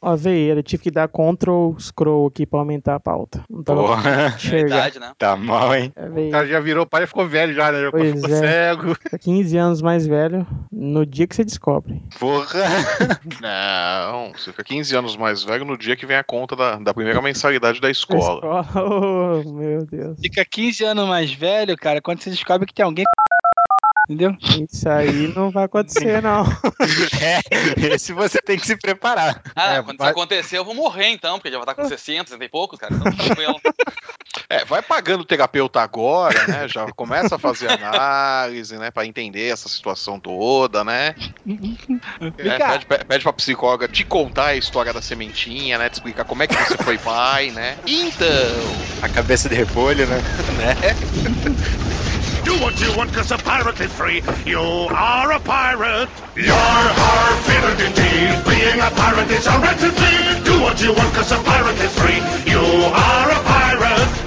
Ó, veio, tive que dar Ctrl Scroll aqui pra aumentar a pauta. Não tava Porra, né? tá mal, hein? É, O cara já virou pai e ficou velho já, né? Já Pois ficou é. cego. Tá 15 anos mais velho no dia que você descobre. Porra. Não, você fica 15 anos mais velho no dia que vem a conta da, da primeira mensalidade da escola. Escola, oh, meu Deus. Fica 15 anos mais velho, cara, quando você descobre que tem alguém. Entendeu? Isso aí não vai acontecer, não. É, esse você tem que se preparar. Ah, É, quando vai- isso acontecer, eu vou morrer então, porque já vai estar com 60, 60 e poucos, cara. Então tranquilo. É, vai pagando o terapeuta agora, né? Já começa a fazer análise, né? Pra entender essa situação toda, né? Vem É, pede, pe- pede pra psicóloga te contar a história da sementinha, né? Te explicar como é que você foi pai, né? Então, A cabeça de repolho, né? Do what you want cause a pirate is free. You are a pirate. You're our favorite indeed. Being a pirate is a be. Do what you want cause a pirate is free. You are a pirate.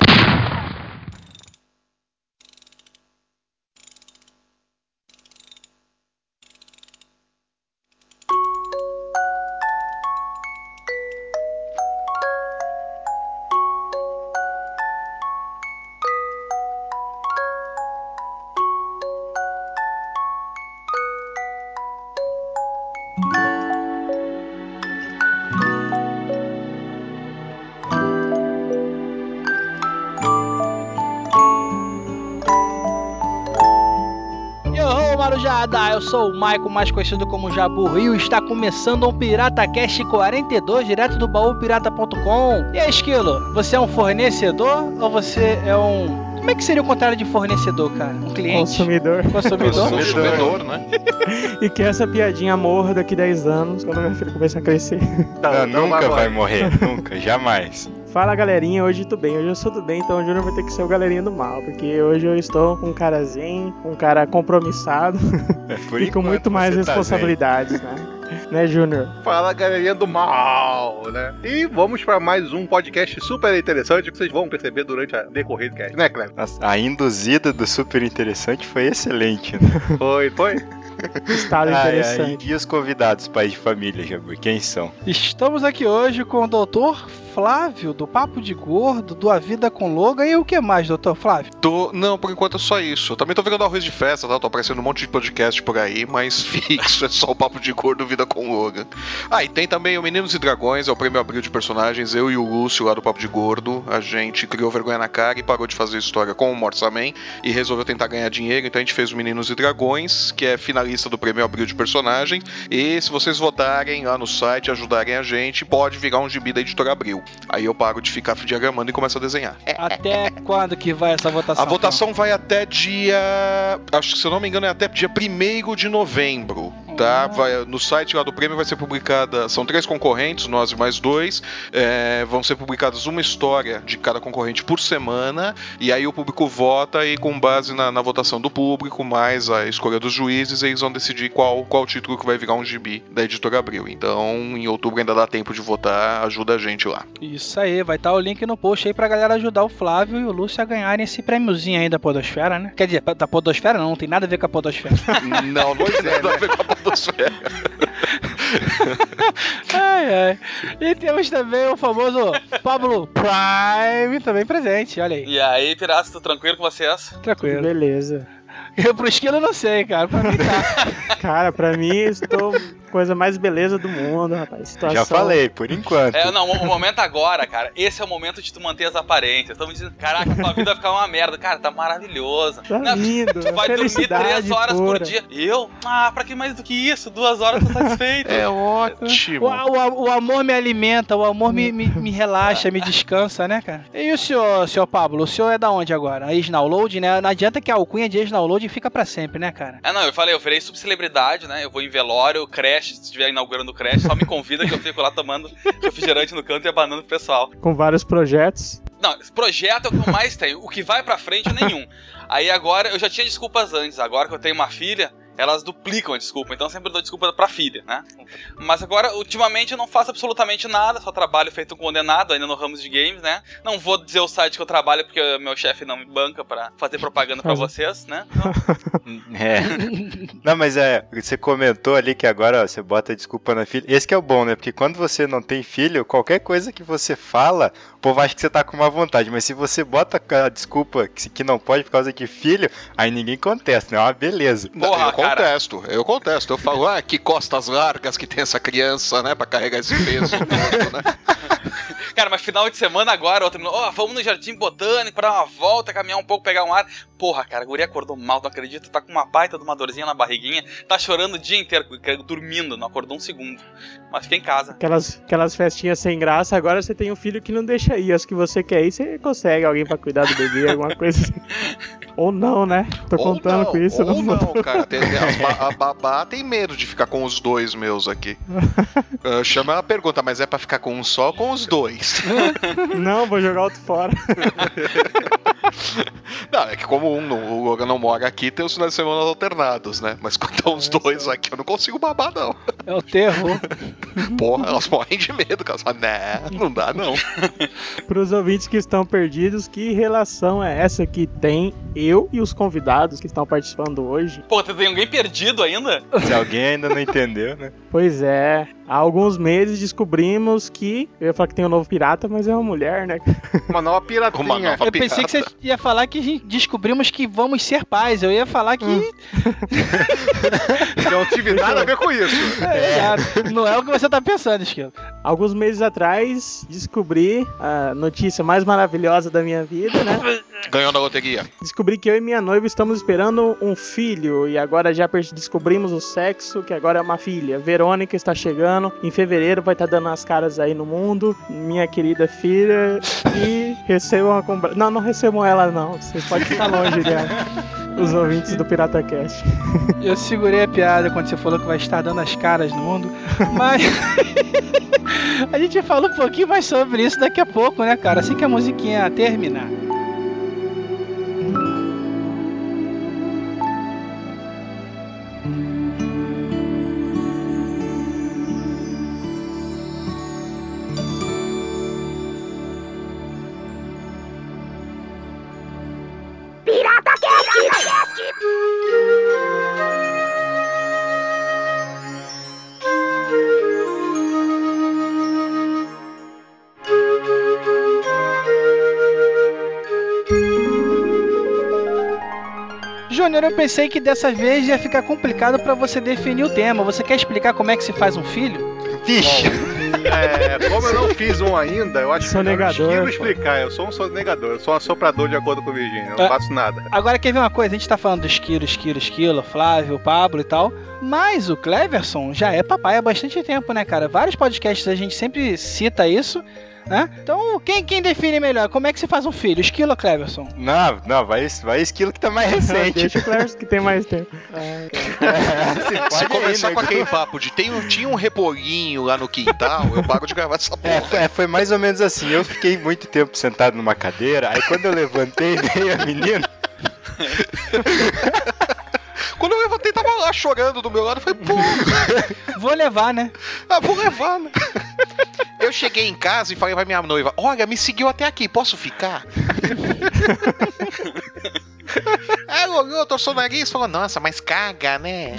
Eu sou o Michael, mais conhecido como Jabu Rio. Está começando um Pirata Cast 42, direto do baúpirata.com. E aí, Esquilo, você é um fornecedor ou você é um. Como é que seria o contrário de fornecedor, cara? Um cliente? Consumidor. Consumidor? consumidor, né? E que essa piadinha morra daqui 10 anos, quando minha filha começar a crescer. Não, Então nunca vai vai morrer, nunca, jamais. Fala galerinha, hoje tudo bem, hoje eu sou do bem, então o Júnior vai ter que ser o galerinha do mal, porque hoje eu estou com um cara zen, um cara compromissado É, e com muito mais tá responsabilidades, né? Né, Júnior? Fala, galerinha do mal, né? E vamos para mais um podcast super interessante que vocês vão perceber durante a decorrer do cast, né, Cleber? Nossa, a induzida do super interessante foi excelente, né? Foi, foi. Estado ai, interessante. e os convidados, pais de família, Jabur, quem são? Estamos aqui hoje com o doutor Flávio, do Papo de Gordo, do A Vida com Logan. E o que mais, doutor Flávio? Tô, não, por enquanto é só isso. Eu também tô virando arroz de festa, tá? Tô aparecendo um monte de podcast por aí, mas fixo, é só o papo de gordo Vida com Logan. Ah, e tem também o Meninos e Dragões, é o prêmio abril de personagens. Eu e o Lúcio lá do Papo de Gordo, a gente criou vergonha na cara e parou de fazer história com o Morsaman e resolveu tentar ganhar dinheiro, então a gente fez o Meninos e Dragões, que é finalista do prêmio abril de personagens. E se vocês votarem lá no site, ajudarem a gente, pode virar um gibi da editora Abril. Aí eu paro de ficar diagramando e começo a desenhar. Até quando que vai essa votação? A votação vai até dia. Acho que se eu não me engano é até dia 1 de novembro. Tá? Vai, no site lá do prêmio vai ser publicada. São três concorrentes, nós e mais dois. É, vão ser publicadas uma história de cada concorrente por semana. E aí o público vota e, com base na, na votação do público, mais a escolha dos juízes, eles vão decidir qual, qual título que vai virar um gibi da editora Abril. Então, em outubro ainda dá tempo de votar, ajuda a gente lá. Isso aí, vai estar o link no post aí pra galera ajudar o Flávio e o Lúcio a ganharem esse prêmiozinho aí da Podosfera, né? Quer dizer, da Podosfera não, não tem nada a ver com a Podosfera. não, não tem nada a ver com a podosfera. Ai, ai. E temos também o famoso Pablo Prime também presente, olha aí. E aí, piratas, tudo tranquilo com vocês? Tranquilo. Beleza. Eu pro esquilo eu não sei, cara. Pra mim tá. Cara, pra mim, estou coisa mais beleza do mundo, rapaz. Situação... Já falei, por enquanto. É, não, o momento agora, cara, esse é o momento de tu manter as aparências. Estamos dizendo, caraca, tua vida vai ficar uma merda. Cara, tá maravilhoso. Tá Não, lindo, Tu vai dormir três horas por pura. dia. Eu? Ah, pra que mais do que isso? Duas horas tô satisfeito. É O, ótimo. o- o amor me alimenta, o amor me, me, me relaxa, me descansa, né, cara? E o senhor, senhor Pablo, o senhor é da onde agora? Ex-download, né? Não adianta que a alcunha de ex-download fica pra sempre, né, cara? É, não, eu falei, eu virei subcelebridade, né? Eu vou em velório, creche, se estiver inaugurando creche, só me convida que eu fico lá tomando refrigerante no canto e abanando pro pessoal. Com vários projetos. Não, projeto é o que eu mais tenho. O que vai pra frente, nenhum. Aí agora, eu já tinha desculpas antes. Agora que eu tenho uma filha, elas duplicam a desculpa. Então eu sempre dou desculpa pra filha, né? Mas agora, ultimamente, eu não faço absolutamente nada, só trabalho feito um condenado ainda no ramos de games, né? Não vou dizer o site que eu trabalho porque meu chefe não me banca pra fazer propaganda pra vocês, né? Então, É. Não, mas é, você comentou ali que agora ó, você bota desculpa na filha. Esse que é o bom, né? Porque quando você não tem filho, qualquer coisa que você fala, o povo acha que você tá com má vontade. Mas se você bota a desculpa que, não pode por causa de filho, aí ninguém contesta, né? É uma beleza. Não, Porra, eu cara. contesto, eu contesto. Eu falo, ah, que costas largas que tem essa criança, né? Pra carregar esse peso todo, né? Cara, mas final de semana agora, outra, ó, vamos no Jardim Botânico pra dar uma volta, caminhar um pouco, pegar um ar. Porra, cara, a guria acordou mal, não acredito, tá com uma baita de uma dorzinha na barriguinha, tá chorando o dia inteiro, dormindo, não acordou um segundo. Mas fica em casa. Aquelas, aquelas festinhas sem graça, agora você tem um filho que não deixa ir. As que você quer ir, você consegue alguém pra cuidar do bebê, alguma coisa assim. Ou não, né? Tô Ou contando não, com isso. Ou não- não, cara. Tem, ba- a babá tem medo de ficar com os dois meus aqui. Ah, chama a pergunta, mas é pra ficar com um só ou com os dois? Não, vou jogar outro fora. Não, é que como um, o Logan não mora aqui, tem os finais de semana alternados, né? Mas quando estão os dois aqui, eu não consigo babar, não. É o terror. Porra, elas morrem de medo, cara. Né, não dá, não. Pros ouvintes que estão perdidos, que relação é essa que tem eu e os convidados que estão participando hoje? Pô, tem alguém perdido ainda? Se alguém ainda não entendeu, né? Pois é, há alguns meses descobrimos que. Eu ia falar que tem um novo pirata, mas é uma mulher, né? Uma nova piratinha. Uma nova Eu pensei que você ia falar que descobrimos que vamos ser pais. Eu ia falar que. Que não tive nada a ver com isso. É, exato. Não é o que você tá pensando, Esquilo. Alguns meses atrás descobri a notícia mais maravilhosa da minha vida, né? Ganhou na loteria. Descobri que eu e minha noiva estamos esperando um filho e agora já descobrimos o sexo, que agora é uma filha. Verônica está chegando, em fevereiro vai estar dando as caras aí no mundo, minha querida filha, e recebam a compra... Não, não recebam ela não, vocês podem ficar longe dela. Os ouvintes do Pirata Cast. Eu segurei a piada quando você falou que vai estar dando as caras no mundo, mas a gente fala um pouquinho mais sobre isso daqui a pouco, né, cara? Assim que a musiquinha terminar. Júnior, eu pensei que dessa vez ia ficar complicado pra você definir o tema. Você quer explicar como é que se faz um filho? Vixe! É, como eu não fiz um ainda, eu acho que Sonegador, eu explicar. Eu sou um sonegador, eu sou um assoprador de acordo com o Virgínia. Eu não É. faço nada. Agora quer ver uma coisa? A gente tá falando do Esquilo, Esquilo, Esquilo, Flávio, Pablo e tal. Mas o Cleverson já é papai há bastante tempo, né, cara? Vários podcasts a gente sempre cita isso, né? Então, quem, quem define melhor? Como é que se faz um filho? Esquilo ou Cleverson? Não, não, vai, vai esquilo que tá mais recente. Deixa o Clarence que tem mais tempo. Se Pode começar ir, com né? aquele papo de tem, um- tinha um repolhinho lá no quintal, eu paro de gravar essa É, porra. foi, é, foi mais ou menos assim. Eu fiquei muito tempo sentado numa cadeira, aí quando eu levantei, veio a menina. Quando eu levantei, tava lá chorando do meu lado. Eu falei, porra, Vou levar, né? ah, vou levar, né? Eu cheguei em casa e falei pra minha noiva: Olha, me seguiu até aqui, posso ficar? Ela olhou, torçou o nariz e falou: Nossa, mas caga, né?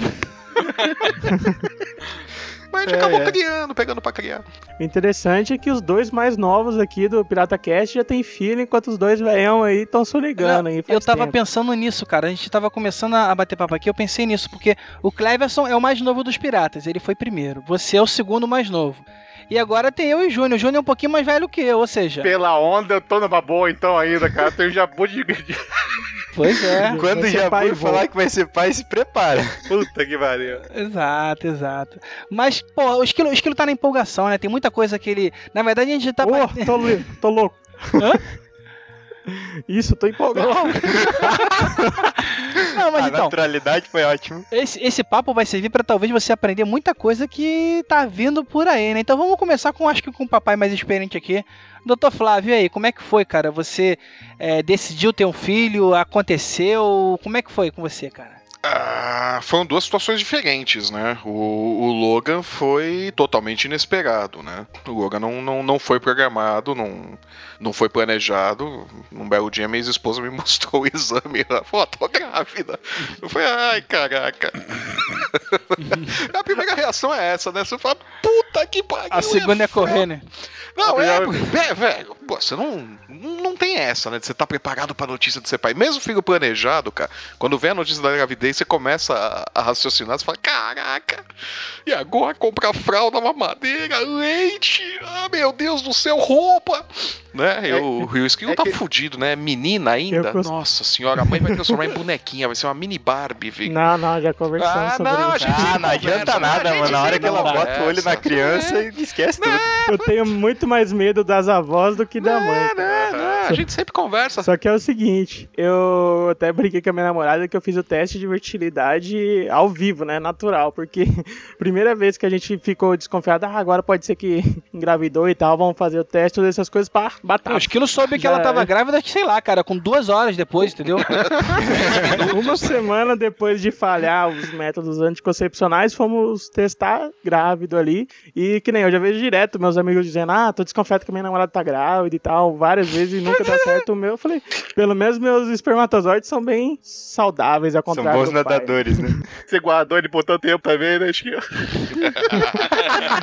Mas a gente É, acabou é. criando, pegando pra criar. O interessante é que os dois mais novos aqui do Pirata Cast já tem filho, enquanto os dois velhão aí estão sonegando aí. Eu tava tempo. pensando nisso, cara. A gente tava começando a bater papo aqui, eu pensei nisso, porque o Cleverson é o mais novo dos piratas, ele foi primeiro. Você é o segundo mais novo. E agora tem eu e o Júnior. O Júnior é um pouquinho mais velho que eu, ou seja. Pela onda, eu tô numa boa então ainda, cara. Eu tenho jabu de. Pois é. Quando foi vô. falar que vai ser pai, se prepara. Puta que pariu. Exato, exato. Mas, pô, o esquilo, o esquilo tá na empolgação, né? Tem muita coisa que ele. Na verdade, a gente tá. Ô, tô, tô louco. Hã? Isso, tô empolgado. Não, mas a então. naturalidade foi ótimo. Esse, esse papo vai servir pra talvez você aprender muita coisa que tá vindo por aí, né? Então vamos começar com, acho que com o papai mais experiente aqui. Doutor Flávio, e aí, como é que foi, cara? Você é, decidiu ter um filho? Aconteceu? Como é que foi com você, cara? Ah, foram duas situações diferentes, né? O, o Logan foi totalmente inesperado, né? O Logan não, não, não foi programado, não, não foi planejado. Um belo dia minha ex-esposa me mostrou o exame lá. Pô, tô grávida. Eu falei, ai, caraca. a primeira reação é essa, né? Você fala, puta que pariu. A segunda é foda. correr, né? Não, A é, vé- velho, pô, você não, não tem essa, né? De você tá preparado pra notícia de ser pai. Mesmo filho planejado, cara, quando vem a notícia da gravidez, você começa a, a raciocinar, você fala, caraca, e agora comprar fralda, mamadeira, leite, ah, meu Deus do céu, roupa, né? Eu, o Rio Skill é tá que- fudido, né? Menina ainda? Cons- Nossa senhora, a mãe vai transformar em bonequinha, vai ser uma mini Barbie, velho. Não, não, já conversamos Ah, sobre não, a isso. Ah, não adianta nada, mano. Na hora que ela bota o olho na criança, e esquece tudo. Eu tenho muito mais medo das avós do que da mãe. É, né, né, a gente sempre conversa. Só que é o seguinte, eu até brinquei com a minha namorada que eu fiz o teste de fertilidade ao vivo, né? Natural, porque primeira vez que a gente ficou desconfiado, ah, agora pode ser que engravidou e tal, vamos fazer o teste, todas essas coisas pra Bater. o Esquilo soube que Já ela tava é. grávida, sei lá, cara, com duas horas depois, entendeu? Uma semana depois de falhar os métodos anticoncepcionais, fomos testar grávido ali. E que nem eu já vejo direto meus amigos dizendo: Ah, tô desconfiado que minha namorada tá grávida e tal, várias vezes e nunca dá certo o meu. Eu falei: Pelo menos meus espermatozoides são bem saudáveis, ao São contrário. bons do pai. nadadores, né? Você guardou ele por tanto tempo também, né, Chico?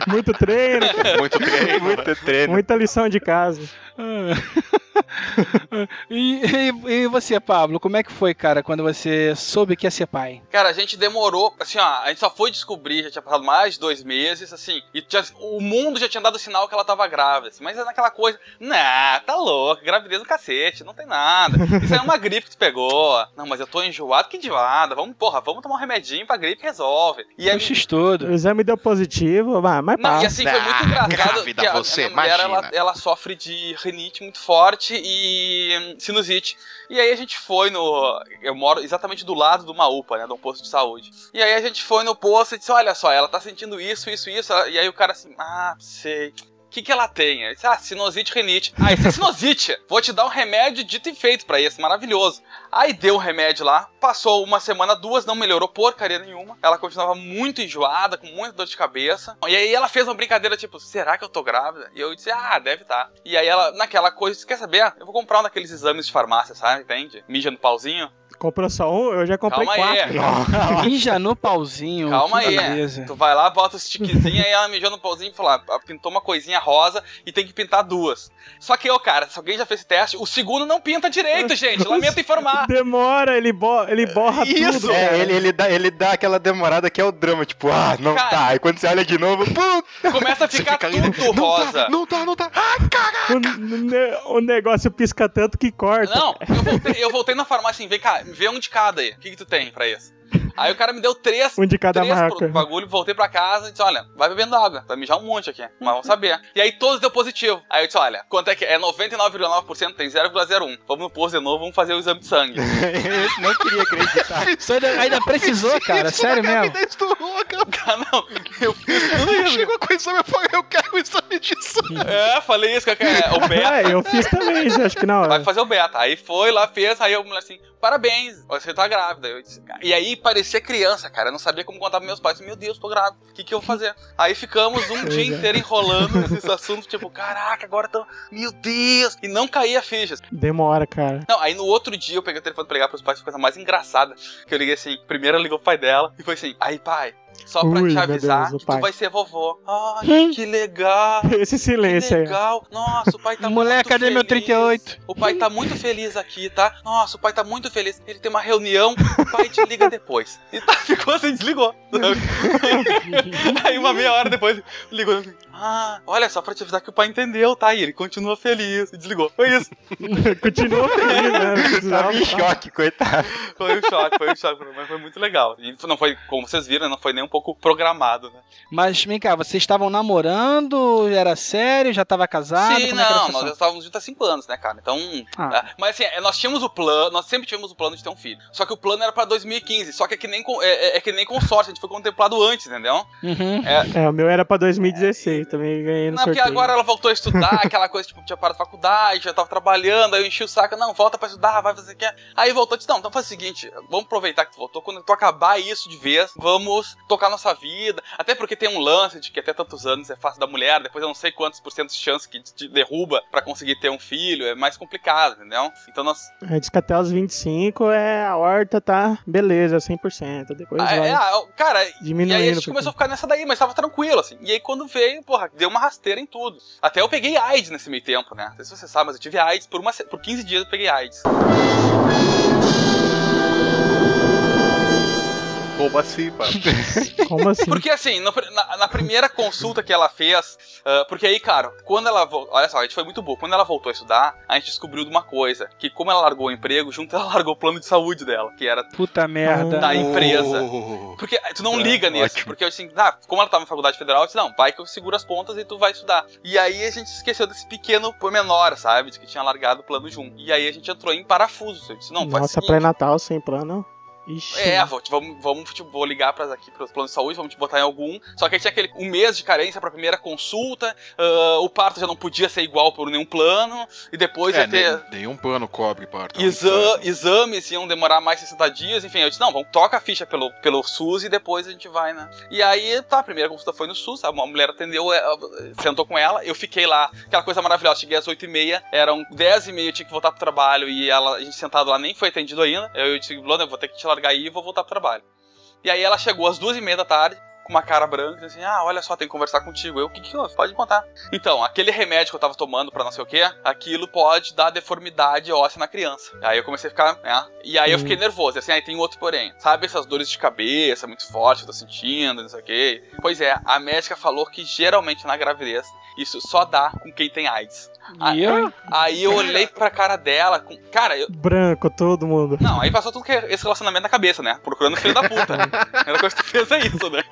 Muito treino, cara, Muito treino. Muito treino. muita lição de casa. e, e- e você, Pablo, como é que foi, cara, quando você soube que ia ser pai? Cara, a gente demorou, assim, ó, a gente só foi descobrir, já tinha passado mais de dois meses, assim, e já- o mundo já tinha dado sinal que ela tava grávida, assim, mas é naquela coisa, nah, tá louco, gravidez do cacete, não tem nada, isso aí é uma gripe que tu pegou, não, mas eu tô enjoado, que enjoada, vamos, porra, vamos tomar um remedinho pra gripe, resolve. E aí, Foi X-tudo. O exame deu positivo, mas, mas não, e passa. assim, foi muito Ah, engraçado grávida que a, a você, minha mulher, ela, ela sofre de rinite muito forte e hum, sinusite. E aí a gente foi no... Eu moro exatamente do lado de uma UPA, né, de um posto de saúde. E aí a gente foi no posto e disse, olha só, ela tá sentindo isso, isso, isso. E aí o cara assim, ah, sei... O que, que ela tem? Eu disse, ah, sinusite, rinite. Ah, isso é sinusite. Vou te dar um remédio dito e feito pra isso, maravilhoso. Aí deu o remédio lá, passou uma semana, duas, não melhorou porcaria nenhuma. Ela continuava muito enjoada, com muita dor de cabeça. E aí ela fez uma brincadeira tipo, será que eu tô grávida? E eu disse, ah, deve tá. E aí ela, naquela coisa, quer saber? Eu vou comprar um daqueles exames de farmácia, sabe? Entende? Mija no pauzinho. Comprou só um? Eu já comprei Calma aí. quatro. Mija no pauzinho. Calma aí. beleza. Tu vai lá, bota o stickzinho, aí ela mijou no pauzinho e falou: ah, pintou uma coisinha rosa e tem que pintar duas. Só que, ô, cara, se alguém já fez esse teste, o segundo não pinta direito, gente. Lamento informar. Demora, ele, bo ele borra Isso, tudo. cara. É, ele, ele, dá, ele dá aquela demorada que é o drama, tipo, ah, não Cara. tá. Aí quando você olha de novo, pum, Começa a ficar fica tudo não rosa. Tá, não tá, não tá. Ai, caraca. O, ne- o negócio pisca tanto que corta. Não, eu voltei, eu voltei na farmácia assim, vem vê um de cada aí. O que, que tu tem pra isso? Aí o cara me deu três, Um de cada três marca. pro bagulho, voltei pra casa e disse, olha, vai bebendo água, vai mijar um monte aqui, mas vamos saber. E aí todos deu positivo. Aí eu disse, olha, quanto é que é? É 99,9%, tem 0,01. Vamos no posto de novo, vamos fazer o exame de sangue. esse não queria acreditar. Você ainda, ainda precisou, cara, Isso sério mesmo. do Logan. Ah, não, eu fiz tudo Eu isso. chego com o exame e falei, eu quero o exame de sangue. É, falei isso, que é o beta. É, eu fiz também acho que não. Vai fazer o beta. Aí foi lá, fez, aí mulher assim, parabéns, você tá grávida. Disse, e aí parecia criança, cara. Eu não sabia como contar pros meus pais. Meu Deus, tô grávida. O que, que eu vou fazer? Aí ficamos um dia é. inteiro enrolando nesses assuntos, tipo, caraca, agora tô. Meu Deus! E não caía fichas. Demora, cara. Não, aí no outro dia eu peguei o telefone pra ligar pros pais, foi a coisa mais engraçada. Que eu liguei assim, primeiro ligou pro pai dela e foi assim, aí pai, só pra Ui, te avisar Deus, que tu vai ser vovô. Ai, que legal! Esse Que silêncio aí. ó. legal! Nossa, o pai tá Mulher, muito cadê feliz. meu 38? O pai tá muito feliz aqui, tá? Nossa, o pai tá muito feliz. Ele tem uma reunião, o pai te liga depois. E tá, ficou assim, desligou. Aí uma meia hora depois, ligou assim, ah, olha só pra te avisar que o pai entendeu, tá? E ele continua feliz. E desligou. Foi isso. Continua feliz, né? Tava em choque, coitado. Foi um choque, foi um choque. Mas foi muito legal. E não foi, como vocês viram, não foi nem um pouco programado, né? Mas vem cá, vocês estavam namorando? Era sério? Já tava casado? Sim, Como é não, nós já estávamos juntos há 5 anos, né, cara? Então. Ah. é, mas assim, é, nós tínhamos o plano, nós sempre tivemos o plano de ter um filho. Só que o plano era pra 2015. Só que é que nem, com- é, é- é que nem consórcio, a gente foi contemplado antes, entendeu? Uhum. É, o meu era pra 2016. Também ganhei no Não, porque sorteio. agora ela voltou a estudar, aquela coisa, tipo, tinha parado da faculdade, já tava trabalhando, aí eu enchi o saco, não, volta pra estudar, vai fazer o que é. Aí voltou e disse, não, então faz o seguinte, vamos aproveitar que tu voltou, quando tu acabar isso de vez, vamos tocar nossa vida. Até porque tem um lance de que até tantos anos é fácil da mulher, depois eu não sei quantos por cento de chance que te derruba pra conseguir ter um filho, é mais complicado, entendeu? Então nós. É, diz que até os 25 é a horta tá beleza, 100%. Depois Ah, vai é, cara, e diminuindo. aí a gente começou a ficar nessa daí, mas tava tranquilo, assim. E aí quando veio, porra, deu uma rasteira em tudo. Até eu peguei AIDS nesse meio tempo, né? Não sei se você sabe, mas eu tive AIDS por, uma, por 15 dias eu peguei AIDS. Como assim, pá? Como assim? Porque assim, no na, na primeira consulta que ela fez, ah, porque aí, cara, quando ela voltou. Olha só, a gente foi muito boa. Quando ela voltou a estudar, a gente descobriu de uma coisa: que como ela largou o emprego, junto ela largou o plano de saúde dela, que era Puta merda. da empresa. Oh. Porque tu não Tá, liga nisso. ótimo. Porque assim, ah, como ela tava na faculdade federal, eu disse, não, vai que eu seguro as pontas e tu vai estudar. E aí a gente esqueceu desse pequeno pormenor, sabe? De que tinha largado o plano junto. E aí a gente entrou em parafuso. Eu disse, não, Nossa, pré-natal sem plano. Ixi. é, vou, vamos, vamos tipo, vou ligar para aqui pros planos de saúde, vamos te botar em algum. Só que aí tinha aquele um mês de carência pra primeira consulta, ah, o parto já não podia ser igual por nenhum plano, e depois É, ia ter. nenhum plano cobre parto. Exa exames iam demorar mais 60 dias, enfim, eu disse, não, vamos, toca a ficha pelo, pelo SUS e depois a gente vai, né? E aí, tá, a primeira consulta foi no SUS, a mulher atendeu, é, sentou com ela, eu fiquei lá, aquela coisa maravilhosa, cheguei às 8h30, eram 10h30, eu tinha que voltar pro trabalho e ela, a gente sentado lá nem foi atendido ainda, eu disse, Luana, eu vou ter que te largar aí e vou voltar pro trabalho. E aí ela chegou às 2h30 da tarde, com uma cara branca, assim, ah, olha só, tem que conversar contigo. Eu, o que que houve? Pode contar. Então, aquele remédio que eu tava tomando pra não sei o que, aquilo pode dar deformidade óssea na criança. Aí eu comecei a ficar, né? E aí eu fiquei nervoso. Assim, aí tem outro porém. Sabe essas dores de cabeça muito fortes que eu tô sentindo, não sei o que? Pois é, a médica falou que geralmente na gravidez isso só dá com quem tem AIDS. E eu? Aí eu olhei pra cara dela, com... cara, eu... Branco, todo mundo. Não, aí passou tudo que é esse relacionamento na cabeça, né? Procurando o filho da puta. né? A primeira coisa que tu fez é isso, né?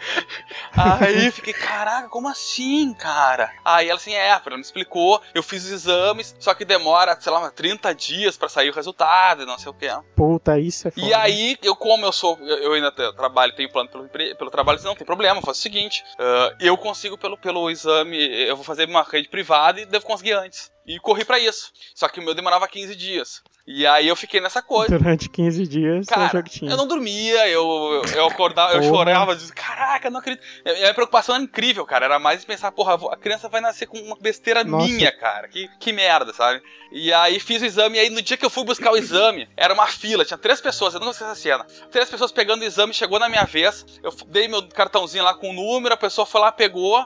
Aí fiquei, caraca, como assim, cara? Aí ela assim, é, ela me explicou, eu fiz os exames, só que demora, sei lá, 30 dias pra sair o resultado e não sei o que. Puta, isso é foda. E aí, eu, como eu sou, eu eu ainda trabalho, tenho plano pelo, pelo trabalho, eu disse, não tem problema, eu faço o seguinte, ah, eu consigo pelo, pelo exame, eu vou fazer uma rede privada e devo conseguir antes. E corri pra isso. Só que o meu demorava 15 dias. E aí eu fiquei nessa coisa. Durante 15 dias, Cara, eu não dormia, eu, eu, eu acordava, eu chorava, eu dizia, caraca, não acredito. E a minha preocupação era incrível, cara. Era mais pensar, porra, a criança vai nascer com uma besteira Nossa. minha, cara. Que, que merda, sabe? E aí fiz o exame, e aí no dia que eu fui buscar o exame, era uma fila, tinha três pessoas, eu não sei essa cena. Três pessoas pegando o exame, chegou na minha vez, eu dei meu cartãozinho lá com o número, a pessoa foi lá, pegou,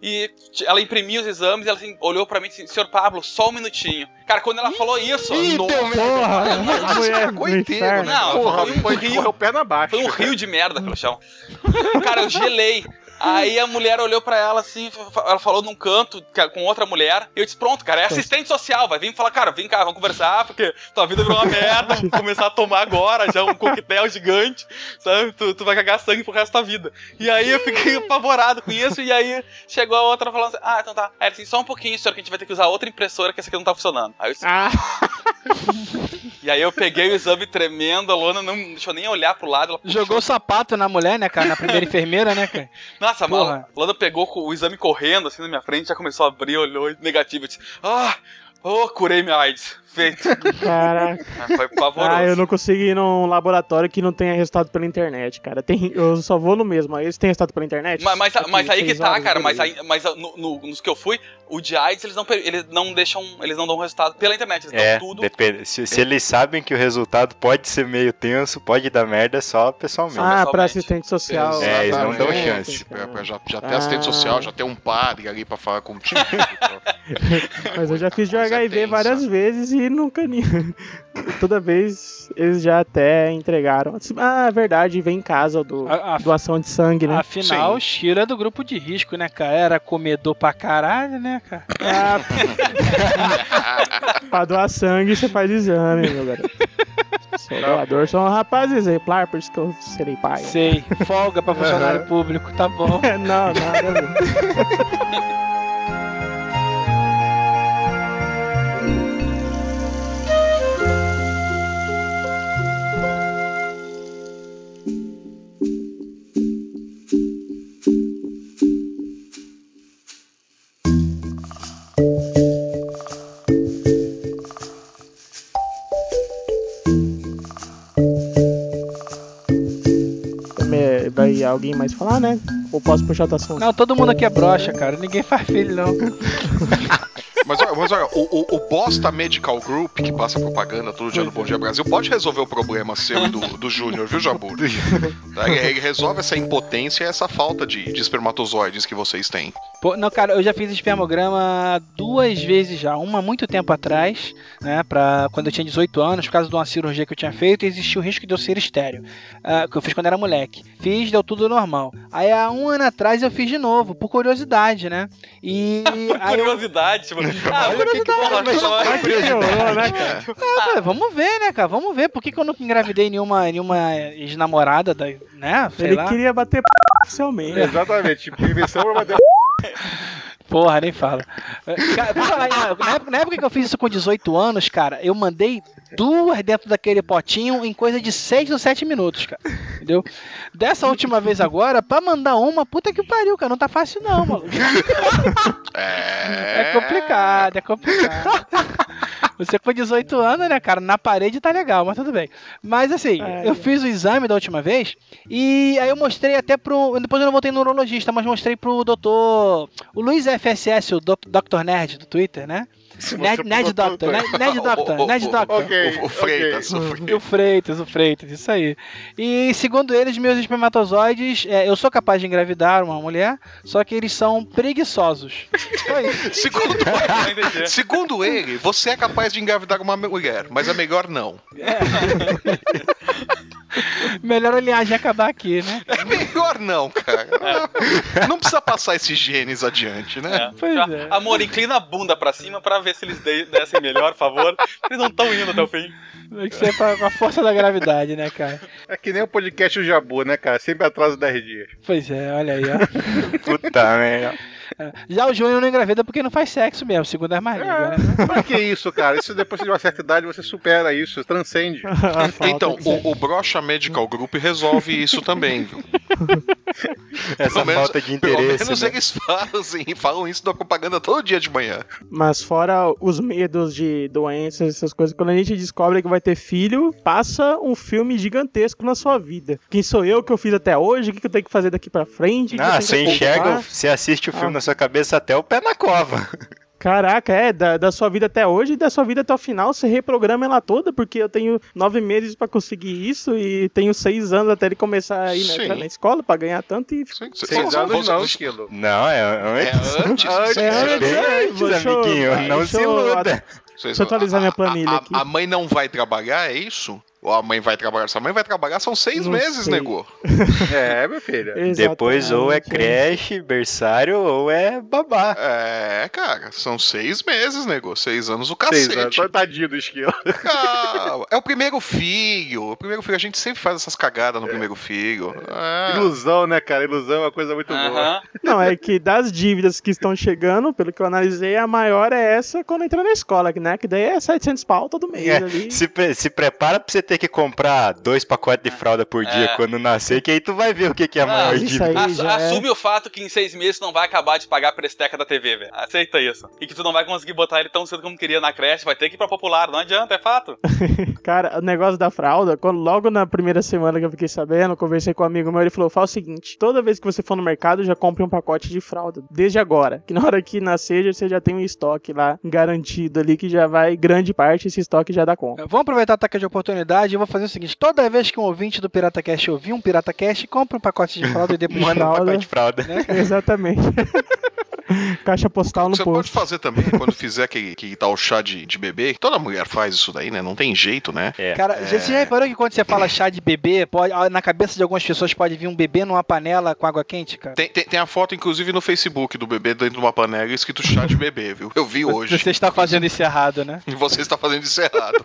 e ela imprimiu os exames, e ela assim, olhou pra mim e disse, senhor Pablo, só um minutinho. Cara, quando ela falou isso, Porra, a mulher cagou inteiro, inferno. Não, Porra, foi um foi, rio. correu perna abaixo. Foi um rio de merda pelo chão. Cara, eu gelei. Aí a mulher olhou pra ela assim, ela falou num canto que- com outra mulher. E eu disse: Pronto, cara, é assistente social. Vai vir falar, cara, vem cá, vamos conversar, porque tua vida virou uma merda. Começar a tomar agora já um coquetel gigante, sabe? Tu, tu vai cagar sangue pro resto da vida. E aí eu fiquei apavorado com isso. E aí chegou a outra falando assim: Ah, então tá. Aí assim: Só um pouquinho, senhor, que a gente vai ter que usar outra impressora, que essa aqui não tá funcionando. Aí eu disse, Ah, E aí eu peguei o exame tremendo, a Lona não deixou nem olhar pro lado. Puxou Jogou o sapato na mulher, né, cara? Na primeira enfermeira, né, cara? Nossa, Porra. a Lana pegou o exame correndo assim na minha frente, já começou a abrir, olhou negativo. Eu disse, ah, oh, curei minha AIDS. Feito. caraca. Ah, Foi pavoroso. Ah, eu não consigo ir num laboratório que não tenha resultado pela internet, cara. Tem, eu só vou no mesmo. Aí eles têm resultado pela internet? Mas, mas, Aqui, mas aí que tá, cara. Mas, aí, mas no- no- nos que eu fui, o de AIDS eles não, eles não deixam. Eles não dão resultado pela internet. Eles É, dão tudo. depende. Se, se eles sabem que o resultado pode ser meio tenso, pode dar merda só pessoalmente. Ah, pra pessoalmente. assistente social. É, eles não dão chance. Pra- pra já, já tem Ah. assistente social, já tem um padre ali pra falar contigo. Mas eu já fiz de HIV várias vezes e nunca. ni- Toda vez eles já até entregaram. Ah, é verdade, vem em casa do A- a- doação de sangue, né? Afinal, Sim. o Shiro é do grupo de risco, né, cara? Era comedor pra caralho, né, cara? Ah, pra doar sangue você faz exame, meu garoto. Sou doador, sou um rapaz exemplar, por isso que eu serei pai. Sei, folga pra funcionário público, tá bom. não, nada alguém mais falar, né? Ou posso puxar outro assunto? Não, todo mundo aqui é broxa, cara. Ninguém faz filho, não. Mas olha, mas olha, o, o, o Bosta Medical Group, que passa propaganda todo dia no Bom Dia Brasil, pode resolver o problema seu e do, do Júnior, viu, Jabur? Tá, Ele resolve essa impotência e essa falta de, de espermatozoides que vocês têm. Pô, não, cara, eu já fiz espermograma duas vezes já. Uma há muito tempo atrás, né? Pra quando eu tinha 18 anos, por causa de uma cirurgia que eu tinha feito, existia o risco de eu ser estéreo. ah, que eu fiz quando era moleque. Fiz, deu tudo normal. Aí há um ano atrás eu fiz de novo, por curiosidade, né? E. aí eu- Curiosidade, tipo, ah, Olha que que piorou, né, cara? Ah, pô, vamos ver, né, cara? Vamos ver. Por que, que eu nunca engravidei nenhuma, nenhuma ex-namorada, da- né? Sei Ele lá. queria bater p... oficialmente. Exatamente. Permissão pra bater. Porra, nem fala. Na época que eu fiz isso com 18 anos, cara, eu mandei duas dentro daquele potinho em coisa de 6 ou 7 minutos, cara. Entendeu? Dessa última vez agora, pra mandar uma, puta que pariu, cara. Não tá fácil não, maluco. É. É complicado, é complicado. Você com 18 anos, né, cara? Na parede tá legal, mas tudo bem. Mas assim, Ai, eu ai. fiz o exame da última vez e aí eu mostrei até pro. Depois eu não voltei no neurologista, mas mostrei pro doutor. O Luiz FSS, o Dr. Nerd do Twitter, né? Nerd, Nerd Doctor, Nerd, Nerd Doctor, Nerd Doctor. O, Freitas, o Freitas. o Freitas, o Freitas, isso aí. E segundo eles, meus espermatozoides, é, eu sou capaz de engravidar uma mulher, só que eles são preguiçosos. Segundo, entendi. segundo ele, você é capaz de engravidar uma mulher, mas é melhor não. Melhor a linhagem acabar aqui, né? É melhor não, cara. Não precisa passar esses genes adiante, né? É. Pois é. Amor, inclina a bunda pra cima pra ver se eles de- dessem melhor, por favor. Eles não estão indo até o fim. Tem que ser pra- com a força da gravidade, né, cara? É que nem o podcast do Jabu, né, cara? Sempre atrasa 10 dias. Pois é, olha aí, ó. Puta merda. Já o Júnior não engravida porque não faz sexo mesmo, segundo as mais línguas, né? Pra que isso, cara? Isso depois de uma certa idade você supera isso, transcende. A Então, o, o Brocha Medical Group resolve isso também, viu? Essa Pelo menos- falta de Pelo interesse. menos né? eles falam, assim, falam isso na propaganda todo dia de manhã. Mas fora os medos de doenças, essas coisas, quando a gente descobre que vai ter filho, passa um filme gigantesco na sua vida. Quem sou eu que eu fiz até hoje? O que eu tenho que fazer daqui pra frente? Ah, você enxerga, você assiste o filme Ah. Na sua cabeça até o pé na cova. Caraca, é, da, da sua vida até hoje e da sua vida até o final, você reprograma ela toda, porque eu tenho nove meses pra conseguir isso e tenho seis anos até ele começar a ir na, entrar na escola pra ganhar tanto e. Sim, Seis anos não, esquilo. Não, é É antes. antes. Antes. É, É antes, é, antes, eu- amiguinho. Não se iluda. Deixa eu atualizar minha a- planilha a- aqui. A mãe não vai trabalhar, é isso? Ou a mãe vai trabalhar? Se a mãe vai trabalhar, são seis Não meses, sei. nego. É, meu filho. Depois ou é creche, berçário ou é babá. É, cara, são seis meses, nego. Seis anos o Seis cacete. anos. Tadinho do esquilo. Calma. É o primeiro filho. O primeiro filho, a gente sempre faz essas cagadas no primeiro filho. É. Ilusão, né, cara? Ilusão é uma coisa muito boa. Aham. Não, é que das dívidas que estão chegando, pelo que eu analisei, a maior é essa quando entra na escola, que, né? Que daí é 700 pau todo mês É, ali. se, pre- se prepara pra você ter que comprar dois pacotes de fralda por dia É. quando nascer, que aí tu vai ver o que, que é a Ah, maior dívida. é- assume o fato que em seis meses tu não vai acabar de pagar a presteca da TV, velho. Aceita isso. E que tu não vai conseguir botar ele tão cedo como queria na creche, vai ter que ir pra popular, não adianta, é fato. Cara, o negócio da fralda, quando, logo na primeira semana que eu fiquei sabendo, eu conversei com um amigo meu, ele falou: fala o seguinte: toda vez que você for no mercado, já compre um pacote de fralda. Desde agora. Que na hora que nascer, já- você já tem um estoque lá garantido ali, que já vai, grande parte, esse estoque já dá conta. Vamos aproveitar a taca de oportunidade e eu vou fazer o seguinte: toda vez que um ouvinte do Pirata Cast ouvir um Pirata Cast, compra um pacote de fralda e depois Manda um pacote de fralda. né? Exatamente. Caixa postal no Você pode fazer também, quando fizer que, que tá o chá de, de bebê. Toda mulher faz isso daí, né? Não tem jeito, né? É. Cara, você já reparou que quando você fala chá de bebê, pode, ah, na cabeça de algumas pessoas pode vir um bebê numa panela com água quente, cara? Tem, tem, tem a foto, inclusive, no Facebook do bebê dentro de uma panela escrito chá de bebê, viu? Eu vi hoje. Você está fazendo isso errado, né? E você está fazendo isso errado.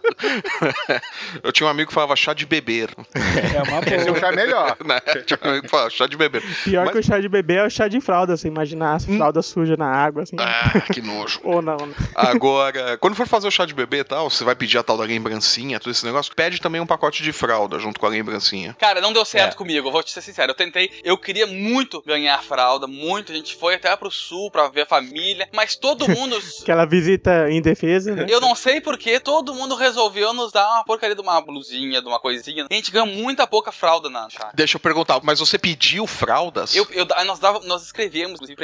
Eu tinha um amigo que falava chá de beber. É uma Esse é o boa. chá melhor. Né? Tinha um amigo que falava chá de beber. Pior Mas- que o chá de bebê é o chá de fralda, você imaginar as fraldas suja na água, assim. Ah, que nojo. Ou não, né? Agora, quando for fazer o chá de bebê e tal, você vai pedir a tal da lembrancinha, todo esse negócio, pede também um pacote de fralda junto com a lembrancinha. Cara, não deu certo É. comigo, vou te ser sincero. Eu tentei, eu queria muito ganhar fralda, muito. A gente foi até pro sul pra ver a família, mas todo mundo. Aquela visita indefesa, né? Eu não sei porque todo mundo resolveu nos dar uma porcaria de uma blusinha, de uma coisinha. A gente ganhou muita pouca fralda na chá. Deixa eu perguntar, mas você pediu fraldas? Eu, eu- nós, dava, nós escrevemos, inclusive,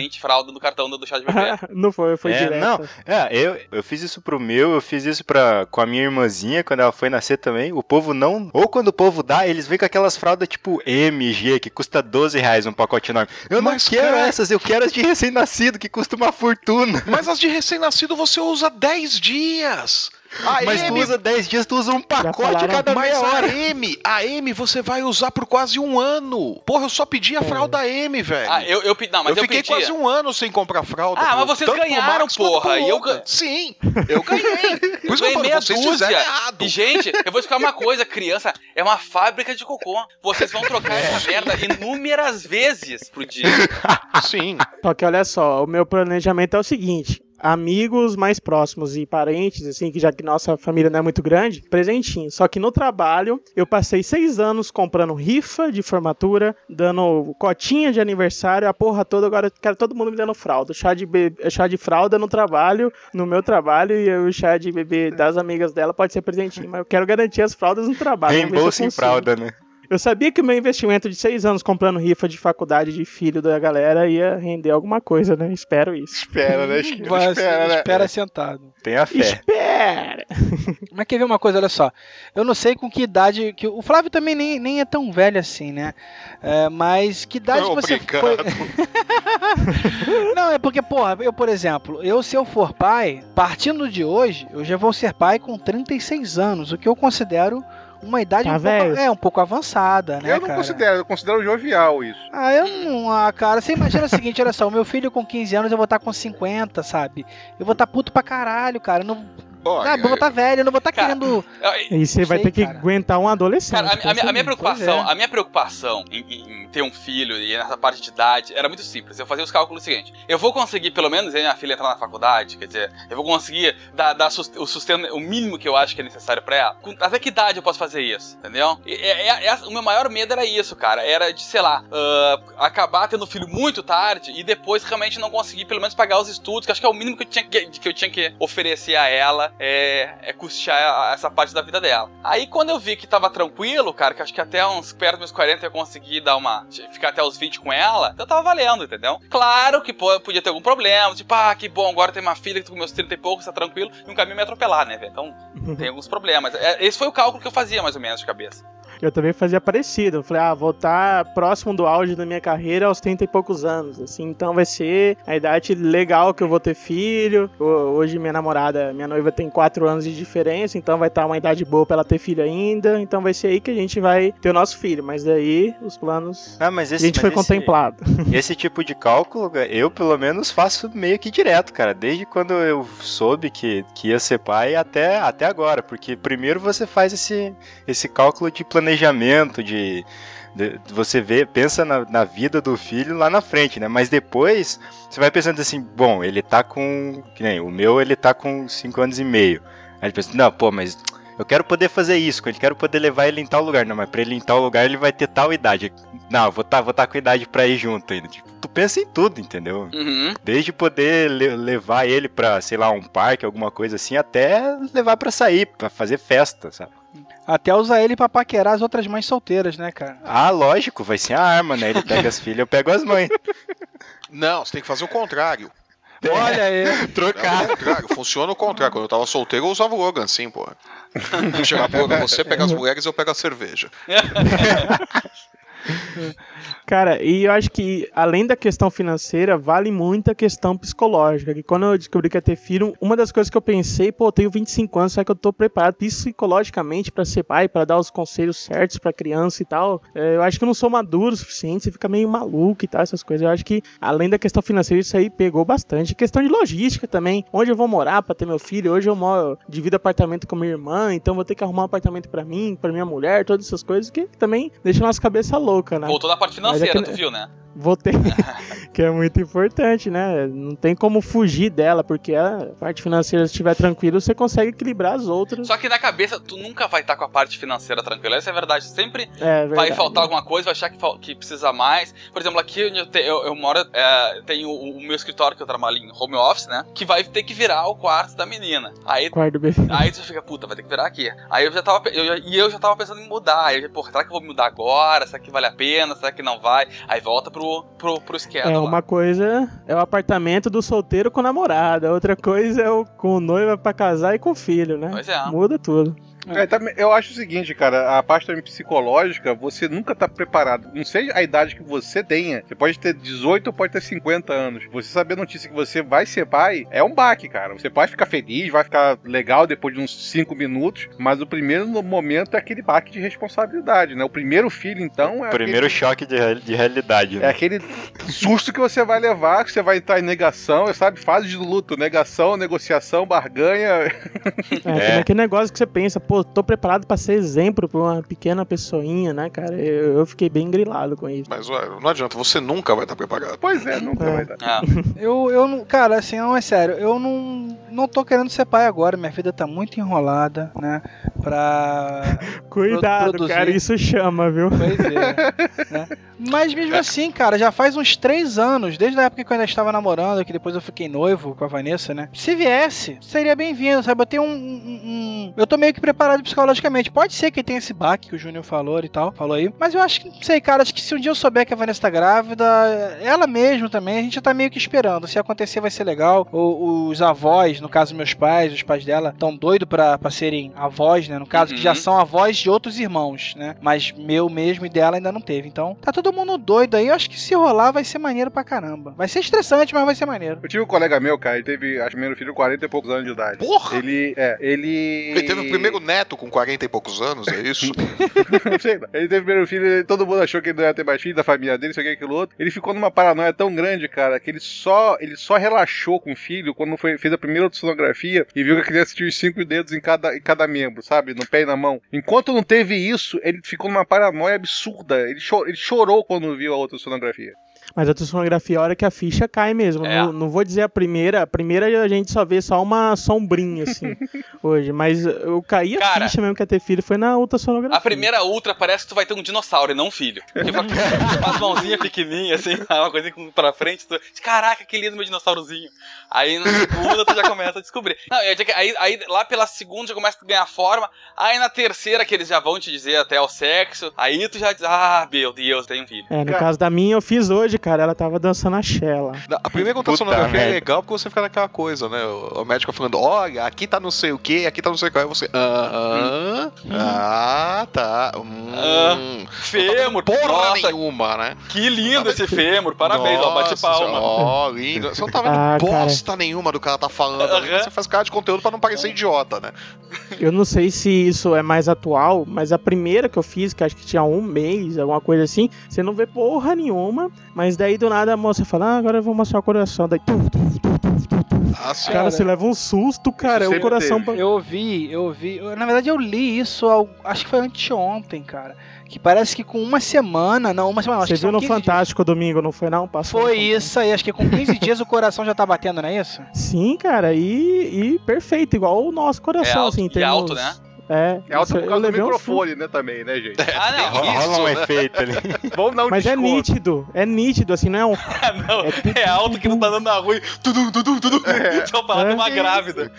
preferencialmente, fralda do cartão do, chá de bebê. não foi, foi É, direto. não, é, eu, eu fiz isso pro meu, eu fiz isso pra, com a minha irmãzinha quando ela foi nascer também. O povo não. Ou quando o povo dá, eles vêm com aquelas fraldas tipo MG, que custa 12 reais um pacote enorme. Eu não Mas, quero cara- essas, eu quero as de recém-nascido, que custa uma fortuna. Mas as de recém-nascido você usa 10 dias. A Mas tu M, usa 10 dias, tu usa um pacote cada meia a hora. M, a M você vai usar por quase um ano. Porra, eu só pedi a fralda M, velho. Ah, eu, eu pedi. Não, mas eu eu, fiquei pedi. quase um ano sem comprar fralda. Ah, pro- mas vocês tanto ganharam, porra, e eu Sim, eu ganhei. Por isso que eu Ganhei meia vocês dúzia. E, gente, eu vou explicar uma coisa: criança é uma fábrica de cocô. Vocês vão trocar essa merda inúmeras vezes pro dia. Sim. Só que olha só, o meu planejamento é o seguinte. Amigos mais próximos e parentes, assim, que já que nossa família não é muito grande, presentinho. Só que no trabalho, eu passei seis anos comprando rifa de formatura, dando cotinha de aniversário, a porra toda, agora quero todo mundo me dando fralda. Chá de, be- chá de fralda no trabalho, no meu trabalho, e o chá de bebê das amigas dela pode ser presentinho. Mas eu quero garantir as fraldas no trabalho. eu Reembolso em fralda, né? Eu sabia que o meu investimento de seis anos comprando rifa de faculdade de filho da galera ia render alguma coisa, né? Espero isso. Espera, né? Espera, Vai, espera, né? espera sentado. Tenha fé. Espera! Mas quer ver uma coisa, olha só. Eu não sei com que idade. Que o Flávio também nem, nem é tão velho assim, né? É, mas que idade você Obrigado. foi. não, é porque, porra, eu, por exemplo, eu se eu for pai, partindo de hoje, eu já vou ser pai com 36 anos, o que eu considero uma idade Tá um pouco, é, um pouco avançada, né, eu não cara? considero, eu considero jovial isso. Ah, eu não. Ah, cara, você imagina o seguinte, olha só, o meu filho com 15 anos eu vou estar com 50, sabe? Eu vou estar puto pra caralho, cara. Eu não, Olha, ah, eu vou estar velho, eu não vou estar Cara, querendo. Eu- E você vai Sei, ter que cara. aguentar um adolescente. Cara, a, a minha, a minha preocupação, é. a minha preocupação em, em- em ter um filho e nessa parte de idade era muito simples. Eu fazia os cálculos seguinte: eu vou conseguir pelo menos minha filha entrar na faculdade, quer dizer, eu vou conseguir dar, dar o sustento, o mínimo que eu acho que é necessário pra ela. Com- até que idade eu posso fazer isso, entendeu? E- é- é- é- o meu maior medo era isso, cara. Era de, sei lá, ah, acabar tendo filho muito tarde e depois realmente não conseguir pelo menos pagar os estudos, que acho que é o mínimo que eu tinha que, que eu tinha que oferecer a ela, é, é custear essa parte da vida dela. Aí quando eu vi que tava tranquilo, cara, que acho que até uns perto dos meus 40 eu ia conseguir dar uma. ficar até os 20 com ela, então tava valendo, entendeu? Claro que pô, podia ter algum problema, tipo, ah, que bom, agora tem uma filha que tô com meus 30 e poucos, tá tranquilo, e um caminho me atropelar, né, velho? Então tem alguns problemas. É, esse foi o cálculo que eu fazia, mais ou menos, de cabeça. Eu também fazia parecido. Eu falei, ah, vou estar próximo do auge da minha carreira aos 30 e poucos anos. Assim, então vai ser a idade legal que eu vou ter filho. Ho- Hoje minha namorada, minha noiva tem 4 anos de diferença, então vai estar uma idade boa pra ela ter filho ainda. Então vai ser aí que a gente vai ter o nosso filho. Mas daí os planos. Ah, mas A esse, gente mas foi esse- contemplado. Esse tipo de cálculo, eu pelo menos faço meio que direto, cara. Desde quando eu soube que, que ia ser pai até, até agora. Porque primeiro você faz esse, esse cálculo de planejamento, de. de- você vê, pensa na, na vida do filho lá na frente, né? Mas depois você vai pensando assim, bom, ele tá com. Que nem o meu, ele tá com 5 anos e meio. Aí ele pensa, não, pô, mas eu quero poder fazer isso, eu quero poder levar ele em tal lugar. Não, mas pra ele em tal lugar ele vai ter tal idade. Não, eu vou estar vou tá com idade pra ir junto ainda. Tipo, tu pensa em tudo, entendeu? Uhum. Desde poder le- levar ele pra, sei lá, um parque, alguma coisa assim, até levar pra sair, pra fazer festa, sabe? Até usar ele pra paquerar as outras mães solteiras, né, cara? Ah, lógico, vai ser a arma, né? Ele pega as filhas, eu pego as mães. Não, você tem que fazer o contrário. Olha aí. É o Trocar. contrário, funciona o contrário. Quando eu tava solteiro, eu usava o Logan, sim, porra. Eu chegava pro Logan, você pega as mulheres, eu pego a cerveja. Cara, e eu acho que além da questão financeira, vale muito a questão psicológica. Que quando eu descobri que ia ter filho, uma das coisas que eu pensei, pô, eu tenho 25 anos, será que eu tô preparado psicologicamente pra ser pai, pra dar os conselhos certos pra criança e tal? É, eu acho que eu não sou maduro o suficiente, você fica meio maluco e tal, essas coisas. Eu acho que além da questão financeira, isso aí pegou bastante. Questão de logística também. Onde eu vou morar pra ter meu filho? Hoje eu moro, divido apartamento com minha irmã, então vou ter que arrumar um apartamento pra mim, pra minha mulher, todas essas coisas que também deixam nossa cabeça louca. Louca, né? Voltou da parte financeira, é que- tu viu, né? Voltei, que é muito importante, né? Não tem como fugir dela, porque a parte financeira se estiver tranquila, você consegue equilibrar as outras. Só que na cabeça, tu nunca vai estar com a parte financeira tranquila. Essa é a verdade. Sempre É vai verdade. faltar alguma coisa, vai achar que, que precisa mais. Por exemplo, aqui onde eu, te- eu, eu moro, é, tem o, o meu escritório que eu trabalho em home office, né? Que vai ter que virar o quarto da menina. Aí Quarto do bebê. Aí tu fica, puta, vai ter que virar aqui. Aí eu já tava. Eu, e eu já tava pensando em mudar. Aí porra, será que eu vou mudar agora? Será que vale a pena? Será que não vai? Aí volta pro, pro, pro esquema É, lá. uma coisa é o apartamento do solteiro com namorada, outra coisa é o com noiva pra casar e com filho, né? Pois é. Muda tudo. É, também- eu acho o seguinte, cara, a parte também psicológica, você nunca tá preparado. Não sei a idade que você tenha. Você pode ter 18 ou pode ter 50 anos. Você saber a notícia que você vai ser pai é um baque, cara. Você pode ficar feliz, vai ficar legal depois de uns 5 minutos, mas o primeiro momento é aquele baque de responsabilidade, né? O primeiro filho, então, é Primeiro aquele, choque de, real- de realidade, é né? aquele susto que você vai levar, que você vai entrar em negação, sabe? Fase de luto, negação, negociação, barganha. É, É. aquele negócio que você pensa, pô, tô preparado pra ser exemplo pra uma pequena pessoinha, né, cara? Eu, eu fiquei bem grilado com isso. Mas ué, não adianta, você nunca vai estar preparado. Pois é, nunca É. vai dar. É. Eu, eu não, cara, assim, não é sério, eu não, não tô querendo ser pai agora, minha vida tá muito enrolada, né? Pra. Cuidado, produzir. cara, isso chama, viu? Pois é. né? Mas mesmo assim, cara, já faz uns três anos, desde a época que eu ainda estava namorando, que depois eu fiquei noivo com a Vanessa, né? Se viesse, seria bem-vindo, sabe? Eu tenho um, um- um- Eu tô meio que preparado psicologicamente. Pode ser que tenha esse baque que o Júnior falou e tal, falou aí. Mas eu acho que, não sei, cara, acho que se um dia eu souber que a Vanessa tá grávida, ela mesmo também, a gente já tá meio que esperando. Se acontecer, vai ser legal. O- os avós, no caso meus pais, os pais dela, tão doidos pra, pra serem avós, né? No caso, que já Uhum. são avós de outros irmãos, né? Mas meu mesmo e dela ainda não teve. Então, tá todo mundo doido aí. Eu acho que se rolar, vai ser maneiro pra caramba. Vai ser estressante, mas vai ser maneiro. Eu tive um colega meu, cara, ele teve, acho que primeiro filho, 40 e poucos anos de idade. Porra! Ele, é, ele... Ele teve o primeiro neto com 40 e poucos anos, é isso? Sei. Ele teve o primeiro filho, ele- todo mundo achou que ele não ia ter mais filho da família dele, isso aqui, aquilo outro. Ele ficou numa paranoia tão grande, cara, que ele só, ele só relaxou com o filho quando foi, fez a primeira ultrassonografia e viu que a criança tinha os cinco dedos em cada, em cada membro, sabe? No pé e na mão. Enquanto não teve isso, ele ficou numa paranoia absurda. Ele, cho- ele chorou quando viu a ultrassonografia. Mas a ultrassonografia é a hora que a ficha cai mesmo. É. Não, não vou dizer a primeira. A primeira a gente só vê só uma sombrinha, assim, hoje. Mas eu caí a Cara, ficha mesmo que ia ter filho foi na ultrassonografia. A primeira ultra parece que tu vai ter um dinossauro e não um filho. Porque vai com as mãozinhas pequenininhas, assim, uma coisa com- pra frente. Tu... Caraca, que lindo meu dinossaurozinho. Aí na segunda tu já começa a descobrir. Não, que aí, aí lá pela segunda já começa a ganhar forma. Aí na terceira, que eles já vão te dizer até o sexo. Aí tu já diz, ah, meu Deus, tem um filho. É, no Cara- caso da minha, eu fiz hoje, cara. Ela tava dançando a Shella. A primeira ultrassonografia é legal porque você fica naquela coisa, né? O médico falando, olha, aqui tá não sei o que, aqui tá não sei o que. Aí você, ah, tá, hum. Ah, tá Fêmur, fazendo porra nossa, nenhuma, né? que lindo esse fêmur. Parabéns, ó, bate Nossa, palma. Ó, lindo. Você não tá vendo Ah, cara. bosta nenhuma do que ela tá falando. ali, Aham. Você faz cara de conteúdo pra não parecer idiota, né? Eu não sei se isso é mais atual, mas a primeira que eu fiz, que acho que tinha um mês, alguma coisa assim, você não vê porra nenhuma, mas daí do nada a moça fala, ah, agora eu vou mostrar o coração. Daí, tu, tu, tu, tu, tu, tu. Ah, sim. cara, você leva um susto, cara, Isso o coração... teve. Eu vi, eu vi. eu- na verdade, eu li isso, ao- acho que foi anteontem, cara. Que parece que com uma semana, não, uma semana, Você viu no 15 dias. Fantástico domingo, não foi não? Passou Foi Fantástico. isso aí, acho que com 15 dias o coração já tá batendo, não é isso? Sim, cara, e, e perfeito, igual o nosso É coração, alto, assim, em e alto, né? É, É alto por eu causa do levei um microfone, né, também, né, gente? Ah, não. Ro- Rola isso, um né? efeito ali. Vamos dar um Mas é desconto. nítido, é nítido, assim, não é um... não, É tudo, é alto que não tá dando na rua e tudo, tudo, tudo. É. Só falar de É. uma grávida.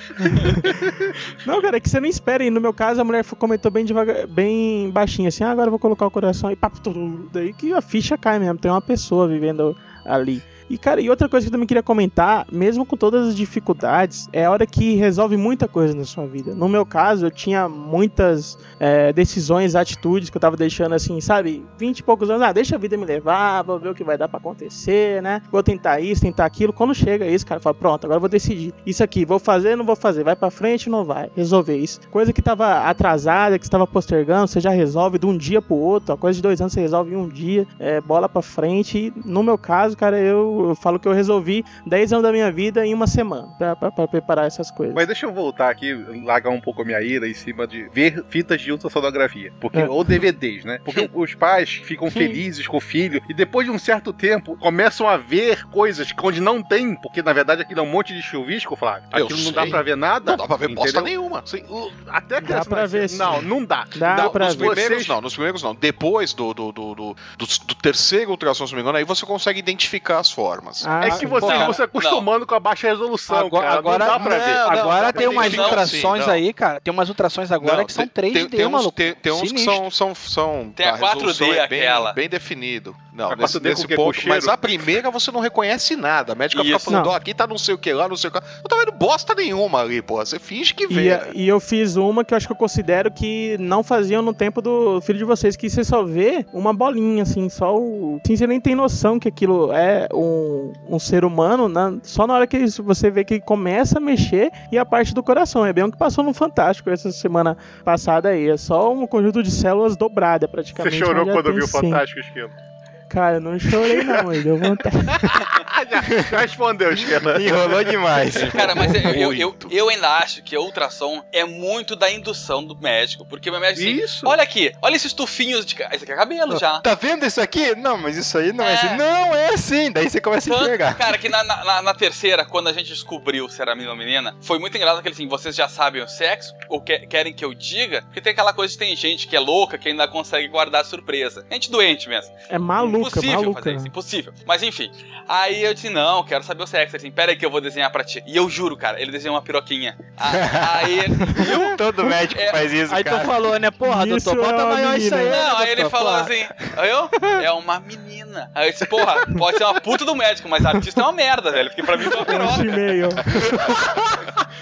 Não, cara, é que você não espera. E no meu caso, a mulher comentou bem devagar, bem baixinho, assim, ah, agora eu vou colocar o coração e papo, tudo. Daí que a ficha cai mesmo, tem uma pessoa vivendo ali. E, cara, e outra coisa que eu também queria comentar, mesmo com todas as dificuldades, é a hora que resolve muita coisa na sua vida. No meu caso, eu tinha muitas é, decisões, atitudes que eu tava deixando assim, sabe? 20 e poucos anos, ah, deixa a vida me levar, vou ver o que vai dar pra acontecer, né? Vou tentar isso, tentar aquilo. Quando chega isso, cara, fala, pronto, agora eu vou decidir. Isso aqui, vou fazer, não vou fazer, vai pra frente, não vai. Resolver isso. Coisa que tava atrasada, que estava postergando, você já resolve de um dia pro outro. A coisa de dois anos você resolve em um dia, é, bola pra frente. E no meu caso, cara, eu eu, eu falo que eu resolvi 10 anos da minha vida em uma semana pra, pra- pra preparar essas coisas. Mas deixa eu voltar aqui, largar um pouco a minha ira em cima de ver fitas de ultrassonografia. Porque, É. Ou DVDs, né? Porque os pais ficam felizes com o filho e depois de um certo tempo começam a ver coisas que onde não tem, porque na verdade aquilo é um monte de chuvisco, Flávio. Eu Aquilo não dá sei. pra ver nada. Não dá pra ver bosta entendeu? nenhuma. Sim. Até a criança pra nascer. ver. Não, não dá. Dá Não, pra nos ver. primeiros Vocês- não, nos primeiros não. Depois do, do, do, do, do- do terceiro ultrassom, se não me engano, aí você consegue identificar as formas. Ah, É que você Não, se acostumando com a baixa resolução, Agora, cara. agora, não dá pra ver. não, agora dá tem umas ultrações não. aí, cara. Tem umas ultrações agora Não, que são tem- 3D, tem, tem uns, maluco. tem, tem uns que são, são, são. Tem a resolução 4D é bem, aquela. Bem definido. Não, A nesse, 4D nesse ponto. Mas a primeira você não reconhece nada. A médica fica Isso. falando, Não. ó, aqui tá não sei o que lá, não sei o que lá. Eu tô vendo bosta nenhuma ali, pô. Você finge que vê. E, né? e eu fiz uma que eu acho que eu considero que não faziam no tempo do filho de vocês, que você só vê uma bolinha, assim, só o. Assim, você nem tem noção que aquilo é um, um ser humano, né? só na hora que você vê que começa a mexer e a parte do coração. É bem o que passou no Fantástico essa semana passada aí. É só um conjunto de células dobrada, Você praticamente. chorou mas já quando viu o. Fantástico Esquilo? Cara, não chorei não, mas deu vontade. já, já respondeu, Esquilo. Enrolou demais. Cara, mas eu, eu, eu, eu ainda acho que a ultrassom é muito da indução do médico. Porque o meu médico assim, Isso. olha aqui, olha esses tufinhos de. Esse aqui é cabelo já. Tá vendo isso aqui? Não, mas isso aí não é, É. assim. Não, é assim. Daí você começa a Tanto, enxergar. cara, que na, na, na terceira, quando a gente descobriu se era menino ou menina, foi muito engraçado que ele assim, vocês já sabem o sexo, ou que- querem que eu diga? Porque tem aquela coisa de tem gente que é louca que ainda consegue guardar a surpresa. Gente doente mesmo. É maluca, impossível maluca. fazer isso, impossível. Mas enfim. Aí eu disse, não, quero saber o sexo. Ele assim, pera aí que eu vou desenhar pra ti. E eu juro, cara, ele desenhou uma piroquinha. Aí ele. Todo médico É, faz isso, Aí cara. tu falou, né? Porra, Isso doutor, bota é uma maior isso aí. né, Não, aí ele falou Porra. assim, aí eu, é uma menina. Aí eu disse, porra, pode ser uma puta do médico, mas artista é uma merda, velho. Porque pra mim foi uma Um piroca.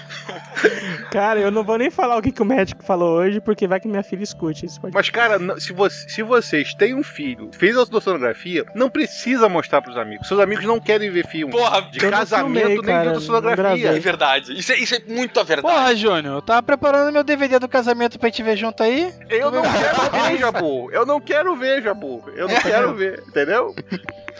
Cara, eu não vou nem falar o que, que o médico falou hoje, porque vai que minha filha escute isso. Pode... Mas, cara, não- se, você- se vocês têm um filho, fez a ultrassonografia, não precisa mostrar pros amigos. Seus amigos não querem ver filme Porra, de casamento filmei, nem cara, de é ultrassonografia. verdade. Isso é, isso é muito a verdade. Porra, Júnior, eu tava preparando meu DVD do casamento pra gente ver junto aí. Eu não quero ver, Jabu. Eu não quero ver, Jabu. Eu não quero ver, entendeu?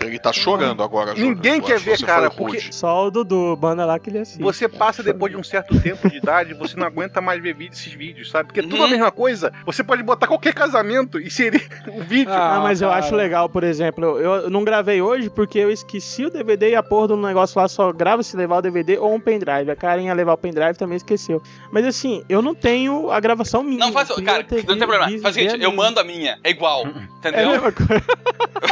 Ele tá chorando agora. Ninguém Eu quer ver, cara, porque- Só o Dudu, banda lá que ele assiste. Você passa depois de um certo tempo de idade, você não aguenta mais ver vídeos, esses vídeos, sabe? Porque é tudo Uhum. a mesma coisa. Você pode botar qualquer casamento e seria um vídeo. Ah, Ah, mas eu cara. acho legal, por exemplo, eu, eu não gravei hoje porque eu esqueci o DVD e a porra do negócio lá só grava se levar o DVD ou um pendrive. A Karen ia levar o pendrive também esqueceu. Mas assim, eu não tenho a gravação minha. Não faz. Eu Cara, ter não tem problema. Faz o seguinte, eu mando a minha. É igual. É a Entendeu? mesma coisa.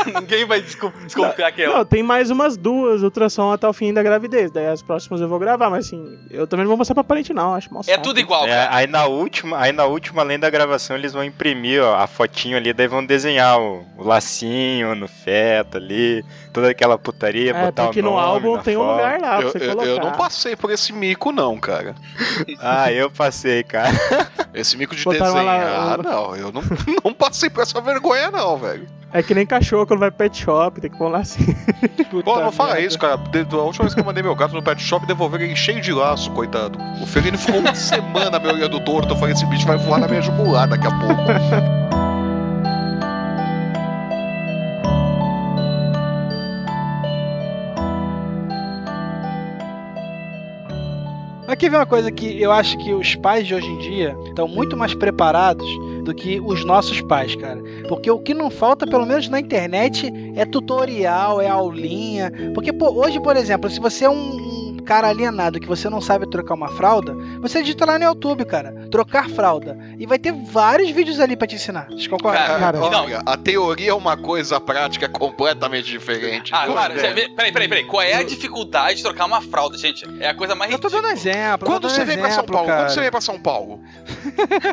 Ninguém vai descul- desconfiar que é eu. Não, tem mais umas duas ultrassom até o fim da gravidez. Daí as próximas eu vou gravar, mas assim, eu também não vou mostrar pra parente, não. Acho mó É saco. tudo igual, É, cara. aí na última, aí na última, além da gravação, eles vão imprimir ó, a fotinho ali, daí vão desenhar o, o lacinho no feto ali, toda aquela putaria, É, botar porque o no nome álbum na tem um foto. lugar lá pra Eu, você eu- colocar. eu não passei por esse mico, não, cara. Ah, eu passei, cara. Esse mico de Botaram lá- desenhar, não, eu não, não passei por essa vergonha, não, velho. É que nem cachorro quando vai pet shop, tem que pôr lá assim. Pô, não fala merda. isso, cara. De- A última vez que eu mandei meu gato no pet shop, devolveram ele cheio de laço, coitado. O Ferino ficou uma semana me olhando torto. Eu falei, esse bicho vai voar na minha jugular daqui a pouco. Aqui vem uma coisa que eu acho que os pais de hoje em dia estão muito mais preparados do que os nossos pais, cara. Porque o que não falta, pelo menos na internet, é tutorial, é aulinha. Porque, pô, hoje, por exemplo, se você é um um cara alienado que você não sabe trocar uma fralda, você digita lá no YouTube, cara, trocar fralda. E vai ter vários vídeos ali pra te ensinar. Vocês concordam? Cara, Cara, não, Olha, a teoria é uma coisa, a prática é completamente diferente. Ah, claro, é. vê- peraí, peraí, peraí. Qual é a dificuldade de trocar uma fralda, gente? É a coisa mais Eu tô dando exemplo. Quando dando você vem pra São Paulo? cara. Quando você vem pra São Paulo?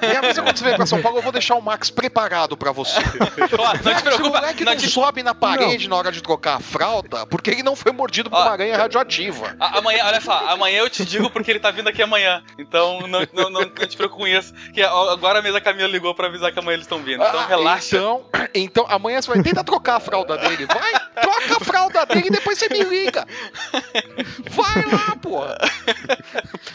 Me avisa quando você vem pra São Paulo, eu vou deixar o Max preparado pra você. Ó, não te Se o preocupa, moleque não não te... sobe na parede na hora de trocar a fralda, porque ele não foi mordido por Ó. uma aranha radioativa. A- Amanhã, olha só, amanhã eu te digo porque ele tá vindo aqui amanhã. Então não, não, não, não te preocupe com isso. Que a- agora mesmo a Camila ligou pra avisar que amanhã eles estão vindo. Então Ah, relaxa. Então, então, amanhã você vai tentar trocar a fralda dele, vai? Troca a fralda dele e depois você me liga. Vai lá, porra.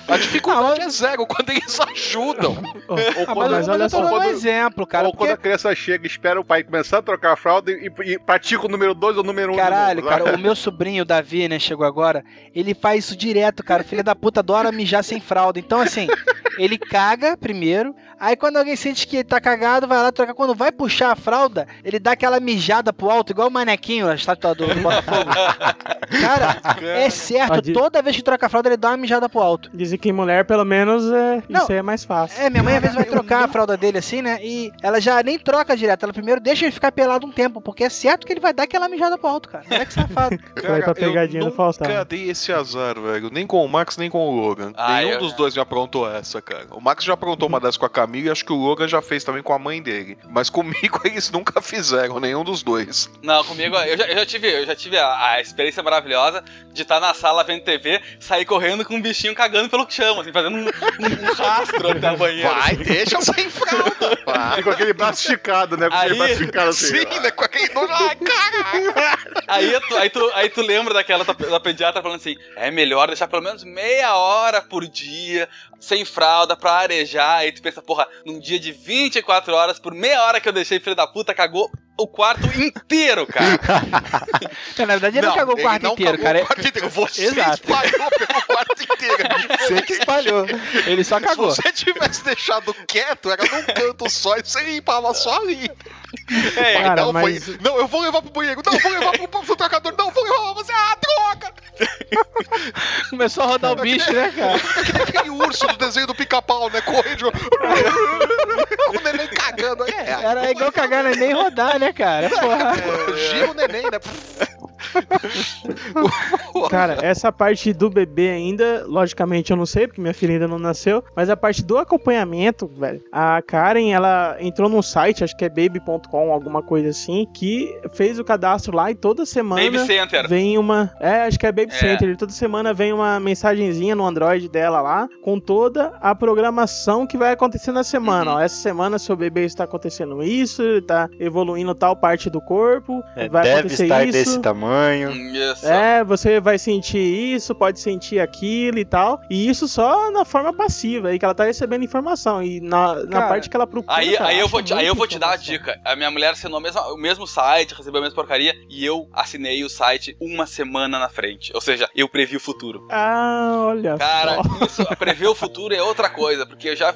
A dificuldade é zero quando eles ajudam. Ou Ah, quando, mas, olha só, dando um quando- exemplo, cara. ou quando porque- a criança chega, espera o pai começar a trocar a fralda e, e pratica o número 2 ou o número 1 um Caralho, novo, cara, o meu sobrinho, o Davi, né, chegou agora, ele faz isso direto, cara. O filho da puta adora mijar sem fralda. Então, assim, ele caga primeiro, aí quando alguém sente que ele tá cagado, vai lá trocar. Quando vai puxar a fralda, ele dá aquela mijada pro alto, igual o manequinho, a estátua do, do Botafogo. Cara, é certo, toda vez que troca a fralda, ele dá uma mijada pro alto. Dizem que em mulher, pelo menos, é, Não. isso aí é mais fácil. É, minha mãe às vezes vai trocar a fralda dele assim, né? E ela já nem troca direto. Ela primeiro deixa ele ficar pelado um tempo, porque é certo que ele vai dar aquela mijada pro alto, cara. Olha que safado. Foi pra pegadinha eu do Faustão. dei esse azar, velho. Nem com o Max, nem com o Logan. Ah, Nenhum eu- dos dois me aprontou essa, cara. O Max já aprontou uma dessas com a Camila e acho que o Logan já fez também com a mãe dele. Mas comigo eles nunca fizeram, nenhum dos dois. Não, comigo, eu já, eu já tive, eu já tive a, a experiência maravilhosa de estar na sala vendo TV, sair correndo com um bichinho cagando pelo chão, assim, fazendo um, um- rastro até a banheira. Vai, deixa sem fralda. E com aquele braço esticado, né? Com aquele braço esticado assim. Sim, né? Com aquele. Ai, caralho. Aí tu, aí, tu, aí tu lembra daquela da, pediatra falando assim: é melhor deixar pelo menos meia hora por dia sem fralda pra arejar. Aí tu pensa, porra, num dia de 24 horas, por meia hora que eu deixei, filho da puta, cagou o quarto inteiro, cara. Na verdade, ele não, cagou o quarto inteiro, cara. O quarto inteiro. Você Exato. espalhou pelo quarto inteiro. Você que espalhou. Ele só cagou. Se você tivesse deixado quieto, era num canto só e você limpava só ali. É, não, mas- foi- não, eu vou levar pro banheiro. Não, eu vou levar pro, pro trocador. Não, eu vou levar pra você. Ah, droga! Começou a rodar o bicho, né, cara? Aquele, aquele urso do desenho do pica-pau, né? Correndo. o neném cagando. É, Era igual cagar neném e rodar, né, cara? Porra. Gira o neném, né? Cara, essa parte do bebê ainda, logicamente eu não sei, porque minha filha ainda não nasceu, mas a parte do acompanhamento, velho, a Karen, ela entrou num site, acho que é baby.com, alguma coisa assim, que fez o cadastro lá e toda semana Baby Center. vem uma, é, acho que é Baby É. Center, e toda semana vem uma mensagenzinha no Android dela lá, com toda a programação que vai acontecer na semana, Uhum. ó, essa semana seu bebê está acontecendo isso, ele tá evoluindo tal parte do corpo, É, vai deve acontecer estar isso. desse tamanho. Isso. É, você vai sentir isso, pode sentir aquilo e tal. E isso só na forma passiva, aí que ela tá recebendo informação. E na, na Cara, parte que ela procura. Aí, cara, aí, eu vou te, aí eu vou te dar a dica. A minha mulher assinou o mesmo, o mesmo site, recebeu a mesma porcaria, e eu assinei o site uma semana na frente. Ou seja, eu previ o futuro. Ah, olha Cara, só. isso, prever o futuro é outra coisa, porque eu já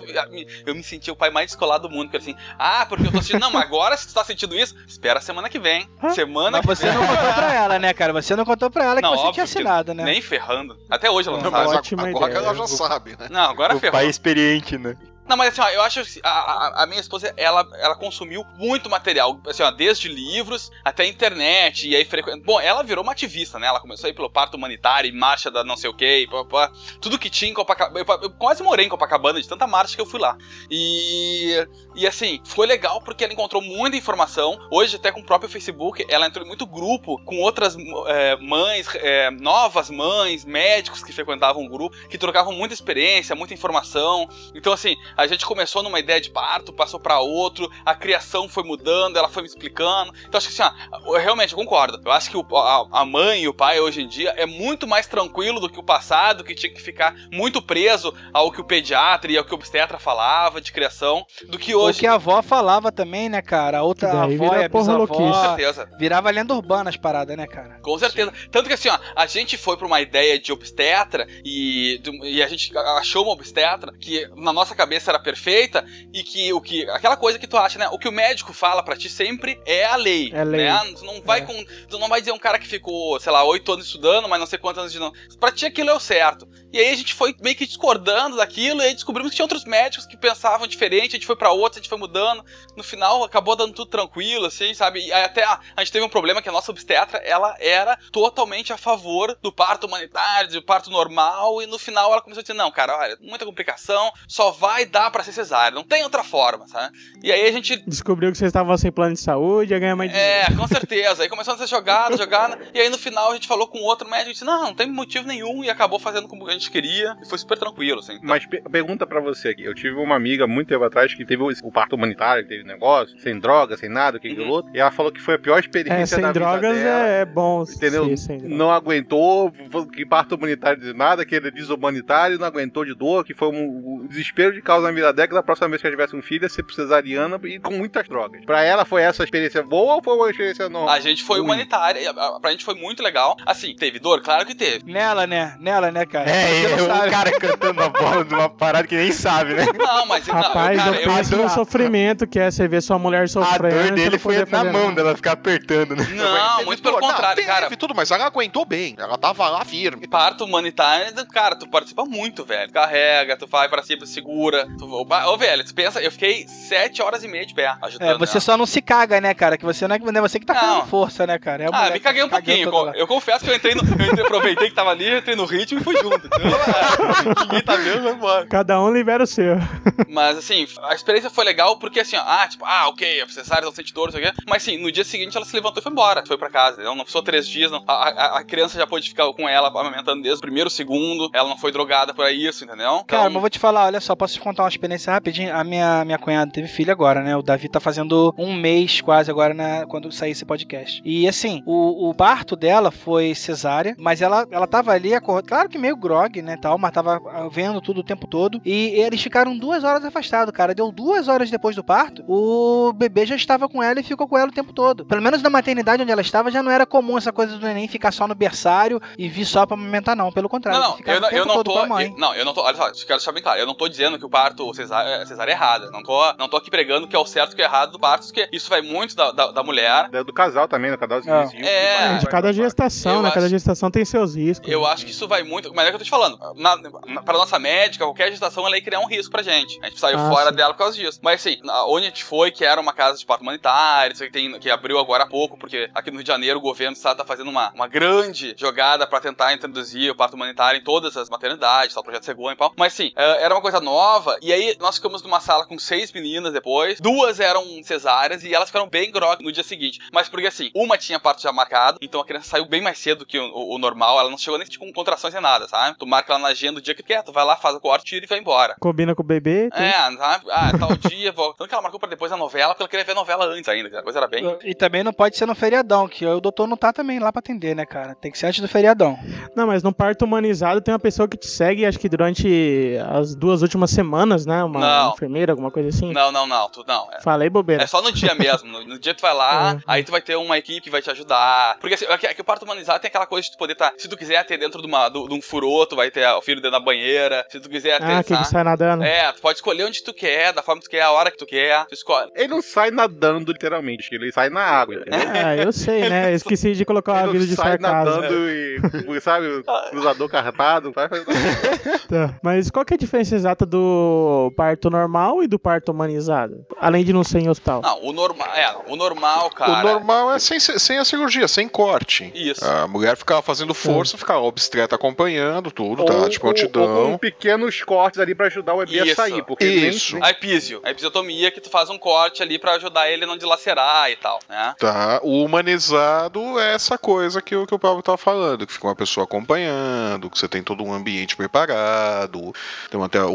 eu me senti o pai mais descolado do mundo, porque assim, ah, porque eu tô sentindo, não, mas agora se tu tá sentindo isso, espera a semana que vem. Semana Mas que você vem. não contou pra ela, né, cara? Você não contou pra ela que Não, você óbvio tinha que assinado, né? Nem ferrando. Até hoje ela não, Não, sabe. Ótima agora ideia. ela já sabe, né? Não, agora O ferrou. pai experiente, né? Não, mas assim, ó, eu acho que a, a- minha esposa, ela, ela consumiu muito material, assim, ó, desde livros até internet, e aí frequenta. Bom, ela virou uma ativista, né? Ela começou a ir pelo parto humanitário, e marcha da não sei o quê, pá, pá, tudo que tinha em Copacabana. Eu, eu quase morei em Copacabana de tanta marcha que eu fui lá. E, e assim, foi legal porque ela encontrou muita informação. Hoje, até com o próprio Facebook, ela entrou em muito grupo com outras é, mães, é, novas mães, médicos que frequentavam o grupo, que trocavam muita experiência, muita informação. Então, assim, a gente começou numa ideia de parto, passou pra outro, a criação foi mudando, ela foi me explicando. Então, acho que assim, ó, eu realmente eu concordo. Eu acho que o- a, a mãe e o pai hoje em dia é muito mais tranquilo do que o passado, que tinha que ficar muito preso ao que o pediatra e ao que o obstetra falava de criação, do que O hoje. que a avó falava também, né, cara? A outra avó e a porra bisavó. Com certeza. Virava lenda urbana as paradas, né, cara? Com certeza. Tanto que assim, ó, a gente foi pra uma ideia de obstetra e, e a gente achou uma obstetra que na nossa cabeça era perfeita e que o que. aquela coisa que tu acha, né? O que o médico fala pra ti sempre é a lei. É lei. Né? Tu não vai É. com. Tu não vai dizer um cara que ficou, sei lá, oito anos estudando, mas não sei quantos anos de não. Pra ti aquilo é o certo. E aí a gente foi meio que discordando daquilo e aí descobrimos que tinha outros médicos que pensavam diferente, a gente foi pra outros, a gente foi mudando. No final acabou dando tudo tranquilo, assim, sabe? E aí até a, a gente teve um problema que a nossa obstetra, ela era totalmente a favor do parto humanitário, do parto normal, e no final ela começou a dizer, não, cara, olha, muita complicação, só vai dá pra ser cesárea, não tem outra forma, sabe? E aí a gente Descobriu que vocês estavam sem plano de saúde, ia ganhar mais dinheiro. é, com certeza. Aí começou a ser jogada, jogada. E aí no final a gente falou com outro médico e disse: Não, não tem motivo nenhum. E acabou fazendo como a gente queria. E foi super tranquilo, assim. Então, Mas pe- pergunta pra você aqui. Eu tive uma amiga muito tempo atrás que teve o, parto humanitário, que teve negócio, sem droga, sem nada, que Uhum. outro. E ela falou que foi a pior experiência É, sem da vida drogas dela. é, é bom. Entendeu? drogas. Não aguentou, que parto humanitário de nada, que ele é desumanitário, não aguentou de dor, que foi um, um desespero de causa na vida que da próxima vez que ela tivesse um filho ia ser cesariana e com muitas drogas. Pra ela foi essa experiência boa ou foi uma experiência normal? a gente foi Ui. humanitária. e a- a- Pra gente foi muito legal. Assim, teve dor? Claro que teve. Nela, né? Nela, né, cara? É, é, o cara cantando a bola de uma parada que nem sabe, né? Não, mas. Rapaz, não, eu cara, eu, penso no sofrimento que é você ver sua mulher A sofrendo. dor e você dele foi na mão nada. dela ficar apertando, né? Não, muito pelo dor. contrário, não, cara. Teve tudo, mas ela aguentou bem. Ela tava lá firme. Parto humanitário, cara, tu participa muito, velho. Carrega, tu vai pra cima, segura. Tu... Ô, velho, tu pensa, eu fiquei sete horas e meia de pé ajudando. É, você ela. só não se caga, né, cara? Que você não é, não é você que tá fazendo força, né, cara? É Ah, mulher me que caguei tá um pouquinho. lá. Eu confesso que eu entrei no. Eu entrei, aproveitei que tava ali, eu entrei no ritmo e fui junto. É, ninguém tá vendo, vai embora. Cada um libera o seu. Mas assim, a experiência foi legal porque assim, ó, ah, tipo, ah, ok, a cesárea não sente dor, não sei o quê. Mas assim, no dia seguinte ela se levantou e foi embora. Foi pra casa. Não, não precisou três dias. Não. A, a- a criança já pôde ficar com ela amamentando desde o primeiro segundo. Ela não foi drogada por isso, entendeu? Então, Cara, mas vou te falar, olha só, posso te contar uma experiência rapidinho? A minha, minha cunhada teve filho agora, né? O Davi tá fazendo um mês quase agora na, quando sair esse podcast. E assim, o, o parto dela foi cesárea, mas ela, ela tava ali, acordada, claro que meio grog, né, tal, mas tava ah, vendo tudo o tempo todo. E eles ficaram duas horas afastados, cara. Deu duas horas depois do parto, o bebê já estava com ela e ficou com ela o tempo todo. Pelo menos na maternidade onde ela estava, já não era comum essa coisa do neném ficar só no berçário e vir só pra amamentar, não. Pelo contrário, Não, não, eu não, eu não tô. eu- não, eu não tô. Olha só, quero deixar bem claro. Eu não tô dizendo que o parto cesárea, cesárea é errado. Não tô, não tô aqui pregando que é o certo e que é errado do parto, porque isso vai muito da, da, da mulher. Do casal também, no casal É. É, de cada gestação, né? Cada gestação tem seus riscos. Eu acho que isso vai muito. Mas é que eu tô te falando. Na, na, pra nossa médica, qualquer gestação ela ia criar um risco pra gente. A gente saiu Ah, fora sim. dela por causa disso. Mas assim, onde a gente foi, que era uma casa de parto humanitário, isso que, tem, que abriu agora há pouco, porque aqui no Rio de Janeiro o governo do estado tá fazendo uma, uma grande jogada pra tentar introduzir o parto humanitário em todas as maternidades, tal, o projeto Segura e tal. Mas sim, é, era uma coisa nova. E aí nós ficamos numa sala com seis meninas depois. Duas eram cesáreas e elas ficaram bem grog no dia seguinte. Mas porque assim, uma tinha parto já marcado, então a criança saiu bem mais cedo que o, o- o normal. Ela não chegou nem com contrações nem nada, sabe? Tu marca ela na agenda o dia que quer, tu vai lá, faz o corte, tira e vai embora. Combina com o bebê. tudo. É, sabe? Ah, tal dia, vou... Tanto que ela marcou pra depois da novela, porque ela queria ver a novela antes ainda, que a coisa era bem. E também não pode ser no feriadão, que o doutor não tá também lá pra atender, né, cara? Tem que ser antes do feriadão. Não, mas no parto humanizado tem uma pessoa que te segue, acho que durante as duas últimas semanas, né? Uma Não. enfermeira, alguma coisa assim. Não, não, não, tu não. É. Falei bobeira. É só no dia mesmo. No, no dia que tu vai lá, Uhum. aí tu vai ter uma equipe que vai te ajudar. Porque assim, que, é que o parto humanizado tem aquela coisa de tu poder estar. se tu quiser ter dentro de, uma, do- de um furô, tu vai ter o filho dentro da banheira. Se tu quiser ter. ah, que ele sai nadando. É, tu pode escolher onde tu quer, da forma que tu quer, a hora que tu quer. Tu escolhe. Ele não sai nadando, literalmente. Ele sai na água, entendeu? Ah, eu sei, né? Eu esqueci de colocar o aviso de sai sarcasmo. nadando e, sabe, o cruzador cartado. Vai fazer... Tá. Mas qual que é a diferença exata do parto normal e do parto humanizado? Além de não ser em hospital. Não, o normal. É, o normal, cara. O normal é sem, sem a cirurgia, sem corte. Isso. A mulher ficava fazendo força, ficava o obstetra acompanhando tudo, tá? Ou- De ou- ou prontidão. com pequenos cortes ali pra ajudar o bebê Isso. a sair. Porque Isso. nem- A episio. A episiotomia que tu faz um corte ali pra ajudar ele a não dilacerar e tal, né? Tá, o humanizado é essa coisa que, o- que o Pablo tava falando, que fica uma pessoa acompanhando, que você tem todo um ambiente preparado, tem até o,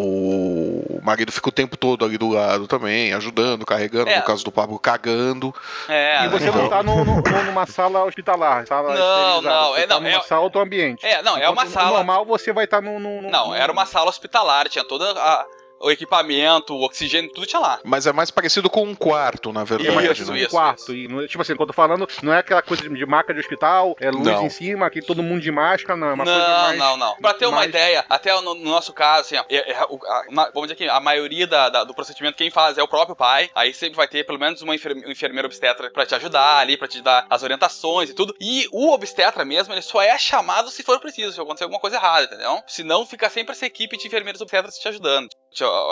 o marido fica o tempo todo ali do lado também, ajudando, carregando, É. no caso do Pablo, cagando. É. E você não tá no- no- no- numa sala hospitalar, sala Não, não, é- tá não, numa é- sala outro ambiente. É, não, é uma Enquanto sala. normal você vai estar num, num- Não, era uma sala hospitalar, tinha todo a- o equipamento, o oxigênio, tudo tinha lá. Mas é mais parecido com um quarto, na É verdade, Isso, um né? isso. quarto. E, não- tipo assim, quando eu tô falando, não é aquela coisa de, maca de hospital, é luz Não. em cima, aqui todo mundo de máscara, não. É uma não, coisa mais. não, não. Pra ter uma mais- ideia, até no, no nosso caso, assim, ó, é- é- a- na- vamos dizer que a maioria da- da- do procedimento quem faz é o próprio pai. Aí sempre vai ter pelo menos uma enfer- um enfermeira obstetra pra te ajudar ali, pra te dar as orientações e tudo. E o obstetra mesmo, ele só é chamado se for preciso, se acontecer alguma coisa errada, entendeu? Senão fica sempre essa equipe de enfermeiros obstetras te ajudando.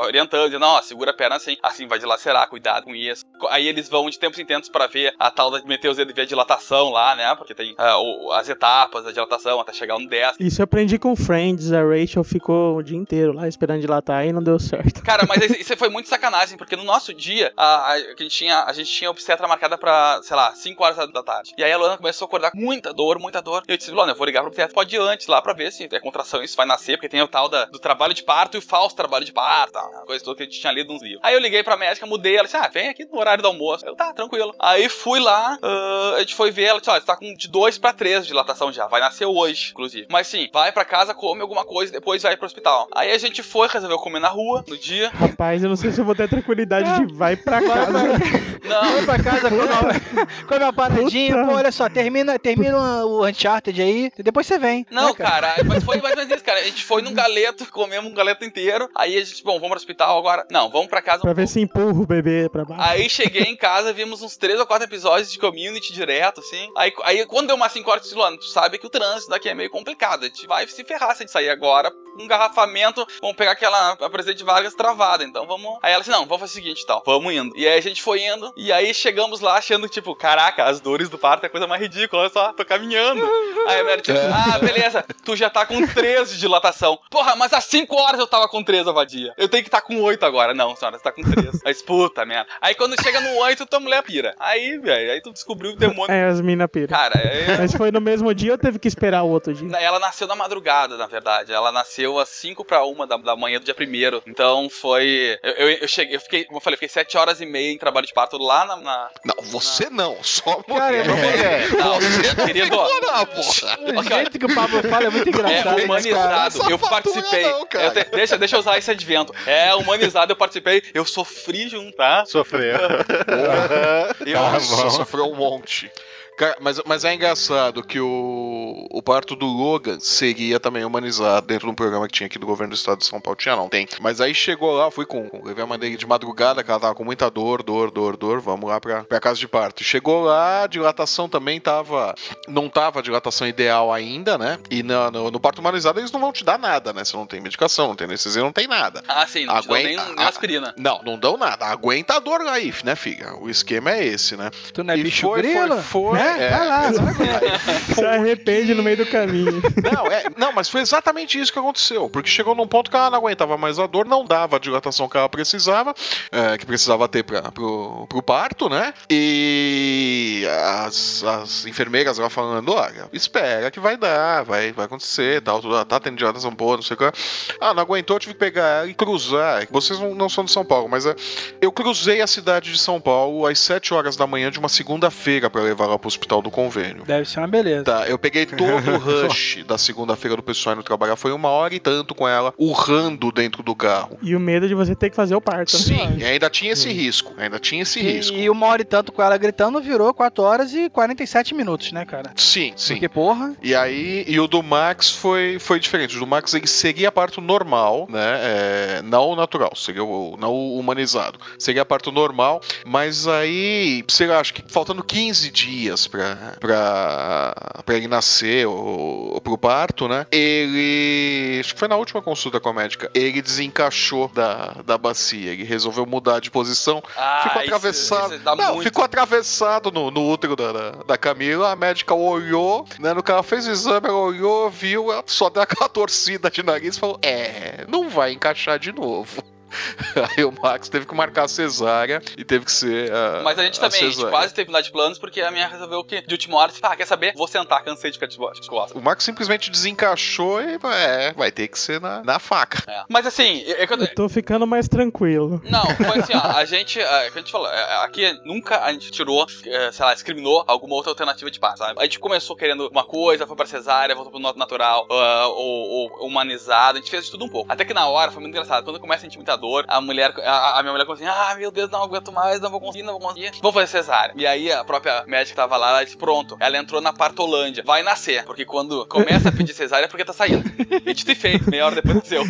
Orientando, dizendo, ó, segura a perna assim, assim vai dilacerar, cuidado com isso. Aí eles vão de tempos em tempos pra ver a tal da meter os dedos de ver a dilatação lá, né? Porque tem o- as etapas da dilatação até chegar no 10. Isso eu aprendi com Friends, a Rachel ficou o dia inteiro lá esperando dilatar e não deu certo. Cara, mas isso- foi muito sacanagem, porque no nosso dia, a, a, a gente tinha, a gente tinha obstetra marcada pra, sei lá, 5 horas da tarde. E aí a Luana começou a acordar com muita dor, muita dor. E eu disse, Luana, eu vou ligar pro obstetra, pode ir antes lá pra ver se é contração, isso vai nascer, porque tem o tal da, do trabalho de parto e o falso trabalho de parto, tal, uma coisa toda que a gente tinha lido nos livros. Aí eu liguei pra médica, mudei, ela disse, ah, vem aqui no horário do almoço. Eu, tá, tranquilo. Aí fui lá, ah, a gente foi ver, ela disse, olha, você tá com de 2 pra 3 de dilatação já, vai nascer hoje, inclusive. Mas sim, vai pra casa, come alguma coisa, depois vai pro hospital. Aí a gente foi, resolveu comer na rua, no dia. Rapaz, eu não sei se eu vou ter a tranquilidade de vai pra casa. Não, Vai pra casa, come uma, come uma paradinha, Puta. pô, olha só, termina, termina o Uncharted aí, e depois você vem. Não, né, cara, mas foi mais ou menos isso, cara. A gente foi num galeto, comemos um galeto inteiro. Aí a gente, bom, vamos pro hospital agora. Não, vamos pra casa. um Pra ver pouco. se empurra o bebê pra baixo. Aí cheguei em casa, vimos uns três ou quatro episódios de community direto, assim. Aí, aí quando deu umas 5 horas, eu disse, Luana, tu sabe que o trânsito daqui é meio complicado. A gente vai se ferrar se a gente sair agora. Um engarrafamento, vamos pegar aquela a Presidente Vargas travada. Então vamos. Aí ela disse: Não, vamos fazer o seguinte, então, vamos indo. E aí a gente foi indo, e aí chegamos lá achando, tipo, caraca, as dores do parto é a coisa mais ridícula, olha só, tô caminhando. Aí a mulher disse: Ah, beleza, tu já tá com 13 de dilatação. Porra, mas às 5 horas eu tava com 3, vadia. Eu tenho que estar tá com 8 agora. Não, senhora, você tá com 3. Mas puta merda. Aí quando chega no 8, tua mulher pira. Aí, velho, aí tu descobriu o demônio. É, as mina pira. Cara, é. Mas foi no mesmo dia ou teve que esperar o outro dia? Ela nasceu na madrugada, na verdade. Ela nasceu às 5 pra 1 da, da manhã do dia 1 Então foi. Eu, eu, eu cheguei, eu fiquei, como eu falei, eu fiquei 7 horas e meia em trabalho de parto lá na. na... Não, você não, só a Cara, mulher. é- Não, Você querido, não tem moral, porra. O jeito que o Pablo fala é muito É engraçado. cara? humanizado, eu participei. não, cara. Eu te- deixa, deixa eu usar esse advento. É humanizado, eu participei. Eu sofri junto, tá? Sofreu. Eu, Nossa, sofreu um monte. Cara, mas, mas é engraçado que o, o parto do Logan seria também humanizado dentro de um programa que tinha aqui do governo do estado de São Paulo. Tinha não, tem. Mas aí chegou lá, fui com. Levei a mãe dele de madrugada, que ela tava com muita dor, dor, dor, dor. Vamos lá pra, pra casa de parto. Chegou lá, a dilatação também tava. Não tava a dilatação ideal ainda, né? E no, no, no parto humanizado eles não vão te dar nada, né? Você não tem medicação, não tem anestesia, não tem nada. Ah, sim, não te dou nem, Aguenta- nem aspirina. Não, não dão nada. Aguenta a dor aí, né, filha? O esquema é esse, né? Tu não é E bicho foi, grilo? foi, foi, né? É. Vai lá, vai lá. Se arrepende no meio do caminho. Não, é, não, mas foi exatamente isso que aconteceu. Porque chegou num ponto que ela não aguentava mais a dor, não dava a dilatação que ela precisava, é, que precisava ter pra, pro, pro parto, né? E as, as enfermeiras lá falando: olha, espera que vai dar, vai, vai acontecer, tal, tudo, tá tendo dilatação boa, não sei o que. Ah, não aguentou, tive que pegar ela e cruzar. Vocês não, não são de São Paulo, mas é, eu cruzei a cidade de São Paulo às 7 horas da manhã de uma segunda-feira pra levar ela pro hospital do convênio. Deve ser uma beleza. Tá, eu peguei todo o rush da segunda-feira do pessoal indo trabalhar. Foi uma hora e tanto com ela, urrando dentro do carro. E o medo de você ter que fazer o parto. né? Sim, e ainda tinha esse risco. Ainda tinha esse risco. E, e uma hora e tanto com ela gritando virou 4 horas e 47 minutos, né, cara? Sim, sim. Porque, porra. E aí, e o do Max foi, foi diferente. O do Max ele seguia parto normal, né? É, não o natural, seria o não o humanizado. Seria parto normal, mas aí, sei lá, acho que faltando 15 dias pra, pra ele nascer, ou, ou pro parto, né? Ele. Acho que foi na última consulta com a médica. Ele desencaixou da, da bacia. Ele resolveu mudar de posição. Ah, ficou isso- atravessado. isso dá não, muito. ficou atravessado no, no útero da, da, da Camila. A médica olhou, né? No ela fez o exame, ela olhou, viu, ela só deu aquela torcida de nariz e falou: É, não vai encaixar de novo. Aí o Max teve que marcar a cesárea e teve que ser. A, Mas a gente também, a gente quase teve mudar de planos, porque a minha resolveu que de última hora, ah, quer saber? Vou sentar, cansei de ficar de de costas. O Max simplesmente desencaixou e é, vai ter que ser na, na faca. É. Mas assim, é que eu- Eu tô ficando mais tranquilo. Não, foi assim, ó, a gente, é, que a gente falou, é, aqui nunca a gente tirou, é, sei lá, discriminou alguma outra alternativa de parto, sabe? A gente começou querendo uma coisa, foi pra cesárea, voltou pro natural, ah, ou, ou humanizado, a gente fez de tudo um pouco. Até que na hora foi muito engraçado, quando começa a sentir muita dor, a mulher, a, a minha mulher falou assim, ah, meu Deus, não aguento mais, não vou conseguir, não vou conseguir, vou fazer cesárea. E aí a própria médica tava lá, ela disse, pronto, ela entrou na partolândia, vai nascer, porque quando começa a pedir cesárea é porque tá saindo. E dito e feito, meia hora depois nasceu.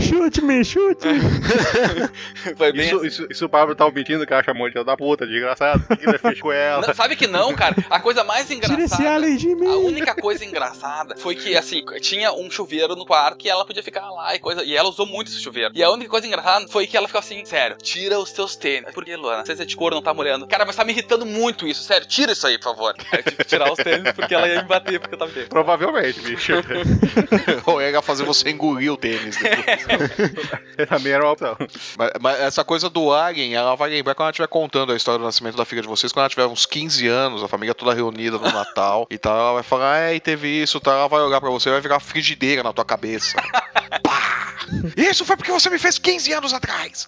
Chute-me, chute-me. Foi bem Isso, assim. isso, isso o Pablo tá mentindo que acha muito da puta, desgraçado. O que que ele fez com ela? Não, sabe que não, cara? A coisa mais Tira esse engraçada. alien de A mim. única coisa engraçada foi que, assim, tinha um chuveiro no quarto que ela podia ficar lá e coisa. E ela usou muito esse chuveiro. E a única coisa engraçado foi que ela ficou assim, sério, tira os teus tênis. Por que, Luana? Não sei se é de couro, não tá molhando. Cara, mas tá me irritando muito isso, sério, tira isso aí, por favor. Aí eu tive que tirar os tênis porque ela ia me bater porque eu tava bêbado. Provavelmente, bicho. Ou ia fazer você engolir o tênis. depois. Também era uma opção. mas, mas essa coisa do Alien, ela vai lembrar quando ela estiver contando a história do nascimento da filha de vocês, quando ela tiver uns 15 anos, a família toda reunida no Natal e tal, ela vai falar, é, teve isso, tal, ela vai olhar pra você e vai virar frigideira na tua cabeça. Pá! Isso foi porque você me fez 15 anos atrás!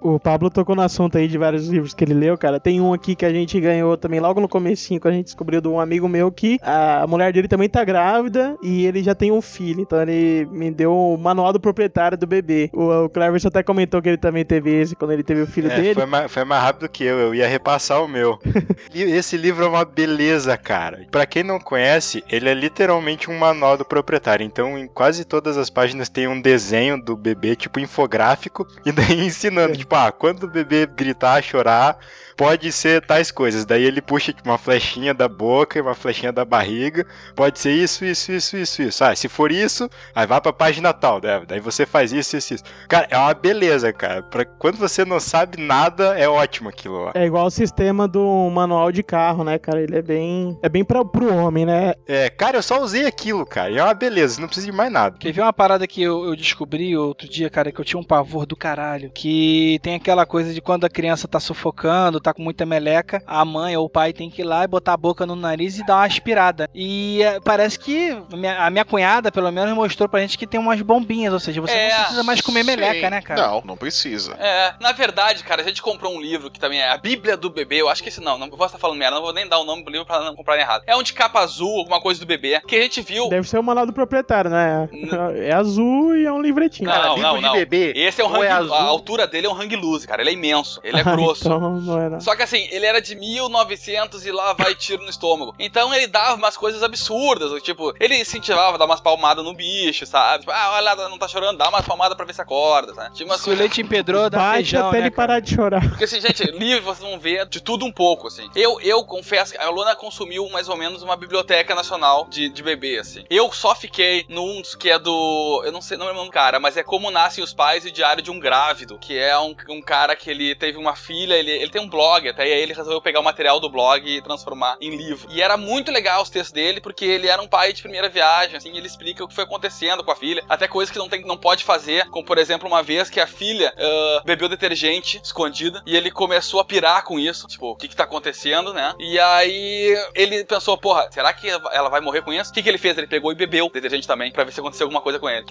O Pablo tocou no assunto aí de vários livros que ele leu, cara. Tem um aqui que a gente ganhou também logo no comecinho, quando a gente descobriu de um amigo meu que a mulher dele também tá grávida e ele já tem um filho. Então ele me deu o manual do proprietário do bebê. O, o Cleverson até comentou que ele também teve esse quando ele teve o filho É, dele. foi, mais, foi mais rápido que eu, eu ia repassar o meu. E Esse livro é uma beleza, cara. Pra quem não conhece, ele é literalmente um manual do proprietário. Então, em quase todas as páginas tem um desenho do bebê, tipo infográfico, e daí ensinando, É. tipo, ah, quando o bebê gritar, chorar, pode ser tais coisas. Daí ele puxa tipo, uma flechinha da boca e uma flechinha da barriga. Pode ser isso, isso, isso, isso, isso. Ah, se for isso, aí vai pra página tal, né? Daí você faz isso, isso, isso. Cara, é uma beleza, cara. Pra quando você não sabe nada, é ótimo aquilo lá. É igual o sistema do manual de carro, né, cara? Ele é bem. É bem pra, pro homem, né? É, cara, eu só usei aquilo, cara. E é uma beleza, não precisa de mais nada. Quer ver uma parada que eu, eu descobri outro dia, cara, que eu tinha um pavor do caralho. Que tem aquela coisa de quando a criança tá sufocando, tá com muita meleca, a mãe ou o pai tem que ir lá e botar a boca no nariz e dar uma aspirada. E é, parece que a minha, cunhada, pelo menos, mostrou pra gente que tem umas bombinhas, ou seja, você É, não precisa mais comer meleca, Sim. né, cara? Não, não precisa. É, na verdade, cara, a gente comprou um livro que também é a Bíblia do Bebê. Eu acho que esse não, não vou estar falando merda, não vou nem dar o nome do livro pra não comprar errado. É um de capa azul, alguma coisa do bebê, que a gente viu. Deve ser o manual do proprietário, né? É azul e é um livretinho. Não, Cara, não, livro de não. bebê. Esse é um ou é hang, azul. a altura dele é um hang loose, cara. Ele é imenso, ele é Ah, grosso. então não era. Só que assim, ele era de 1900 e lá vai tiro no estômago. Então ele dava umas coisas absurdas, tipo, ele incentivava a dar umas palmadas no bicho, sabe? Tipo, ah, olha lá, não tá chorando, dá umas palmadas pra ver se acorda, sabe? Tipo, umas Se o leite empedrou, dá Bate feijão, até né, ele cara? parar de chorar. Porque assim, gente, livro vocês vão ver de tudo um pouco, assim. Eu, eu confesso que a Luna consumiu mais ou menos uma biblioteca nacional de, de bebê, assim. Eu só fiquei num dos que é do. Eu não sei, não lembro o nome do cara, mas é Como Nascem os Pais e o Diário de um Grávido. Que é um, um cara que ele teve uma filha, ele, ele tem um blog até, e aí ele resolveu pegar o material do blog e transformar em livro. E era muito legal os textos dele, porque ele era um pai de primeira viagem, assim, ele explica o que foi acontecendo com a filha, até coisas que não, tem, não pode fazer, como por exemplo, uma vez que a filha ah, bebeu detergente escondida, e ele começou a pirar com isso, tipo, o que que tá acontecendo, né? E aí ele pensou, porra, será que ela vai morrer com isso? O que que ele fez? Ele pegou e bebeu detergente também, pra ver se aconteceu alguma coisa com ele.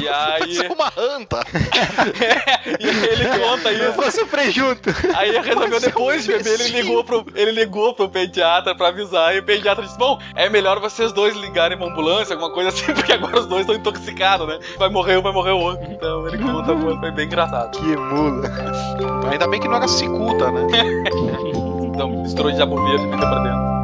E aí, Isso é uma anta. e aí ele conta Eu isso. vou sofrer junto. Aí ele resolveu Mas é um depois beber, ele ligou, pro, ele ligou pro pediatra pra avisar. E o pediatra disse: Bom, é melhor vocês dois ligarem pra ambulância, alguma coisa assim, porque agora os dois estão intoxicados, né? Vai morrer um, vai morrer o outro. Então ele conta muito, foi bem engraçado. Que mula. Ainda bem que não era cicuta, né? Então, misturou de verde e fica pra dentro.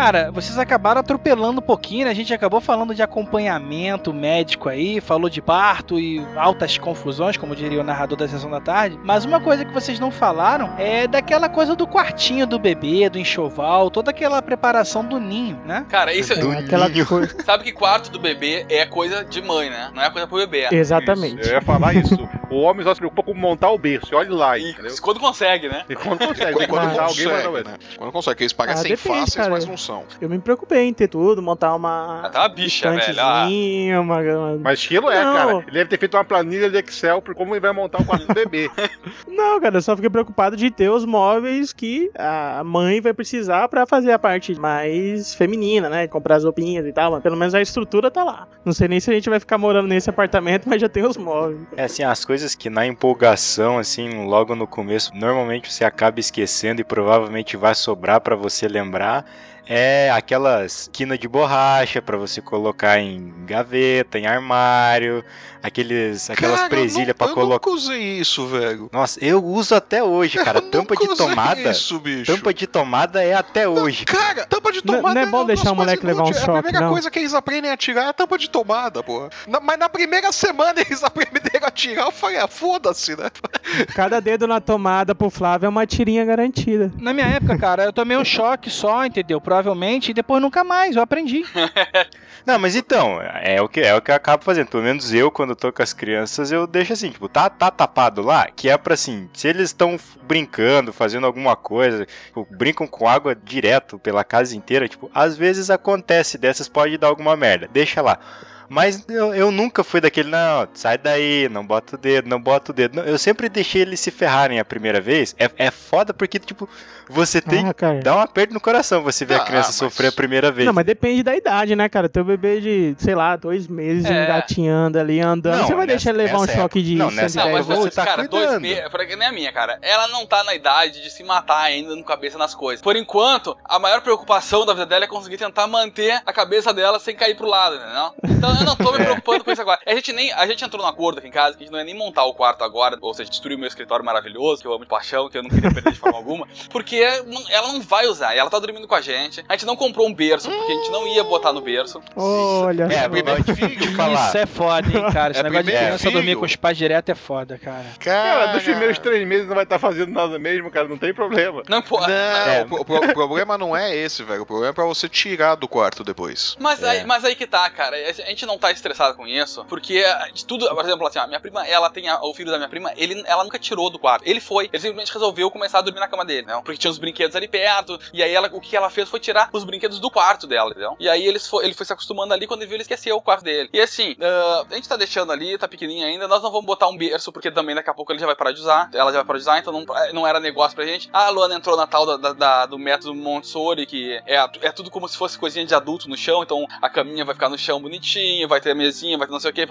Cara, vocês acabaram atropelando um pouquinho, né? A gente acabou falando de acompanhamento médico aí, falou de parto e altas confusões, como diria o narrador da sessão da tarde. Mas uma coisa que vocês não falaram é daquela coisa do quartinho do bebê, do enxoval, toda aquela preparação do ninho, né? Cara, isso Do É aquela ninho. coisa. sabe que quarto do bebê é coisa de mãe, né? Não é coisa pro bebê. Exatamente. Isso, eu ia falar isso. O homem só se preocupa com montar o berço. Olhe lá, E entendeu? quando consegue, né? E quando consegue, Quando, alguém consegue, berço. né? Quando consegue, porque eles parecem Ah, depende, fáceis, cara. mas não são. Eu me preocupei em ter tudo, montar uma. Ah, tá uma bicha, velho. Ah, uma, uma- Mas estilo é, Não. cara. Ele deve ter feito uma planilha de Excel por como ele vai montar o quarto do bebê. Não, cara, eu só fiquei preocupado de ter os móveis que a mãe vai precisar pra fazer a parte mais feminina, né? Comprar as roupinhas e tal, mas pelo menos a estrutura tá lá. Não sei nem se a gente vai ficar morando nesse apartamento, mas já tem os móveis. É assim, as coisas que na empolgação, assim, logo no começo, normalmente você acaba esquecendo e provavelmente vai sobrar pra você lembrar. é aquelas quina de borracha pra você colocar em gaveta, em armário, aqueles aquelas Cara, presilhas nu- pra Eu colocar. nunca usei isso, velho. Nossa, eu uso até hoje, cara. Eu Tampa nunca de usei tomada. Isso, bicho. Tampa de tomada é até hoje. Cara, tampa de Não- tomada não é bom uma das deixar o moleque levar um choque, A primeira não. coisa que eles aprendem a tirar é a tampa de tomada, porra. Na- mas na primeira semana eles aprenderam a tirar, eu falei, ah, foda-se, né? Cada dedo na tomada pro Flávio é uma tirinha garantida. Na minha época, cara, eu tomei um choque só, entendeu? Provavelmente, e depois nunca mais, eu aprendi. Não, mas então, é o que é o que eu acabo fazendo. Pelo menos eu, quando tô com as crianças, eu deixo assim, tipo, tá, tá tapado lá, que é pra assim, se eles estão brincando, fazendo alguma coisa, tipo, brincam com água direto pela casa inteira, tipo, às vezes acontece dessas, pode dar alguma merda, deixa lá. Mas eu, eu nunca fui daquele, não, sai daí, não bota o dedo, não bota o dedo. Não, eu sempre deixei eles se ferrarem a primeira vez. É, é foda porque, tipo, você tem Ah, cara. Dá um aperto no coração você ver Ah, a criança mas- sofrer a primeira vez. Não, mas depende da idade, né, cara? Teu bebê de, sei lá, dois meses É. engatinhando ali, andando. Não, você vai nessa- deixar ele levar um nessa choque época- de não, nessa 110 Não, mas época você tá cara, dois cuidando. meses. Pra que nem a minha, cara. Ela não tá na idade de se matar ainda no cabeça nas coisas. Por enquanto, a maior preocupação da vida dela é conseguir tentar manter a cabeça dela sem cair pro lado, entendeu? Então eu não tô me preocupando com isso agora. A gente nem. A gente entrou num acordo aqui em casa que a gente não ia nem montar o quarto agora, ou seja, destruir o meu escritório maravilhoso, que eu amo de paixão, que eu não queria perder de forma alguma. Porque não- ela não vai usar. Ela tá dormindo com a gente. A gente não comprou um berço, porque a gente não ia botar no berço. Olha É, só. primeiro filho, falar. Isso é foda, hein, cara. Esse É negócio de criança filho. dormir com os pais direto é foda, cara. Cara, dos primeiros três meses não vai estar fazendo nada mesmo, cara, não tem problema. Não importa. Não, É. o, pro- o problema não é esse, velho. O problema é pra você tirar do quarto depois. Mas, É. aí, mas aí que tá, cara. A gente não tá estressado com isso, porque de tudo, por exemplo, assim, a minha prima, ela tem a- o filho da minha prima, ele, ela nunca tirou do quarto. Ele foi, ele simplesmente resolveu começar a dormir na cama dele, né? Porque tinha os brinquedos ali perto, e aí ela, o que ela fez foi tirar os brinquedos do quarto dela, entendeu? E aí eles foi, ele foi se acostumando ali, quando ele viu, ele esqueceu o quarto dele. E assim, ah, a gente tá deixando ali, tá pequenininho ainda, nós não vamos botar um berço, porque também daqui a pouco ele já vai parar de usar, ela já vai parar de usar, então não, não era negócio pra gente. A Luana entrou na tal da, da- da- do método Montessori, que é, é tudo como se fosse coisinha de adulto no chão, então a caminha vai ficar no chão bonitinho, vai ter a mesinha, vai ter não sei o que,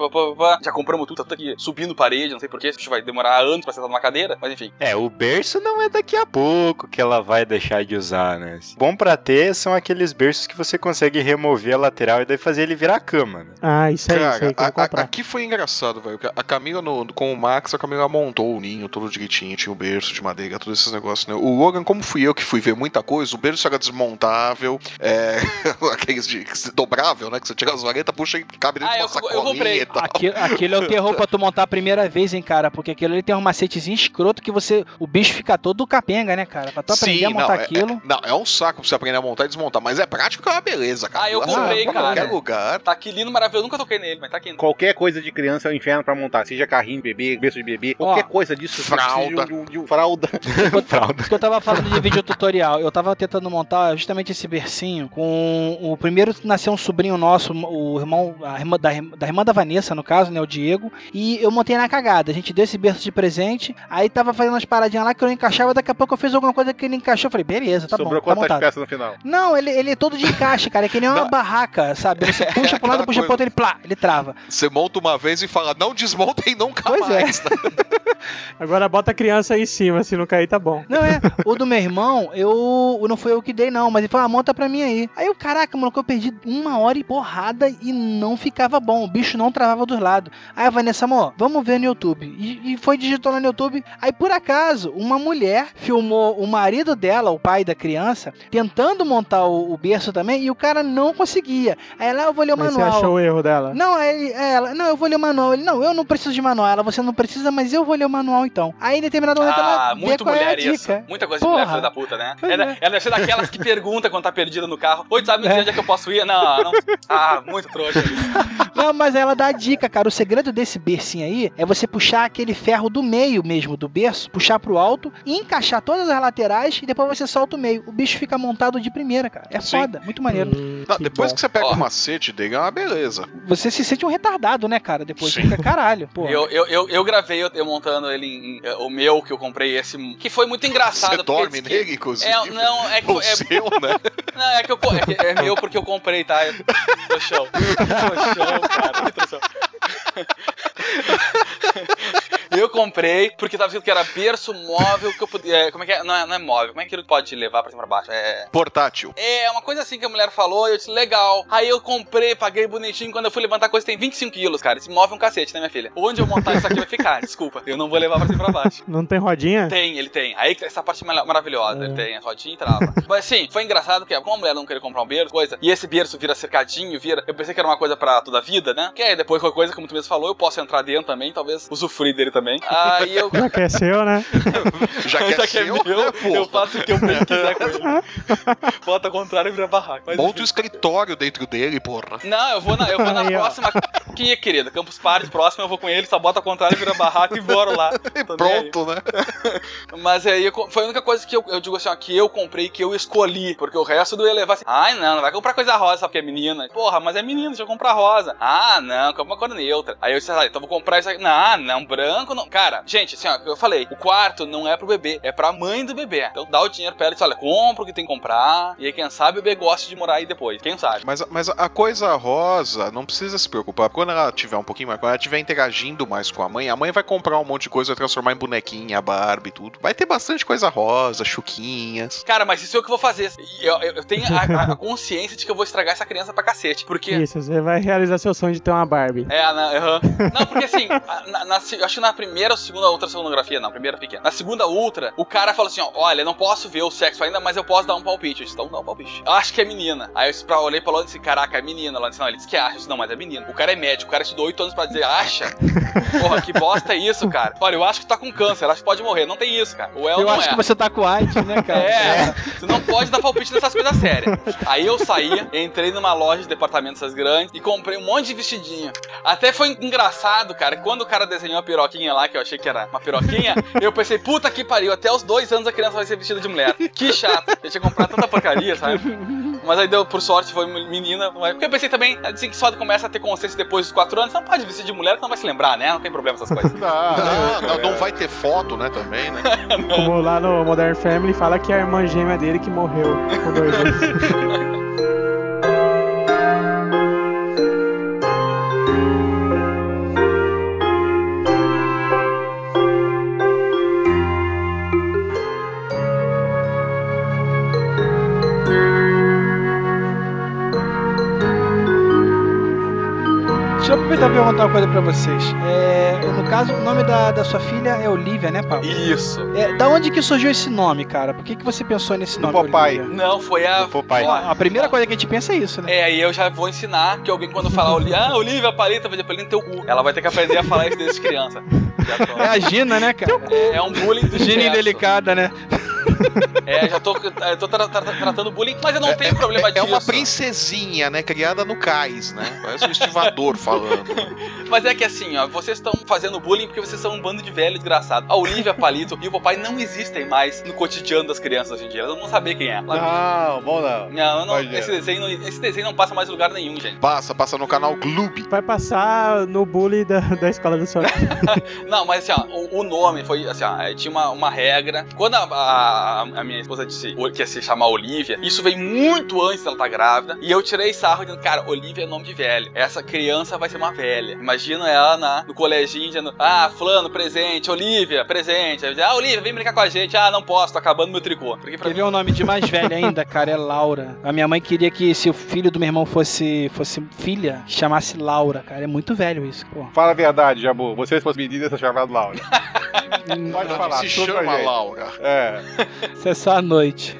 já compramos tudo, tá aqui subindo parede, não sei porquê, isso vai demorar anos pra sentar numa cadeira, mas enfim. É, o berço não é daqui a pouco que ela vai deixar de usar, né? Bom pra ter são aqueles berços que você consegue remover a lateral e daí fazer ele virar cama, né? Ah, isso aí, isso Cara, aí que eu a- a- aqui foi engraçado, velho. A Camila, no- com o Max, a Camila montou o ninho todo direitinho, tinha o berço de madeira, todos esses negócios, né? O Logan, como fui eu que fui ver muita coisa, o berço era desmontável, é, aqueles de que se- dobrável, né? Que você tira as varetas, puxa e cabe dentro Ah, de uma eu- eu sacolinha comprei. e tal. Aquilo, aquilo é o terror pra tu montar a primeira vez, hein, cara. Porque aquilo ali tem um macetezinho escroto que você. O bicho fica todo capenga, né, cara? Pra tu aprender a montar não, é- aquilo. É, não, é um saco pra você aprender a montar e desmontar, mas é prático que é uma beleza, cara. Ah, eu comprei, pra cara. qualquer lugar. Tá aqui lindo, maravilhoso, nunca toquei nele, mas tá aqui. Qualquer coisa de criança é um inferno pra montar, seja carrinho, bebê, berço de bebê, qualquer Ó, coisa disso. fralda. De um, de um- de um fralda. Fralda. Isso que eu tava falando de vídeo tutorial. Eu tava tentando montar justamente esse bercinho com o primeiro nasceu um sobrinho nosso, o irmão a irmã, da, da irmã da Vanessa, no caso, né, o Diego, e eu montei na cagada. A gente deu esse berço de presente, aí tava fazendo umas paradinhas lá que eu não encaixava, daqui a pouco eu fiz alguma coisa que ele encaixou, eu falei, beleza, tá Sobrou bom, tá quantas montado. peças no final? Não, ele, ele é todo de encaixe, cara, é que nem uma Não. barraca, sabe? Você puxa um lado, puxa pro coisa. outro, ele plá, ele trava. Você monta uma vez e fala, não desmontem nunca Pois é. mais. né? Agora bota a criança aí em cima, se não cair tá bom. Não, é. O do meu irmão, eu. Não foi eu que dei, não. Mas ele falou, ah, monta pra mim aí. Aí eu, caraca, mano, eu perdi uma hora e porrada e não ficava bom. O bicho não travava dos lados. Aí a Vanessa, amor, vamos ver no YouTube. E, e foi digitou no YouTube. Aí, por acaso, uma mulher filmou o marido dela, o pai da criança, tentando montar o, o berço também, e o cara não conseguia. Aí ela, "Ah, eu vou ler o Mas você manual. achou o erro dela? Não, ele- aí ela, não, eu vou ler o manual. Ele, não, eu não preciso de manual. Ela, você não precisa, mas eu vou ler o manual então. Aí em determinado momento Ah, ela vê muito qual é a mulher isso. dica. Muita coisa de Porra. mulher filha da puta, né? Ela, é. ela deve ser daquelas que pergunta quando tá perdida no carro. Oi, sabe É. onde é que eu posso ir? Não, não. Ah, muito trouxa isso. Não, mas ela dá a dica, cara. O segredo desse bercinho aí é você puxar aquele ferro do meio mesmo do berço, puxar pro alto e encaixar todas as laterais e depois você solta o meio. O bicho fica montado de primeira, cara. É Sim. foda, muito maneiro. Hum, Não, depois bom. que você pega o macete dele, é uma beleza. Você se sente um retardado, né, cara? Depois Sim. fica caralho, pô. Eu, eu, eu, eu gravei eu, eu montando ele em, em- o meu que eu comprei esse que foi muito engraçado. Você porque dorme diz que- nele, inclusive. É, não, é que O é, seu, né? não, é que eu é, é meu porque eu comprei, tá? Eu, trouxão. Trouxão, cara, que trouxão. Eu comprei porque tava escrito que era berço móvel que eu podia. é, Como é que é? Não é, não é móvel. Como é que ele pode levar pra cima e pra baixo? É. Portátil. É, uma coisa assim que a mulher falou, e eu disse, legal. Aí eu comprei, paguei bonitinho, quando eu fui levantar a coisa tem 25 quilos, cara. Esse móvel é um cacete, né, minha filha? Onde eu montar isso aqui vai ficar, desculpa. Eu não vou levar pra cima e pra baixo. Não tem rodinha? Tem, ele tem. Aí que essa parte mara- maravilhosa. É. Ele tem a rodinha e trava. Mas assim, foi engraçado que como a mulher não queria comprar um berço, coisa, e esse berço vira cercadinho, vira. Eu pensei que era uma coisa pra toda a vida, né? Que aí depois qualquer coisa, como tu mesmo falou, eu posso entrar dentro também, talvez usufruir dele também. Aí eu. Já que é seu, né? Já que é, Já que é seu, meu, né, eu faço o que eu quiser com ele. Bota ao contrário e vira barraco. Mas, Monta o escritório dentro dele, porra. Não, eu vou na, eu vou na Aí, próxima. Que querida? Campus Party, próximo eu vou com ele, só bota ao contrário, vira barraco e bora lá. E aí. pronto, né? Mas aí eu foi a única coisa que eu, eu digo assim, ó, que eu comprei, que eu escolhi. Porque o resto do ia levar assim, ai não, não vai comprar coisa rosa só porque é menina. Porra, mas é menino, deixa eu comprar rosa. Ah, não, compra uma cor neutra. Aí eu disse, ah, então vou comprar isso aqui. Não, não, branco não. Cara, gente, assim, ó, eu falei, o quarto não é pro bebê, é pra mãe do bebê. Então dá o dinheiro pra ela e diz, olha, compra o que tem que comprar. E aí, quem sabe o bebê gosta de morar aí depois. Quem sabe? Mas, mas a coisa rosa, não precisa se preocupar. Quando ela tiver um pouquinho mais, quando ela estiver interagindo mais com a mãe, a mãe vai comprar um monte de coisa, vai transformar em bonequinha, Barbie e tudo. Vai ter bastante coisa rosa, chuquinhas. Cara, mas isso é o que eu vou fazer. Eu, eu- eu tenho a, a- a consciência de que eu vou estragar essa criança pra cacete. Porque. Isso, você vai realizar seu sonho de ter uma Barbie. É, na, aham. Não, porque assim, na, na se- acho que na primeira ou segunda ultra sonografia, não, primeira pequena. Na segunda ultra, o cara falou assim: ó, olha, não posso ver o sexo ainda, mas eu posso dar um palpite. Eu disse, então dá um palpite. Eu acho que é menina. Aí eu disse pra, olhei pra lá e disse, caraca, é menina. Ela disse, não, ele disse que acha. Eu disse, não, mas é menina. O cara é médico, o cara estudou oito anos pra dizer, acha? Porra, que bosta é isso, cara? Olha, eu acho que tá com câncer, acho que pode morrer. Não tem isso, cara. O El Eu não acho é. que você tá com AIDS, né, cara? É, tu não pode dar palpite nessas coisas sérias. Aí eu saí, entrei numa loja de departamentos grandes e comprei um monte de vestidinho. Até foi engraçado, cara, que quando o cara desenhou a piroquinha lá, que eu achei que era uma piroquinha, eu pensei, puta que pariu, até os dois anos a criança vai ser vestida de mulher. Que chato. Eu tinha comprado tanta porcaria, sabe? Mas aí deu, por sorte, foi menina. Porque eu pensei também, assim, que só começa a ter consciência depois dos quatro anos, não pode vestir de mulher que não vai se lembrar, né? Não tem problema essas coisas. Não, não, não vai ter foto, né, também, né? Como lá no Modern Family fala que é a irmã gêmea dele que morreu com dois anos. Deixa eu aproveitar e perguntar uma coisa pra vocês. É, no caso, o nome da, da sua filha é Olivia, né, Paulo? Isso. É, da onde que surgiu esse nome, cara? Por que, que você pensou nesse Do nome? Popeye. Olivia? Não, foi a. Do Popeye. Ó, A primeira coisa que a gente pensa é isso, né? É, aí eu já vou ensinar que alguém quando falar Oli- ah, Olivia Paleta, vai dizer paleta no teu cu. Ela vai ter que aprender a falar isso desde criança. É a Gina, né, cara? É, é um bullying do Gina indelicada, né? É, já tô, tô tra- tra- tratando bullying, mas eu não tenho problema É disso. uma princesinha, né? Criada no cais, né? Parece um estivador falando. Mas é que assim, ó, vocês estão fazendo bullying porque vocês são um bando de velho desgraçado. A Olivia Palito e o papai não existem mais no cotidiano das crianças hoje em dia. Elas não vão saber quem é. Não, bom não. Não, não, esse, desenho não, esse desenho não passa mais em lugar nenhum, gente. Passa, passa no canal Gloob. Vai passar no bully da, da escola do seu Não, mas assim, ó, o, o nome foi assim, ó, é, tinha uma, uma regra. Quando a, a- a minha esposa disse que ia se chamar Olivia, isso veio muito antes dela estar grávida. E eu tirei sarro dizendo, cara, Olivia é nome de velho. Essa criança vai ser uma velha. Imagina ela na, no coleginho dizendo, ah, fulano, presente, Olivia, presente. Aí eu dizia, ah, Olivia, vem brincar com a gente. Ah, não posso, tô acabando meu tricô. Porque pra Quer ver um nome de mais velha ainda, cara? É Laura. A minha mãe queria que se o filho do meu irmão fosse, fosse filha, chamasse Laura, cara. É muito velho isso, pô. Fala a verdade, Jabu. Você se fosse menina, você chamado Laura. Pode falar. se chama. Laura. É. Isso é só à noite.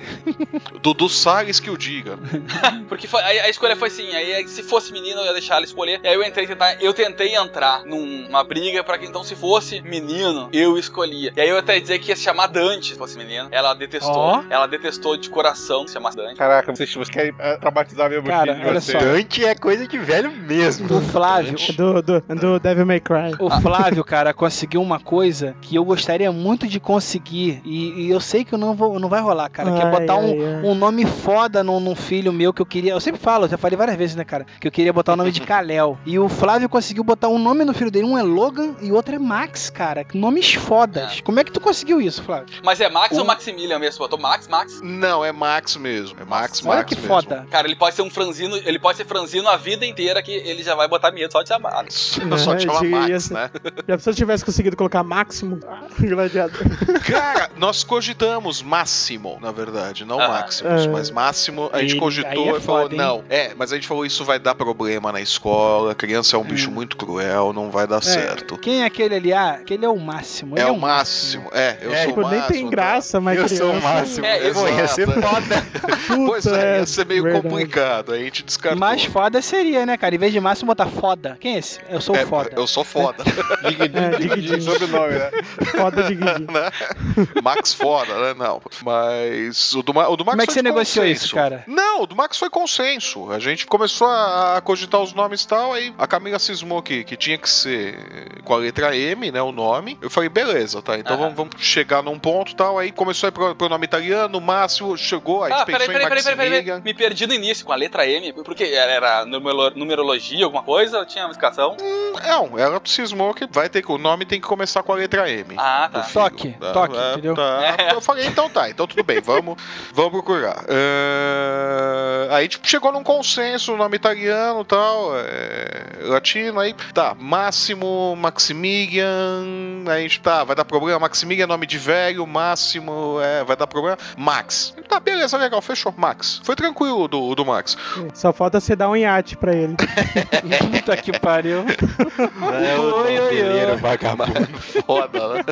Dudu Salles que o diga. Porque foi- aí a escolha foi assim, aí se fosse menino eu ia deixar ela escolher. E aí eu entrei tentar, eu tentei entrar numa briga pra que então se fosse menino, eu escolhia. E aí eu até dizer que ia se chamar Dante se fosse menino. Ela detestou. Ó. Ela detestou de coração se chamasse Dante. Caraca, vocês, vocês querem é, traumatizar meu Cara, filho olha você. só. Dante é coisa de velho mesmo. O Flávio, do, do, do Devil May Cry. o Flávio, cara, conseguiu uma coisa que eu gostaria muito de conseguir, e, e eu sei que eu não, vou, não vai rolar, cara, que é Ai, botar um, ai, ai. um nome foda num, num filho meu que eu queria. Eu sempre falo, já falei várias vezes, né, cara? Que eu queria botar o nome de Kalel. E o Flávio conseguiu botar um nome no filho dele. Um é Logan e o outro é Max, cara. Nomes fodas. Como é que tu conseguiu isso, Flávio? Mas é Max Um- ou Maximilian mesmo? Botou Max, Max? Não, é Max mesmo. É Max, Olha Max que mesmo. foda. Cara, ele pode ser um franzino, ele pode ser franzino a vida inteira que ele já vai botar medo só de chamar. Só, Né, só de- ia Max, ser- né? Já se eu tivesse conseguido colocar Máximo, gladiador. Cara, nós cogitamos Máximo, na verdade, não Ah. Maximus, Ah. mas Máximo a gente E- cogitou é e falou, foda, não. É, mas a gente falou isso vai dar problema na escola, a criança é um bicho muito cruel, não vai dar certo. Quem é aquele ali? Ah, aquele é o máximo. ele É, o máximo. É, eu É, sou Tipo, o nem máximo. tem tá? graça, mas eu criança... sou o máximo. É, Pô, ia ser exato. foda. Pois é, ia ser meio verdade. complicado, aí a gente descartou. Mais foda seria, né, cara? Em vez de máximo, botar foda. Quem é esse? Eu sou É, o foda. Eu sou foda. Dig, É, dig, dig, dig, dig. sobrenome, né? Foda de Guidi. né? Max foda, né? Não. Mas o do, Ma- o do Max Como é que foi você negociou consenso. isso, cara? Não, o do Max foi consenso. A gente começou a, a cogitar os nomes e tal, aí a Camila cismou que, que tinha que ser com a letra M, né? O nome. Eu falei, beleza, tá. Então Aham. vamos, vamos chegar num ponto e tal. Aí começou a ir pro, pro nome italiano, Máximo chegou, aí Ah, peraí, pensou peraí, em peraí, peraí, peraí, Maximilian. Me perdi no início com a letra M. Porque era, era numero- numerologia, alguma coisa? Ou tinha uma explicação? Não, ela cismou que vai ter que. O nome tem que começar com a letra M. Ah, tá. Toque, toque, entendeu? Tá. Eu falei, então tá, então tudo bem, vamos, vamos procurar. É, Aí, tipo, chegou num consenso, nome italiano e tal, é, latino, aí, tá, Máximo, Maximilian, aí, a gente, tá, vai dar problema, Maximilian é nome de velho, Máximo, é, vai dar problema, Max. Tá, beleza, legal, fechou, Max. Foi tranquilo do, do Max. Só falta você dar um iate pra ele. Puta que pariu. É o Oi, oi, oi. vagabundo. Foda, né?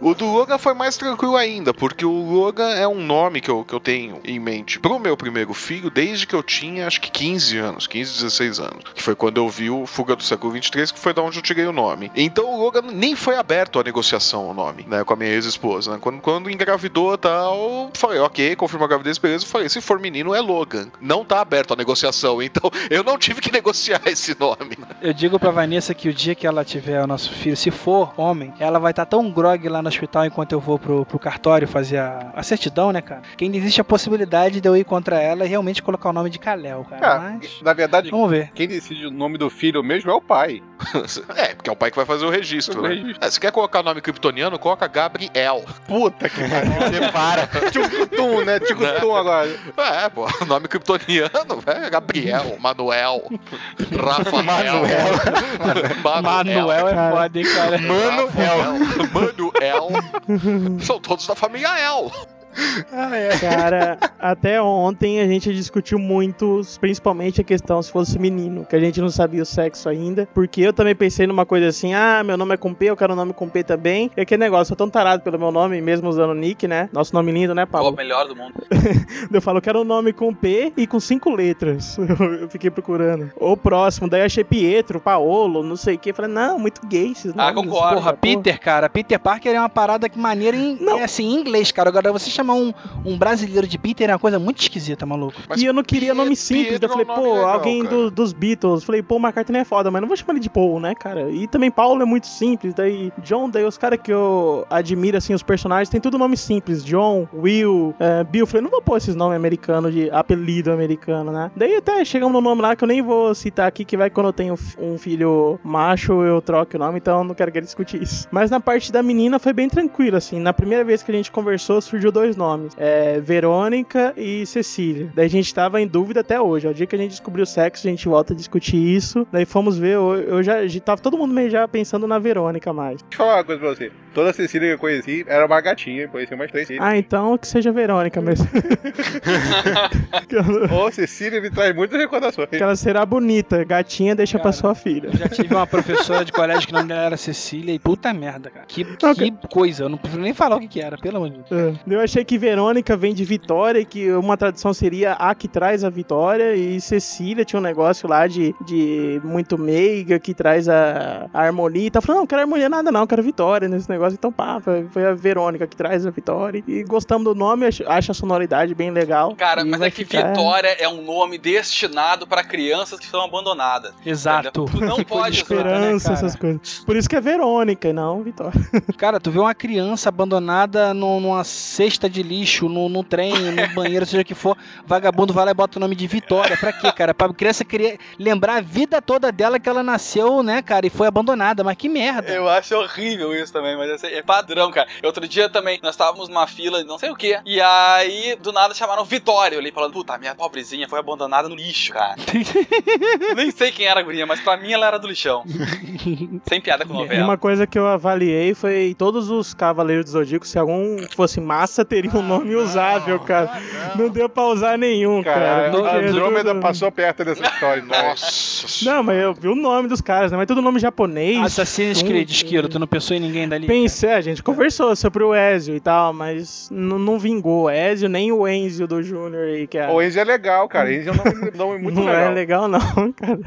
o do Logan foi mais tranquilo ainda, porque o Logan é um nome que eu, que eu tenho em mente pro meu primeiro filho desde que eu tinha acho que 15 anos, 15, 16 anos. Que foi quando eu vi o Fuga do Século 23, que foi da onde eu tirei o nome. Então o Logan nem foi aberto à negociação o nome, né? Com a minha ex-esposa, né? Quando, quando engravidou tal, falei, ok, confirma a gravidez, beleza. Falei, se for menino é Logan. Não tá aberto à negociação, então eu não tive que negociar esse nome. Eu digo pra Vanessa que o dia que ela tiver o nosso filho, se for homem, ela vai estar tão grog lá no hospital enquanto eu vou pro, pro cartório fazer a, a certidão, né, cara? Que ainda existe a possibilidade de eu ir contra ela e realmente colocar o nome de Kalel, cara. Cara, Mas. na verdade, Vamos ver. quem decide o nome do filho mesmo é o pai. É, porque é o pai que vai fazer o registro, O né? registro. É, se quer colocar nome kryptoniano, coloca Gabriel. Puta que pariu. Você para. Tchucutum, né? Tchucutum agora. É, pô, nome kryptoniano, é Gabriel, Manuel, Rafael. Manuel. Manuel é cara. foda, hein, cara. Manuel. Manuel. São todos da família El. Cara, até ontem a gente discutiu muito, principalmente a questão se fosse menino, que a gente não sabia o sexo ainda, porque eu também pensei numa coisa assim, ah, meu nome é com P, eu quero um nome com P também, e aquele negócio, eu tô tão tarado pelo meu nome, mesmo usando Nick, né? Nosso nome lindo, né, O Paulo? melhor do mundo. Eu falo, eu quero um nome com P e com cinco letras. Eu fiquei procurando. Ou próximo, daí eu achei Pietro, Paolo, não sei o que. Falei, não, muito gay esses Ah, nomes. concordo. Porra, Peter, cara, Peter Parker é uma parada que maneira em, Não. é assim, em inglês, cara. Agora, você chamar um, um brasileiro de Peter é uma coisa muito esquisita, maluco. Mas e eu não queria Piet- nome simples. Eu falei, é um pô, legal, alguém do- dos Beatles. Falei, pô, McCartney é foda, mas não vou chamar ele de Paul, né, cara? E também Paulo é muito simples. Daí, John, daí os caras que eu admiro, assim, os personagens, tem tudo nome simples. John, Will, eh, Bill. Falei, não vou pôr esses nomes americanos, de apelido americano, né? Daí até chegamos no nome lá que eu nem vou citar aqui, que vai quando eu tenho um filho macho, eu troco o nome, então eu não quero que ele discute isso. Mas na parte da menina foi bem tranquilo, assim. Na primeira vez que a gente conversou, surgiu dois nomes. É, Verônica e Cecília. Daí a gente tava em dúvida até hoje. Ao dia que a gente descobriu o sexo, a gente volta a discutir isso. Daí fomos ver, eu, eu já, tava todo mundo meio já pensando na Verônica mais. Deixa eu falar uma coisa pra você. Toda Cecília que eu conheci era uma gatinha, conheci umas três. Ah, então que seja Verônica mesmo. Ô, Cecília me traz muitas recordações. que ela será bonita. Gatinha deixa pra Cara, sua filha. Eu já tive uma professora de colégio que o nome dela era Cecília e puta merda, cara. Que, Não, que coisa, eu não preciso nem falar o que, que era, pelo amor de Deus. É. Eu achei que Verônica vem de Vitória, que uma tradução seria a que traz a vitória, e Cecília tinha um negócio lá de, de muito meiga, que traz a, a harmonia. E tá falando, não, não quero harmonia nada não, quero vitória nesse negócio. Então, pá, foi, a Verônica que traz a vitória. E gostamos do nome, acho, acho a sonoridade bem legal. Cara, mas é que ficar- Vitória é um nome destinado pra crianças que estão abandonadas. Exato. Tu não pode usar. Esperança, né, essas coisas. Por isso que é Verônica e não Vitória. Cara, tu vê uma criança abandonada num- numa cesta de lixo, no, no trem, no banheiro, seja o que for, vagabundo vai lá e bota o nome de Vitória. Pra quê, cara? Pra criança querer lembrar a vida toda dela que ela nasceu, né, cara, e foi abandonada. Mas que merda. Eu acho horrível isso também, mas assim, é padrão, cara. Outro dia também, nós estávamos numa fila, não sei o que, e aí do nada chamaram Vitória. Eu olhei falando, puta, minha pobrezinha foi abandonada no lixo, cara. Nem sei quem era a guria, mas pra mim ela era do lixão. Sem piada com novela. uma coisa que eu avaliei foi todos os Cavaleiros do Zodíaco, se algum fosse massa, teria um nome usável, cara. Não deu pra usar nenhum, cara. A Andrômeda tudo- passou perto dessa história. Nossa. Não, mas eu vi o nome dos caras, né? Mas todo nome japonês. Assassin's Creed, Esquilo, tu não pensou em ninguém dali? Pensei, a gente conversou sobre o Ezio e tal, mas não vingou o Ezio nem o Enzio do Júnior aí, que é. O Enzo é legal, cara. Enzo é um nome, nome muito não legal. é legal, não, cara.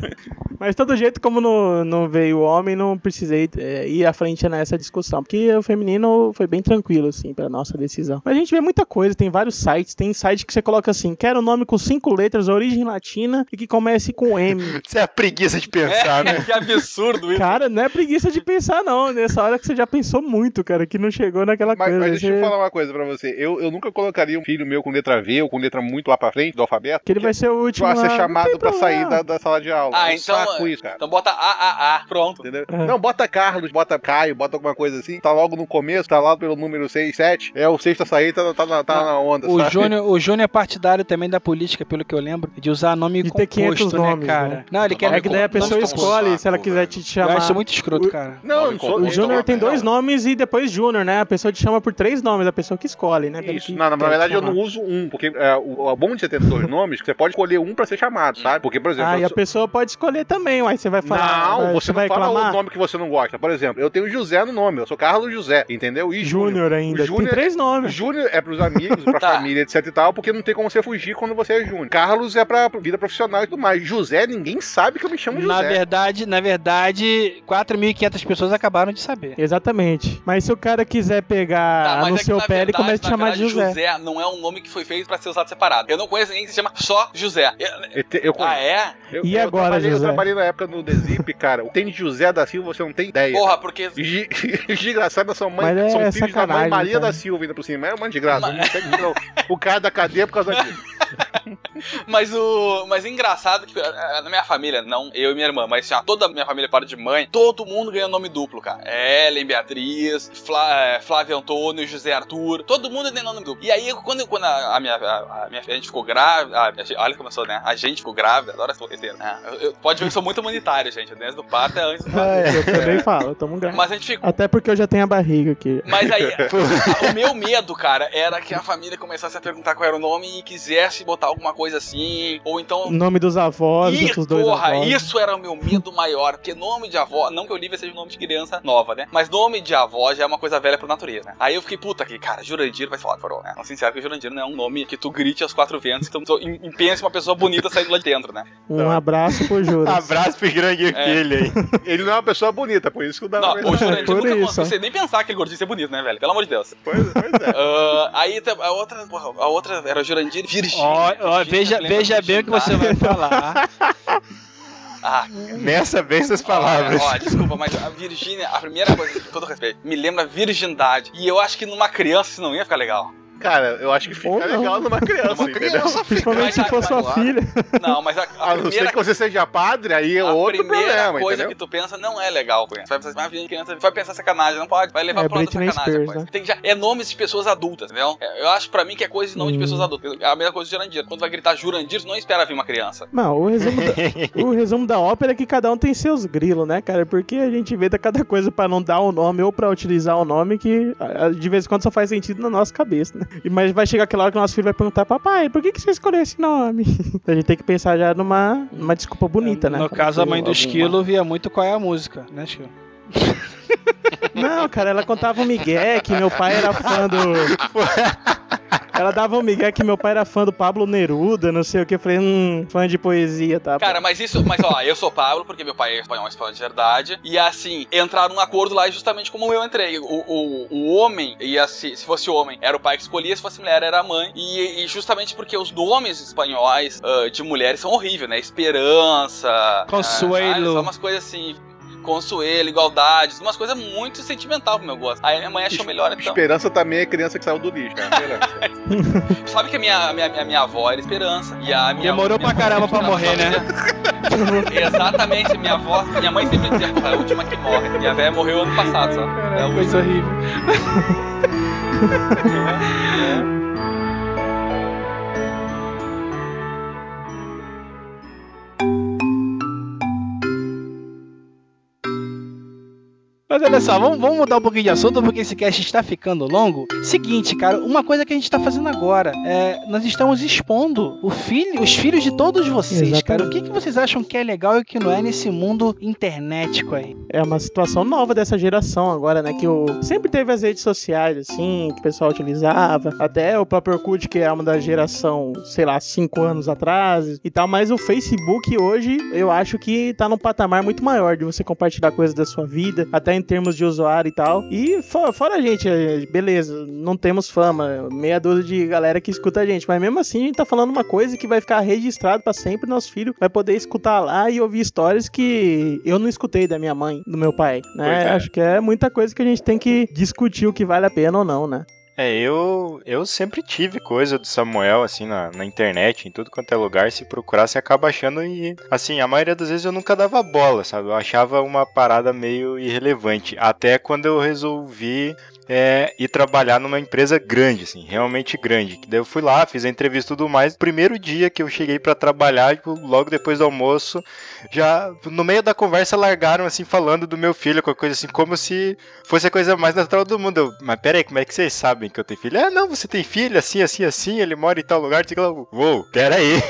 Mas todo jeito, como não, não veio o homem, não precisei é, ir à frente nessa discussão. Porque o feminino foi bem tranquilo, assim, pra nossa decisão. Mas gente vê muita coisa, tem vários sites. Tem site que você coloca assim: quero um nome com cinco letras, origem latina e que comece com M. Isso é a preguiça de pensar, né? É, que absurdo isso. Cara, não é preguiça de pensar, não. Nessa hora que você já pensou muito, cara, que não chegou naquela Mas, coisa. mas deixa eu Você- falar uma coisa pra você. Eu, eu nunca colocaria um filho meu com letra V ou com letra muito lá pra frente do alfabeto. Que ele vai ser o último. Pra ser a- chamado pra sair da, da sala de aula. Ah, É um então, saco isso, cara. Então bota AAA, pronto. Entendeu? É. Não, bota Carlos, bota Caio, bota alguma coisa assim. Tá logo no começo, tá lá pelo número 6, 7. É o sexto a sair, tá, tá, na- tá na onda. O sabe? Júnior, o Júnior é partidário também da política, pelo que eu lembro, de usar nome ter composto, 500 né, nomes, cara? né? Não, ele quer É que daí a pessoa escolhe se ela quiser velho. te Eu chamar. acho muito escroto, O- cara. Não. O. Júnior Não, tem dois nomes e depois Júnior, né? A pessoa te chama por três nomes, a pessoa que escolhe, né? Isso, que não, na verdade eu não uso um, porque é, o, o bom de você ter dois nomes, que você pode escolher um pra ser chamado, sabe? Porque, por exemplo, Ah, eu e a pessoa pode escolher também, aí você vai falar. Não, você não vai o nome que você não gosta. Por exemplo, eu tenho José no nome, eu sou Carlos José, entendeu? E Júnior ainda. O Júnior Tem três nomes. Júnior é pros amigos, pra Tá. família, etc e tal, porque não tem como você fugir quando você é Júnior. Carlos é pra vida profissional e tudo mais. José, ninguém sabe que eu me chamo Na José. verdade, na verdade, 4.500 pessoas acabaram de saber. Exatamente. Mas se o cara quiser pegar Tá, no é seu na pé, ele começa a te na chamar de verdade, José. não é um nome que foi feito pra ser usado separado. Eu não conheço ninguém que se chama só José. Eu- Eu, te- eu ah, é? eu- E eu agora, trabalhei, José? Eu trabalhei na época no Desip, cara. Tem de José da Silva, você não tem ideia. Porra, porque. E e de engraçado, sua mãe Mas é são filhos da mãe Maria cara. da Silva ainda por cima. É uma de graça. Que- O cara da cadeia por causa disso. Mas o. Mas é engraçado que eh, na minha família, não eu e minha irmã, mas já toda a minha família para de mãe, todo mundo ganha nome duplo, cara. Ellen, Beatriz, Flá, eh, Flávio Antônio, José Arthur, todo mundo tem nome duplo. E aí, quando, quando a, a minha, a, a minha a gente ficou grávida, a- a olha como eu sou, né? A gente ficou grávida, adoro esse roteiro. né? Eu- eu- pode ver que eu sou muito humanitário, gente. Desde do parto é antes do parto. Ah, eu também falo, tamo grave. Mas a gente ficou. Até porque eu já tenho a barriga aqui. Mas aí, o meu medo, cara, era que a família começasse a perguntar qual era o nome e quisesse botar alguma coisa assim, ou então O nome dos avós, Ih, dos dois porra, avós. isso era o meu medo maior. Porque nome de avó, não que Olivia seja um nome de criança nova, né? Mas nome de avó já é uma coisa velha por natureza, né? Aí eu fiquei, puta que, cara, Jurandir vai falar farol, né? Não sincero que Jurandir não é um nome que tu grite aos quatro ventos, então tu impense uma pessoa bonita saindo lá de dentro, né? Um abraço pro Juras. Abraço pro grande aquele aí. Ele não é uma pessoa bonita, por isso que o Não, Dava o Jurandir por nunca nem pensar que ele gordinho ser bonito, né, velho? Pelo amor de Deus. Pois, pois é. Ah, aí tá- a outra, porra, a outra era Jurandir Virgínia. Ó, ó, Virgínia, veja, lembra veja bem o que você vai falar. Ah, Meça bem essas palavras. Ó, ó, desculpa, mas a Virgínia, a primeira coisa, com todo respeito, me lembra virgindade. E eu acho que numa criança isso não ia ficar legal. Cara, eu acho que fica Ou não. legal numa criança, Uma criança fica. Principalmente se Mas, for sua filha. Não, mas a, a A não ser primeira que você seja padre, aí é A outro primeira problema, coisa entendeu? que tu pensa não é legal com Você vai pensar, ah, criança, vai pensar sacanagem, não pode, vai levar É, da Britney sacanagem. Spears, né? Tem que já, é nomes de pessoas adultas, entendeu? É, Eu acho pra mim que é coisa de nome de Hum. pessoas adultas. É a mesma coisa de Jurandir. Quando vai gritar Jurandir, não espera vir uma criança. Não, o resumo, da, o resumo da ópera é que cada um tem seus grilos, né, cara? Porque a gente inventa cada coisa pra não dar o nome ou pra utilizar o nome que de vez em quando só faz sentido na nossa cabeça, né? Mas vai chegar aquela hora que o nosso filho vai perguntar, papai, por que, que você escolheu esse nome? a gente tem que pensar já numa, numa desculpa bonita, né? No caso, a mãe do Alguma- esquilo via muito qual é a música, né, esquilo? Não, cara, ela contava um migué que meu pai era fã do. Ela dava um migué que meu pai era fã do Pablo Neruda, não sei o que. Eu falei, hum, fã de poesia, tá? Cara, mas isso, mas ó, eu sou Pablo, porque meu pai é espanhol, espanhol de verdade. E assim, entraram num acordo lá justamente como eu entrei. O, o, o homem ia se, se fosse homem, era o pai que escolhia, se fosse mulher, era a mãe. E, e justamente porque os nomes espanhóis uh, de mulheres são horríveis, né? Esperança. Consuelo. Uh, são umas coisas assim. Consuelo, igualdade, umas coisas muito sentimental pro meu gosto. Aí minha mãe achou melhor então. Esperança também é criança que saiu do lixo, né? Sabe que a minha, minha, minha, minha avó era esperança. E a minha, Demorou minha pra caramba pra morrer, né? Exatamente, minha avó, minha mãe sempre dizia, é a última que morre. Minha velha morreu ano passado só. é a última. Coisa horrível. Mas olha só, vamos, vamos mudar um pouquinho de assunto porque esse cast está ficando longo. Seguinte, cara, uma coisa que a gente está fazendo agora é nós estamos expondo filho, os filhos de todos vocês, Exatamente. cara. O que, que vocês acham que é legal e o que não é nesse mundo internetico aí? É uma situação nova dessa geração agora, né? Que o... sempre teve as redes sociais, assim, que o pessoal utilizava. Até o próprio Orkut, que é uma da geração, sei lá, cinco anos atrás e tal. Mas o Facebook hoje, eu acho que tá num patamar muito maior de você compartilhar coisas da sua vida, até em termos de usuário e tal. E fora, fora a gente, é, beleza, não temos fama, meia dúzia de galera que escuta a gente. Mas mesmo assim, a gente tá falando uma coisa que vai ficar registrado pra sempre. Nosso filho vai poder escutar lá e ouvir histórias que eu não escutei da minha mãe, do meu pai, né? É. Acho que é muita coisa que a gente tem que discutir o que vale a pena ou não, né? É, eu, eu sempre tive coisa do Samuel, assim, na, na internet, em tudo quanto é lugar. Se procurar, você acaba achando e, assim, a maioria das vezes eu nunca dava bola, sabe? Eu achava uma parada meio irrelevante. Até quando eu resolvi é, ir trabalhar numa empresa grande, assim, realmente grande. Que daí eu fui lá, fiz a entrevista e tudo mais. Primeiro dia que eu cheguei pra trabalhar, tipo, logo depois do almoço, já no meio da conversa largaram, assim, falando do meu filho, com coisa assim, como se fosse a coisa mais natural do mundo. Eu, mas peraí, como é que vocês sabem que eu tenho filho? Ah, não, você tem filho, assim, assim, assim, ele mora em tal lugar. Tipo, uou, peraí.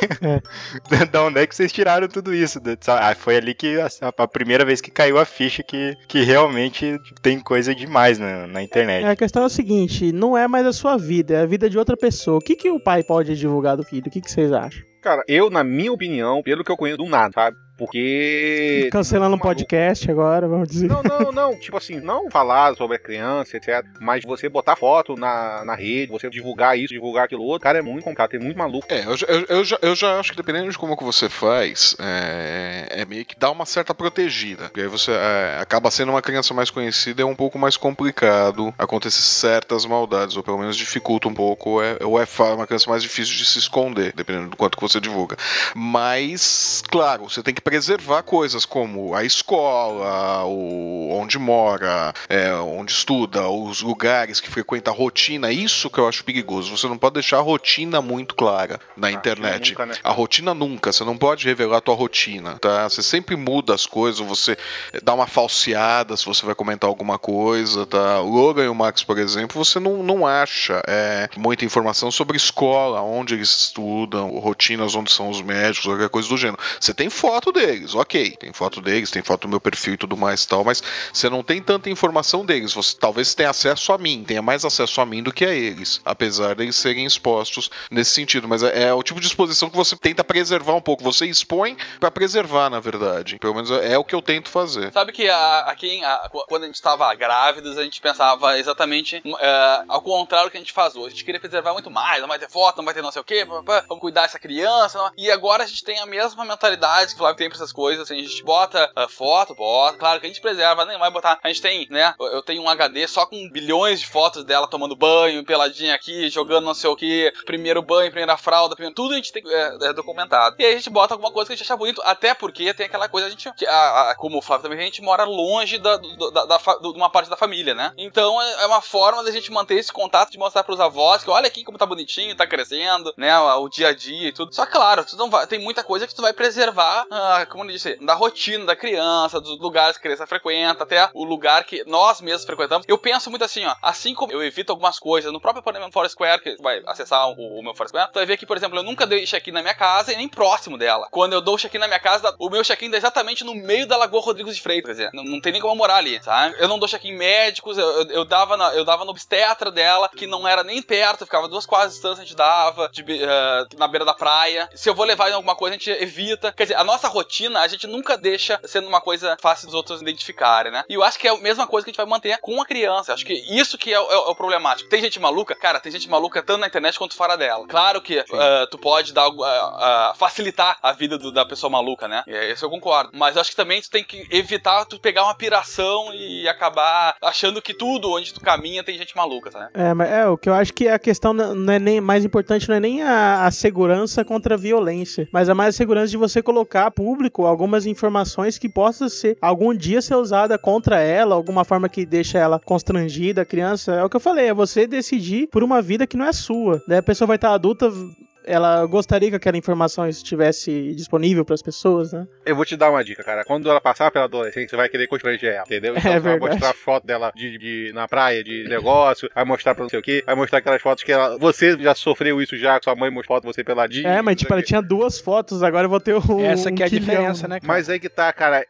da onde é que vocês tiraram tudo isso? Ah, foi ali que a, a primeira vez que caiu a ficha que, que realmente tem coisa demais na, na internet. É, a questão é o seguinte, não é mais a sua vida, é a vida de outra pessoa. O que, que o pai pode divulgar do filho? O que, que vocês acham? Cara, eu, na minha opinião, pelo que eu conheço, do nada, sabe? Porque. Cancelando o Maluco. podcast agora, vamos dizer. Não, não, não. Tipo assim, não falar sobre a criança, etc. Mas você botar foto na, na rede, você divulgar isso, divulgar aquilo outro, cara, é muito complicado, tem muito maluco. É, eu, já- eu, eu já, eu já acho que dependendo de como que você faz, é, é meio que dá uma certa protegida. Porque aí você é, acaba sendo uma criança mais conhecida, é um pouco mais complicado acontecer certas maldades, ou pelo menos dificulta um pouco, ou é, ou é uma criança mais difícil de se esconder, dependendo do quanto que você divulga. Mas, claro, você tem que preservar coisas como a escola, o, onde mora, é, onde estuda, os lugares que frequenta, a rotina, isso que eu acho perigoso. Você não pode deixar a rotina muito clara na internet. nunca, né? A rotina nunca, você não pode revelar a tua rotina, tá? Você sempre muda as coisas, você dá uma falseada se você vai comentar alguma coisa, tá? O Logan e o Max, por exemplo, você não, não acha é, muita informação sobre escola, onde eles estudam, rotinas, onde são os médicos, qualquer coisa do gênero. Você tem foto deles, ok. Tem foto deles, tem foto do meu perfil e tudo mais e tal, mas você não tem tanta informação deles. Você talvez tenha acesso a mim, tenha mais acesso a mim do que a eles, apesar deles serem expostos nesse sentido. Mas é, é o tipo de exposição que você tenta preservar um pouco. Você expõe pra preservar, na verdade. Pelo menos é, é o que eu tento fazer. Sabe que aqui, quando a gente estava grávidos, a gente pensava exatamente é, ao contrário do que a gente faz hoje. A gente queria preservar muito mais, não vai ter foto, não vai ter não sei o quê, vamos cuidar dessa criança. não- E agora a gente tem a mesma mentalidade que o Flávio tem essas coisas. assim, a gente bota ah, foto, bota, claro que a gente preserva, nem vai botar. A gente tem, né? Eu tenho um HD só com bilhões de fotos dela tomando banho, peladinha aqui, jogando não sei o que, primeiro banho, primeira fralda, primeiro, tudo a gente tem é, é documentado. E aí a gente bota alguma coisa que a gente acha bonito, até porque tem aquela coisa, a gente, que a- a- como o Flávio também, a gente mora longe da, da, da de uma parte da família, né? Então é é uma forma da gente manter esse contato, de mostrar pros avós que olha aqui como tá bonitinho, tá crescendo, né? O dia a dia e tudo. Só claro, tu não vai, tem muita coisa que tu vai preservar da, como eu disse, da rotina da criança, dos lugares que a criança frequenta, até o lugar que nós mesmos frequentamos. Eu penso muito assim, ó, assim como eu evito algumas coisas no próprio apartamento Foursquare, que vai acessar o, o meu Foursquare, tu vai ver que, por exemplo, eu nunca dei check-in na minha casa e nem próximo dela. Quando eu dou check-in na minha casa, o meu check-in é exatamente no meio da Lagoa Rodrigos de Freitas, quer dizer, não, não tem nem como eu morar ali, sabe? Eu não dou check-in médicos, eu, eu, eu dava na, eu dava no obstetra dela, que não era nem perto, ficava duas quadras de distância, a gente dava, de, uh, na beira da praia. Se eu vou levar em alguma coisa, a gente evita. Quer dizer, a nossa rotina, a gente nunca deixa sendo uma coisa fácil dos outros identificarem, né? E eu acho que é a mesma coisa que a gente vai manter com a criança. Acho que isso que é, o- é o- é o problemático. Tem gente maluca? Cara, tem gente maluca tanto na internet quanto fora dela. Claro que uh, tu pode dar, uh, uh, facilitar a vida do- da pessoa maluca, né? E Isso eu concordo. Mas eu acho que também tu tem que evitar tu pegar uma piração e acabar achando que tudo onde tu caminha tem gente maluca, tá? É, mas é, o que eu acho que a questão não não é nem mais importante não é nem a, a segurança contra a violência, mas é mais a segurança de você colocar a público algumas informações que possam ser algum dia ser usada contra ela, alguma forma que deixa ela constrangida, a criança. É o que eu falei, é você decidir por uma vida que não é sua. Daí a pessoa vai estar adulta, ela gostaria que aquela informação estivesse disponível para as pessoas, né? Eu vou te dar uma dica, cara. Quando ela passar pela adolescência, você vai querer constranger ela, entendeu? Então É vai mostrar foto dela de, de- na praia, de negócio, vai mostrar pra não sei o quê, vai mostrar aquelas fotos que ela. Você já sofreu isso já, sua mãe mostrou foto de você peladinho. É, mas tipo, ela tinha duas fotos, agora eu vou ter um. Essa um que é a quilhão. diferença, né, cara? Mas aí que tá, cara.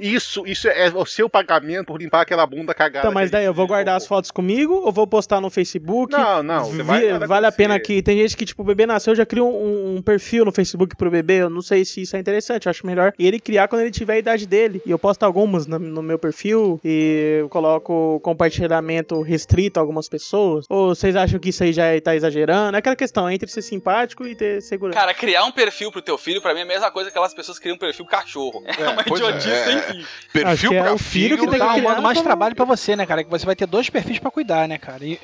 Isso, isso é o seu pagamento por limpar aquela bunda cagada. Então, mas daí eu vou guardar as fotos comigo ou vou postar no Facebook? Não, não, você vai vale a pena que tem gente que, tipo, o bebê nasceu, já cria um, um perfil no Facebook pro bebê. Eu não sei se isso é interessante. Eu acho melhor ele criar quando ele tiver a idade dele. E eu posto algumas no, no meu perfil e eu coloco compartilhamento restrito a algumas pessoas. Ou vocês acham que isso aí já tá exagerando? É aquela questão entre ser simpático e ter segurança. Cara, criar um perfil pro teu filho, pra mim, é a mesma coisa que aquelas pessoas criam um perfil cachorro. É, uma é, idiotice é. sem fim. Acho Perfil que é pra o filho que filho, tem Tá que criar arrumando mais trabalho pra você, né, cara? Que você vai ter dois perfis pra cuidar, né, cara? E,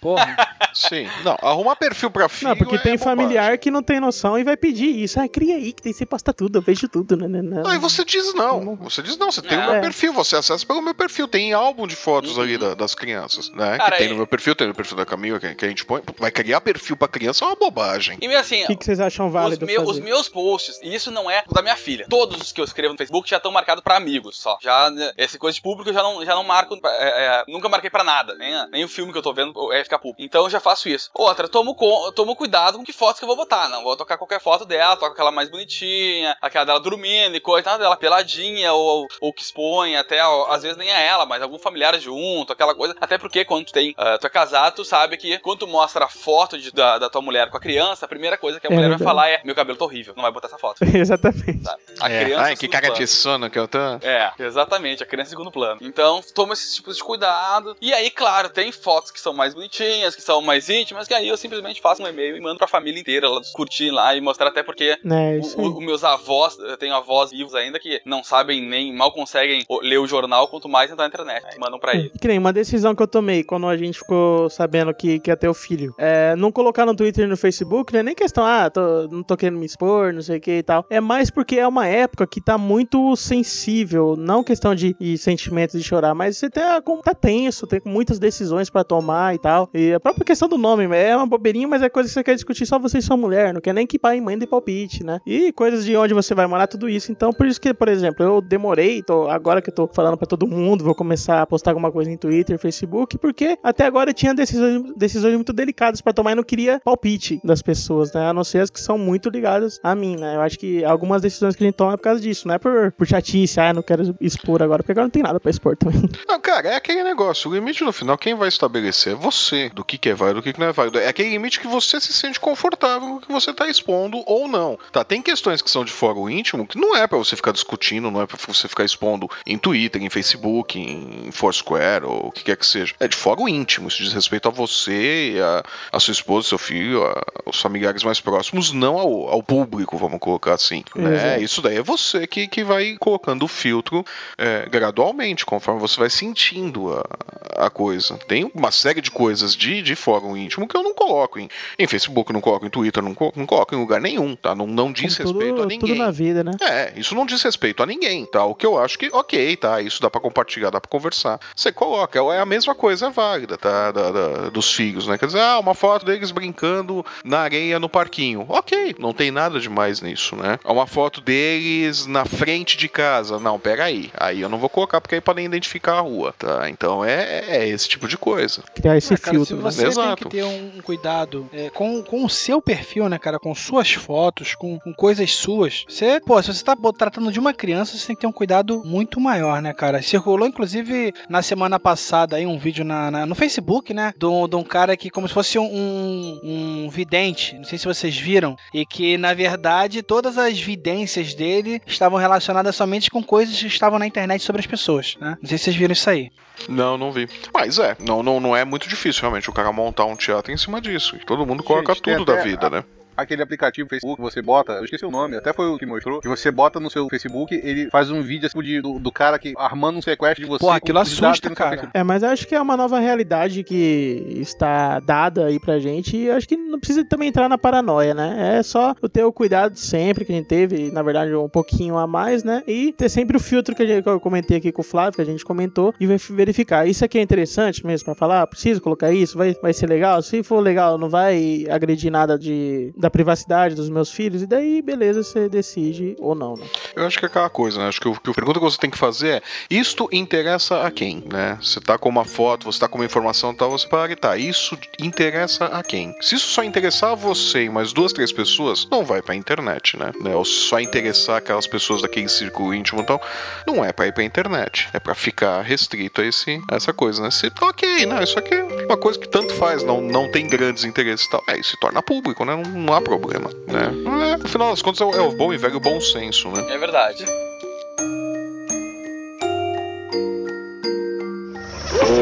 porra. Sim. Não, arrumar perfil pra filho Não, porque é tem bobagem. familiar que não tem noção e vai pedir isso. Ah, cria aí, que tem você posta tudo, eu vejo tudo, né? né, né. Não, e você diz não. Você diz não, você tem o meu É. perfil, você acessa pelo meu perfil. Tem álbum de fotos ali da- das crianças, né? Cara, que tem no meu perfil, tem no perfil da Camila, que, que a gente põe. Vai criar perfil pra criança é uma bobagem. E assim, O que, que vocês acham os, válido meu- fazer? os meus posts, e isso não é o da minha filha. Todos os que eu escrevo no Facebook já estão marcados pra amigos só. Já, esse coisa de público eu já não, já não marco. é, é, nunca marquei pra nada. Nem, nem o filme que eu tô vendo é ficar público. Então eu já faço isso. Outra, tomo, tomo cuidado com que fotos que eu vou botar. Não vou tocar qualquer foto dela, toco aquela mais bonitinha, aquela dela dormindo e coisa, dela peladinha, ou, ou que expõe até, ó, às vezes nem é ela, mas algum familiar junto, aquela coisa. Até porque quando tu tem, ah, tu é casado, tu sabe que quando tu mostra a foto de- da, da tua mulher com a criança, a primeira coisa que a É mulher verdade. vai falar é: meu cabelo tá horrível, não vai botar essa foto. Exatamente. sabe? A É. criança. Ai, em que plano. de sono que eu tô. É, exatamente, a criança em segundo plano. Então, toma esses tipos de cuidado. E aí, claro, tem fotos que são mais bonitinhas, que são mais íntimas, que aí eu simplesmente faço um e-mail e mando pra família inteira, elas curtir lá e mostrar até porque É, os meus avós, eu tenho avós vivos ainda que não sabem nem, mal conseguem ler o jornal, quanto mais entrar na internet. Aí mandam pra ele. Que nem uma decisão que eu tomei quando a gente ficou sabendo que, que ia ter o filho. É, não colocar no Twitter e no Facebook, não é nem questão, ah, tô- não tô querendo me expor, não sei o que e tal. É mais porque é uma época que tá muito sensível, não questão de, de sentimentos de chorar, mas você tá, tá tenso, tem muitas decisões pra tomar e tal. E a própria questão do nome é uma bobeirinha, mas é coisa que você quer discutir só você e sua mulher, não quer nem que pai e mãe dê palpite, né? E coisas de onde você vai morar, tudo isso. Então, por isso que, por exemplo, eu demorei, tô, agora que eu tô falando pra todo mundo, vou começar a postar alguma coisa em Twitter, Facebook, porque até agora eu tinha decisões, decisões muito delicadas pra tomar e não queria palpite das pessoas, né? A não ser as que são muito ligadas a mim, né? Eu acho que algumas decisões que a gente toma é por causa disso, não é por, por chatice, ah, não quero expor agora, porque agora não tem nada pra expor também. Não, cara, é aquele negócio. O limite no final, quem vai estabelecer é você. Do que, que é válido, do que, que não é válido. É aquele limite que você se sente confortável com o que você tá expondo ou não. Tá, tem questões que são de o íntimo que não é pra você ficar discutindo, não é pra você ficar expondo em Twitter, em Facebook, em Foursquare ou o que quer que seja. É de o íntimo. Isso diz respeito a você, a, a sua esposa, seu filho, a- os familiares mais próximos, não ao, ao público, vamos colocar assim. Né? Exato. Isso daí é você que, que vai colocando o filtro é, gradualmente, conforme você vai sentindo a, a coisa. Tem uma série de coisas coisas de, de fórum íntimo que eu não coloco em, em Facebook, não coloco em Twitter, não, não coloco em lugar nenhum, tá? Não, não diz Como respeito tudo, a ninguém. tudo na vida, né? É, isso não diz respeito a ninguém, tá? O que eu acho que, ok, tá? Isso dá pra compartilhar, dá pra conversar. Você coloca, é a mesma coisa, é válida, tá? Da- da- dos filhos, né? Quer dizer, ah, uma foto deles brincando na areia no parquinho. Ok, não tem nada demais nisso, né? Uma foto deles na frente de casa. Não, peraí. Aí eu não vou colocar porque aí podem identificar a rua, tá? Então é, é esse tipo de coisa. Criar esse Ah, cara, filtro. você tem Exato. que ter um cuidado é, com, com o seu perfil, né, cara? Com suas fotos, com, com coisas suas. Você, pô, se você tá tratando de uma criança, você tem que ter um cuidado muito maior, né, cara? Circulou, inclusive, na semana passada aí um vídeo na, na- no Facebook, né? De um, de um cara que, como se fosse um, um, um vidente. Não sei se vocês viram. E que, na verdade, todas as vidências dele estavam relacionadas somente com coisas que estavam na internet sobre as pessoas, né? Não sei se vocês viram isso aí. Não, não vi. Mas é, não, não, não é muito difícil realmente o cara montar um teatro em cima disso. E todo mundo coloca Gente, tudo da vida, a- né? Aquele aplicativo Facebook que você bota, eu esqueci o nome, até foi o que mostrou, que você bota no seu Facebook, ele faz um vídeo assim, de- do, do cara que armando um sequestro de você. Pô, aquilo assusta, cara. É, mas acho que é uma nova realidade que está dada aí pra gente e acho que não precisa também entrar na paranoia, né? É só o ter o cuidado sempre que a gente teve, na verdade um pouquinho a mais, né? E ter sempre o filtro que, a gente- que eu comentei aqui com o Flávio, que a gente comentou, e vai verificar. Isso aqui é interessante mesmo pra falar? Preciso colocar isso? Vai, vai ser legal? Se for legal, não vai agredir nada de, da privacidade dos meus filhos? E daí, beleza, você decide ou não, né? Eu acho que é aquela coisa, né? Acho que, o, que a pergunta que você tem que fazer é: isto interessa a quem, né? Você tá com uma foto, você tá com uma informação e tal, você para tá, isso interessa a quem? Se isso só interessar a você e mais duas, três pessoas, não vai pra internet, né? né? Ou só interessar aquelas pessoas daquele círculo íntimo e tal, não é pra ir pra internet. É pra ficar restrito a, esse, a essa coisa, né? Se, ok, não, isso aqui é uma coisa que tanto faz, não, não tem grandes interesses e tal. É, isso se torna público, né? Não, não há problema, né? É, no final das contas, é o, é o bom e velho bom senso, né? É verdade.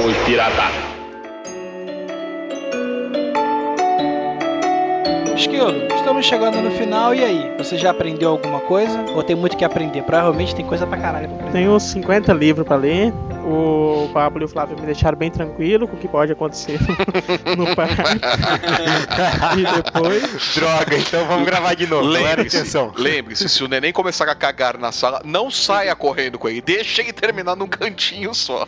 Oi, pirata. Esquilo, estamos chegando no final e aí? Você já aprendeu alguma coisa? Ou tem muito que aprender? Provavelmente tem coisa pra caralho pra aprender. Tenho uns 50 livros pra ler. O Pablo e o Flávio me deixaram bem tranquilo com o que pode acontecer no parque. e depois. Droga, então vamos gravar de novo. Intenção. Lembre-se, se o neném começar a cagar na sala, não saia correndo com ele. Deixa ele terminar num cantinho só.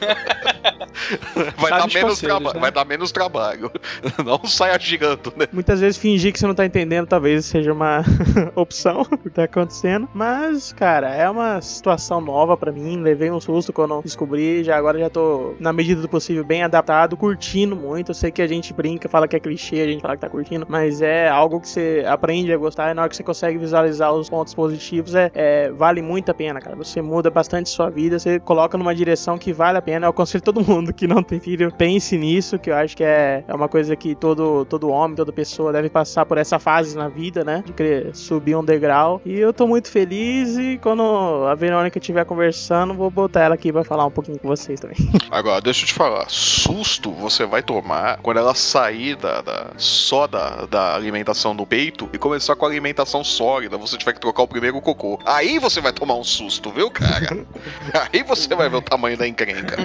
Vai, dar menos, né? vai dar menos trabalho. Não saia girando, né? Muitas vezes fingir que você não tá entendendo talvez seja uma opção que tá acontecendo. Mas, cara, é uma situação nova pra mim. Levei um susto quando descobri. Já agora já tô, na medida do possível, bem adaptado, curtindo muito. Eu sei que a gente brinca, fala que é clichê, a gente fala que tá curtindo, mas é algo que você aprende a gostar e na hora que você consegue visualizar os pontos positivos, é, é- vale muito a pena, cara. Você muda bastante sua vida, você coloca numa direção que vale a pena. Eu aconselho todo mundo que não tem filho, pense nisso, que eu acho que é, é uma coisa que todo, todo homem, toda pessoa deve passar por essa fase na vida, né? De querer subir um degrau. E eu tô muito feliz e quando a Verônica estiver conversando, vou botar ela aqui pra falar um pouquinho com vocês também. Agora, deixa eu te falar. Susto você vai tomar quando ela sair da, da- só da, da alimentação do peito e começar com a alimentação sólida. Você tiver que trocar o primeiro cocô. Aí você vai tomar um susto, viu, cara? Aí você vai ver o tamanho da encrenca.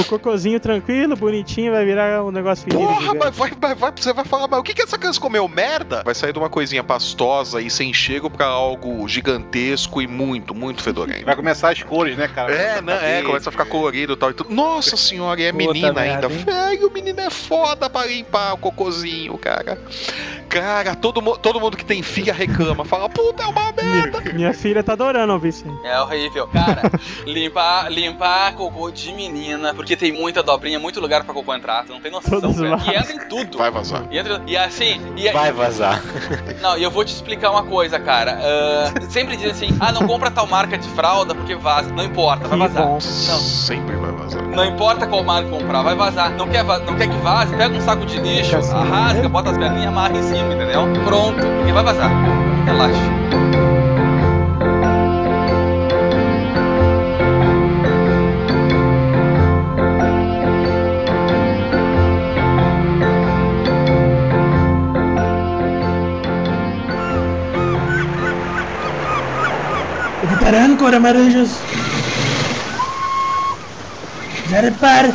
O cocôzinho tranquilo, bonitinho, vai virar um negócio fedido. Porra, gigante. mas vai, vai, vai- você vai falar, mas o que, que essa criança comeu? Merda? Vai sair de uma coisinha pastosa e sem cheiro pra algo gigantesco e muito, muito fedorento. Vai começar as cores, né, cara? É, né? É, começa a ficar colorido e tal. E tudo. Nossa senhora, e é Puta menina merda, ainda. Velho, o menino é foda pra limpar o cocôzinho, cara. Cara, todo, todo mundo que tem filha reclama. Fala, puta, é uma merda. Minha, minha filha tá adorando ouvir isso. É horrível. Cara, limpar, limpar cocô de menina, porque tem muita dobrinha, muito lugar pra cocô entrar, tu não tem noção, Todos velho. E entra em tudo. Vai vazar. E, entra, e assim, e, Vai vazar. Não, e eu vou te explicar uma coisa, cara. Ah, sempre dizem assim, ah, não compra tal marca de fralda porque vaza. Não importa, vai vazar. Não, Sempre vai vazar. não importa qual marca comprar, vai vazar. Não quer, não quer que vaze? Pega um saco de lixo, né? bota as perninhas e amarra em cima, entendeu? Pronto, porque vai vazar. Relaxa. parando, Coramaranjas? Zero par.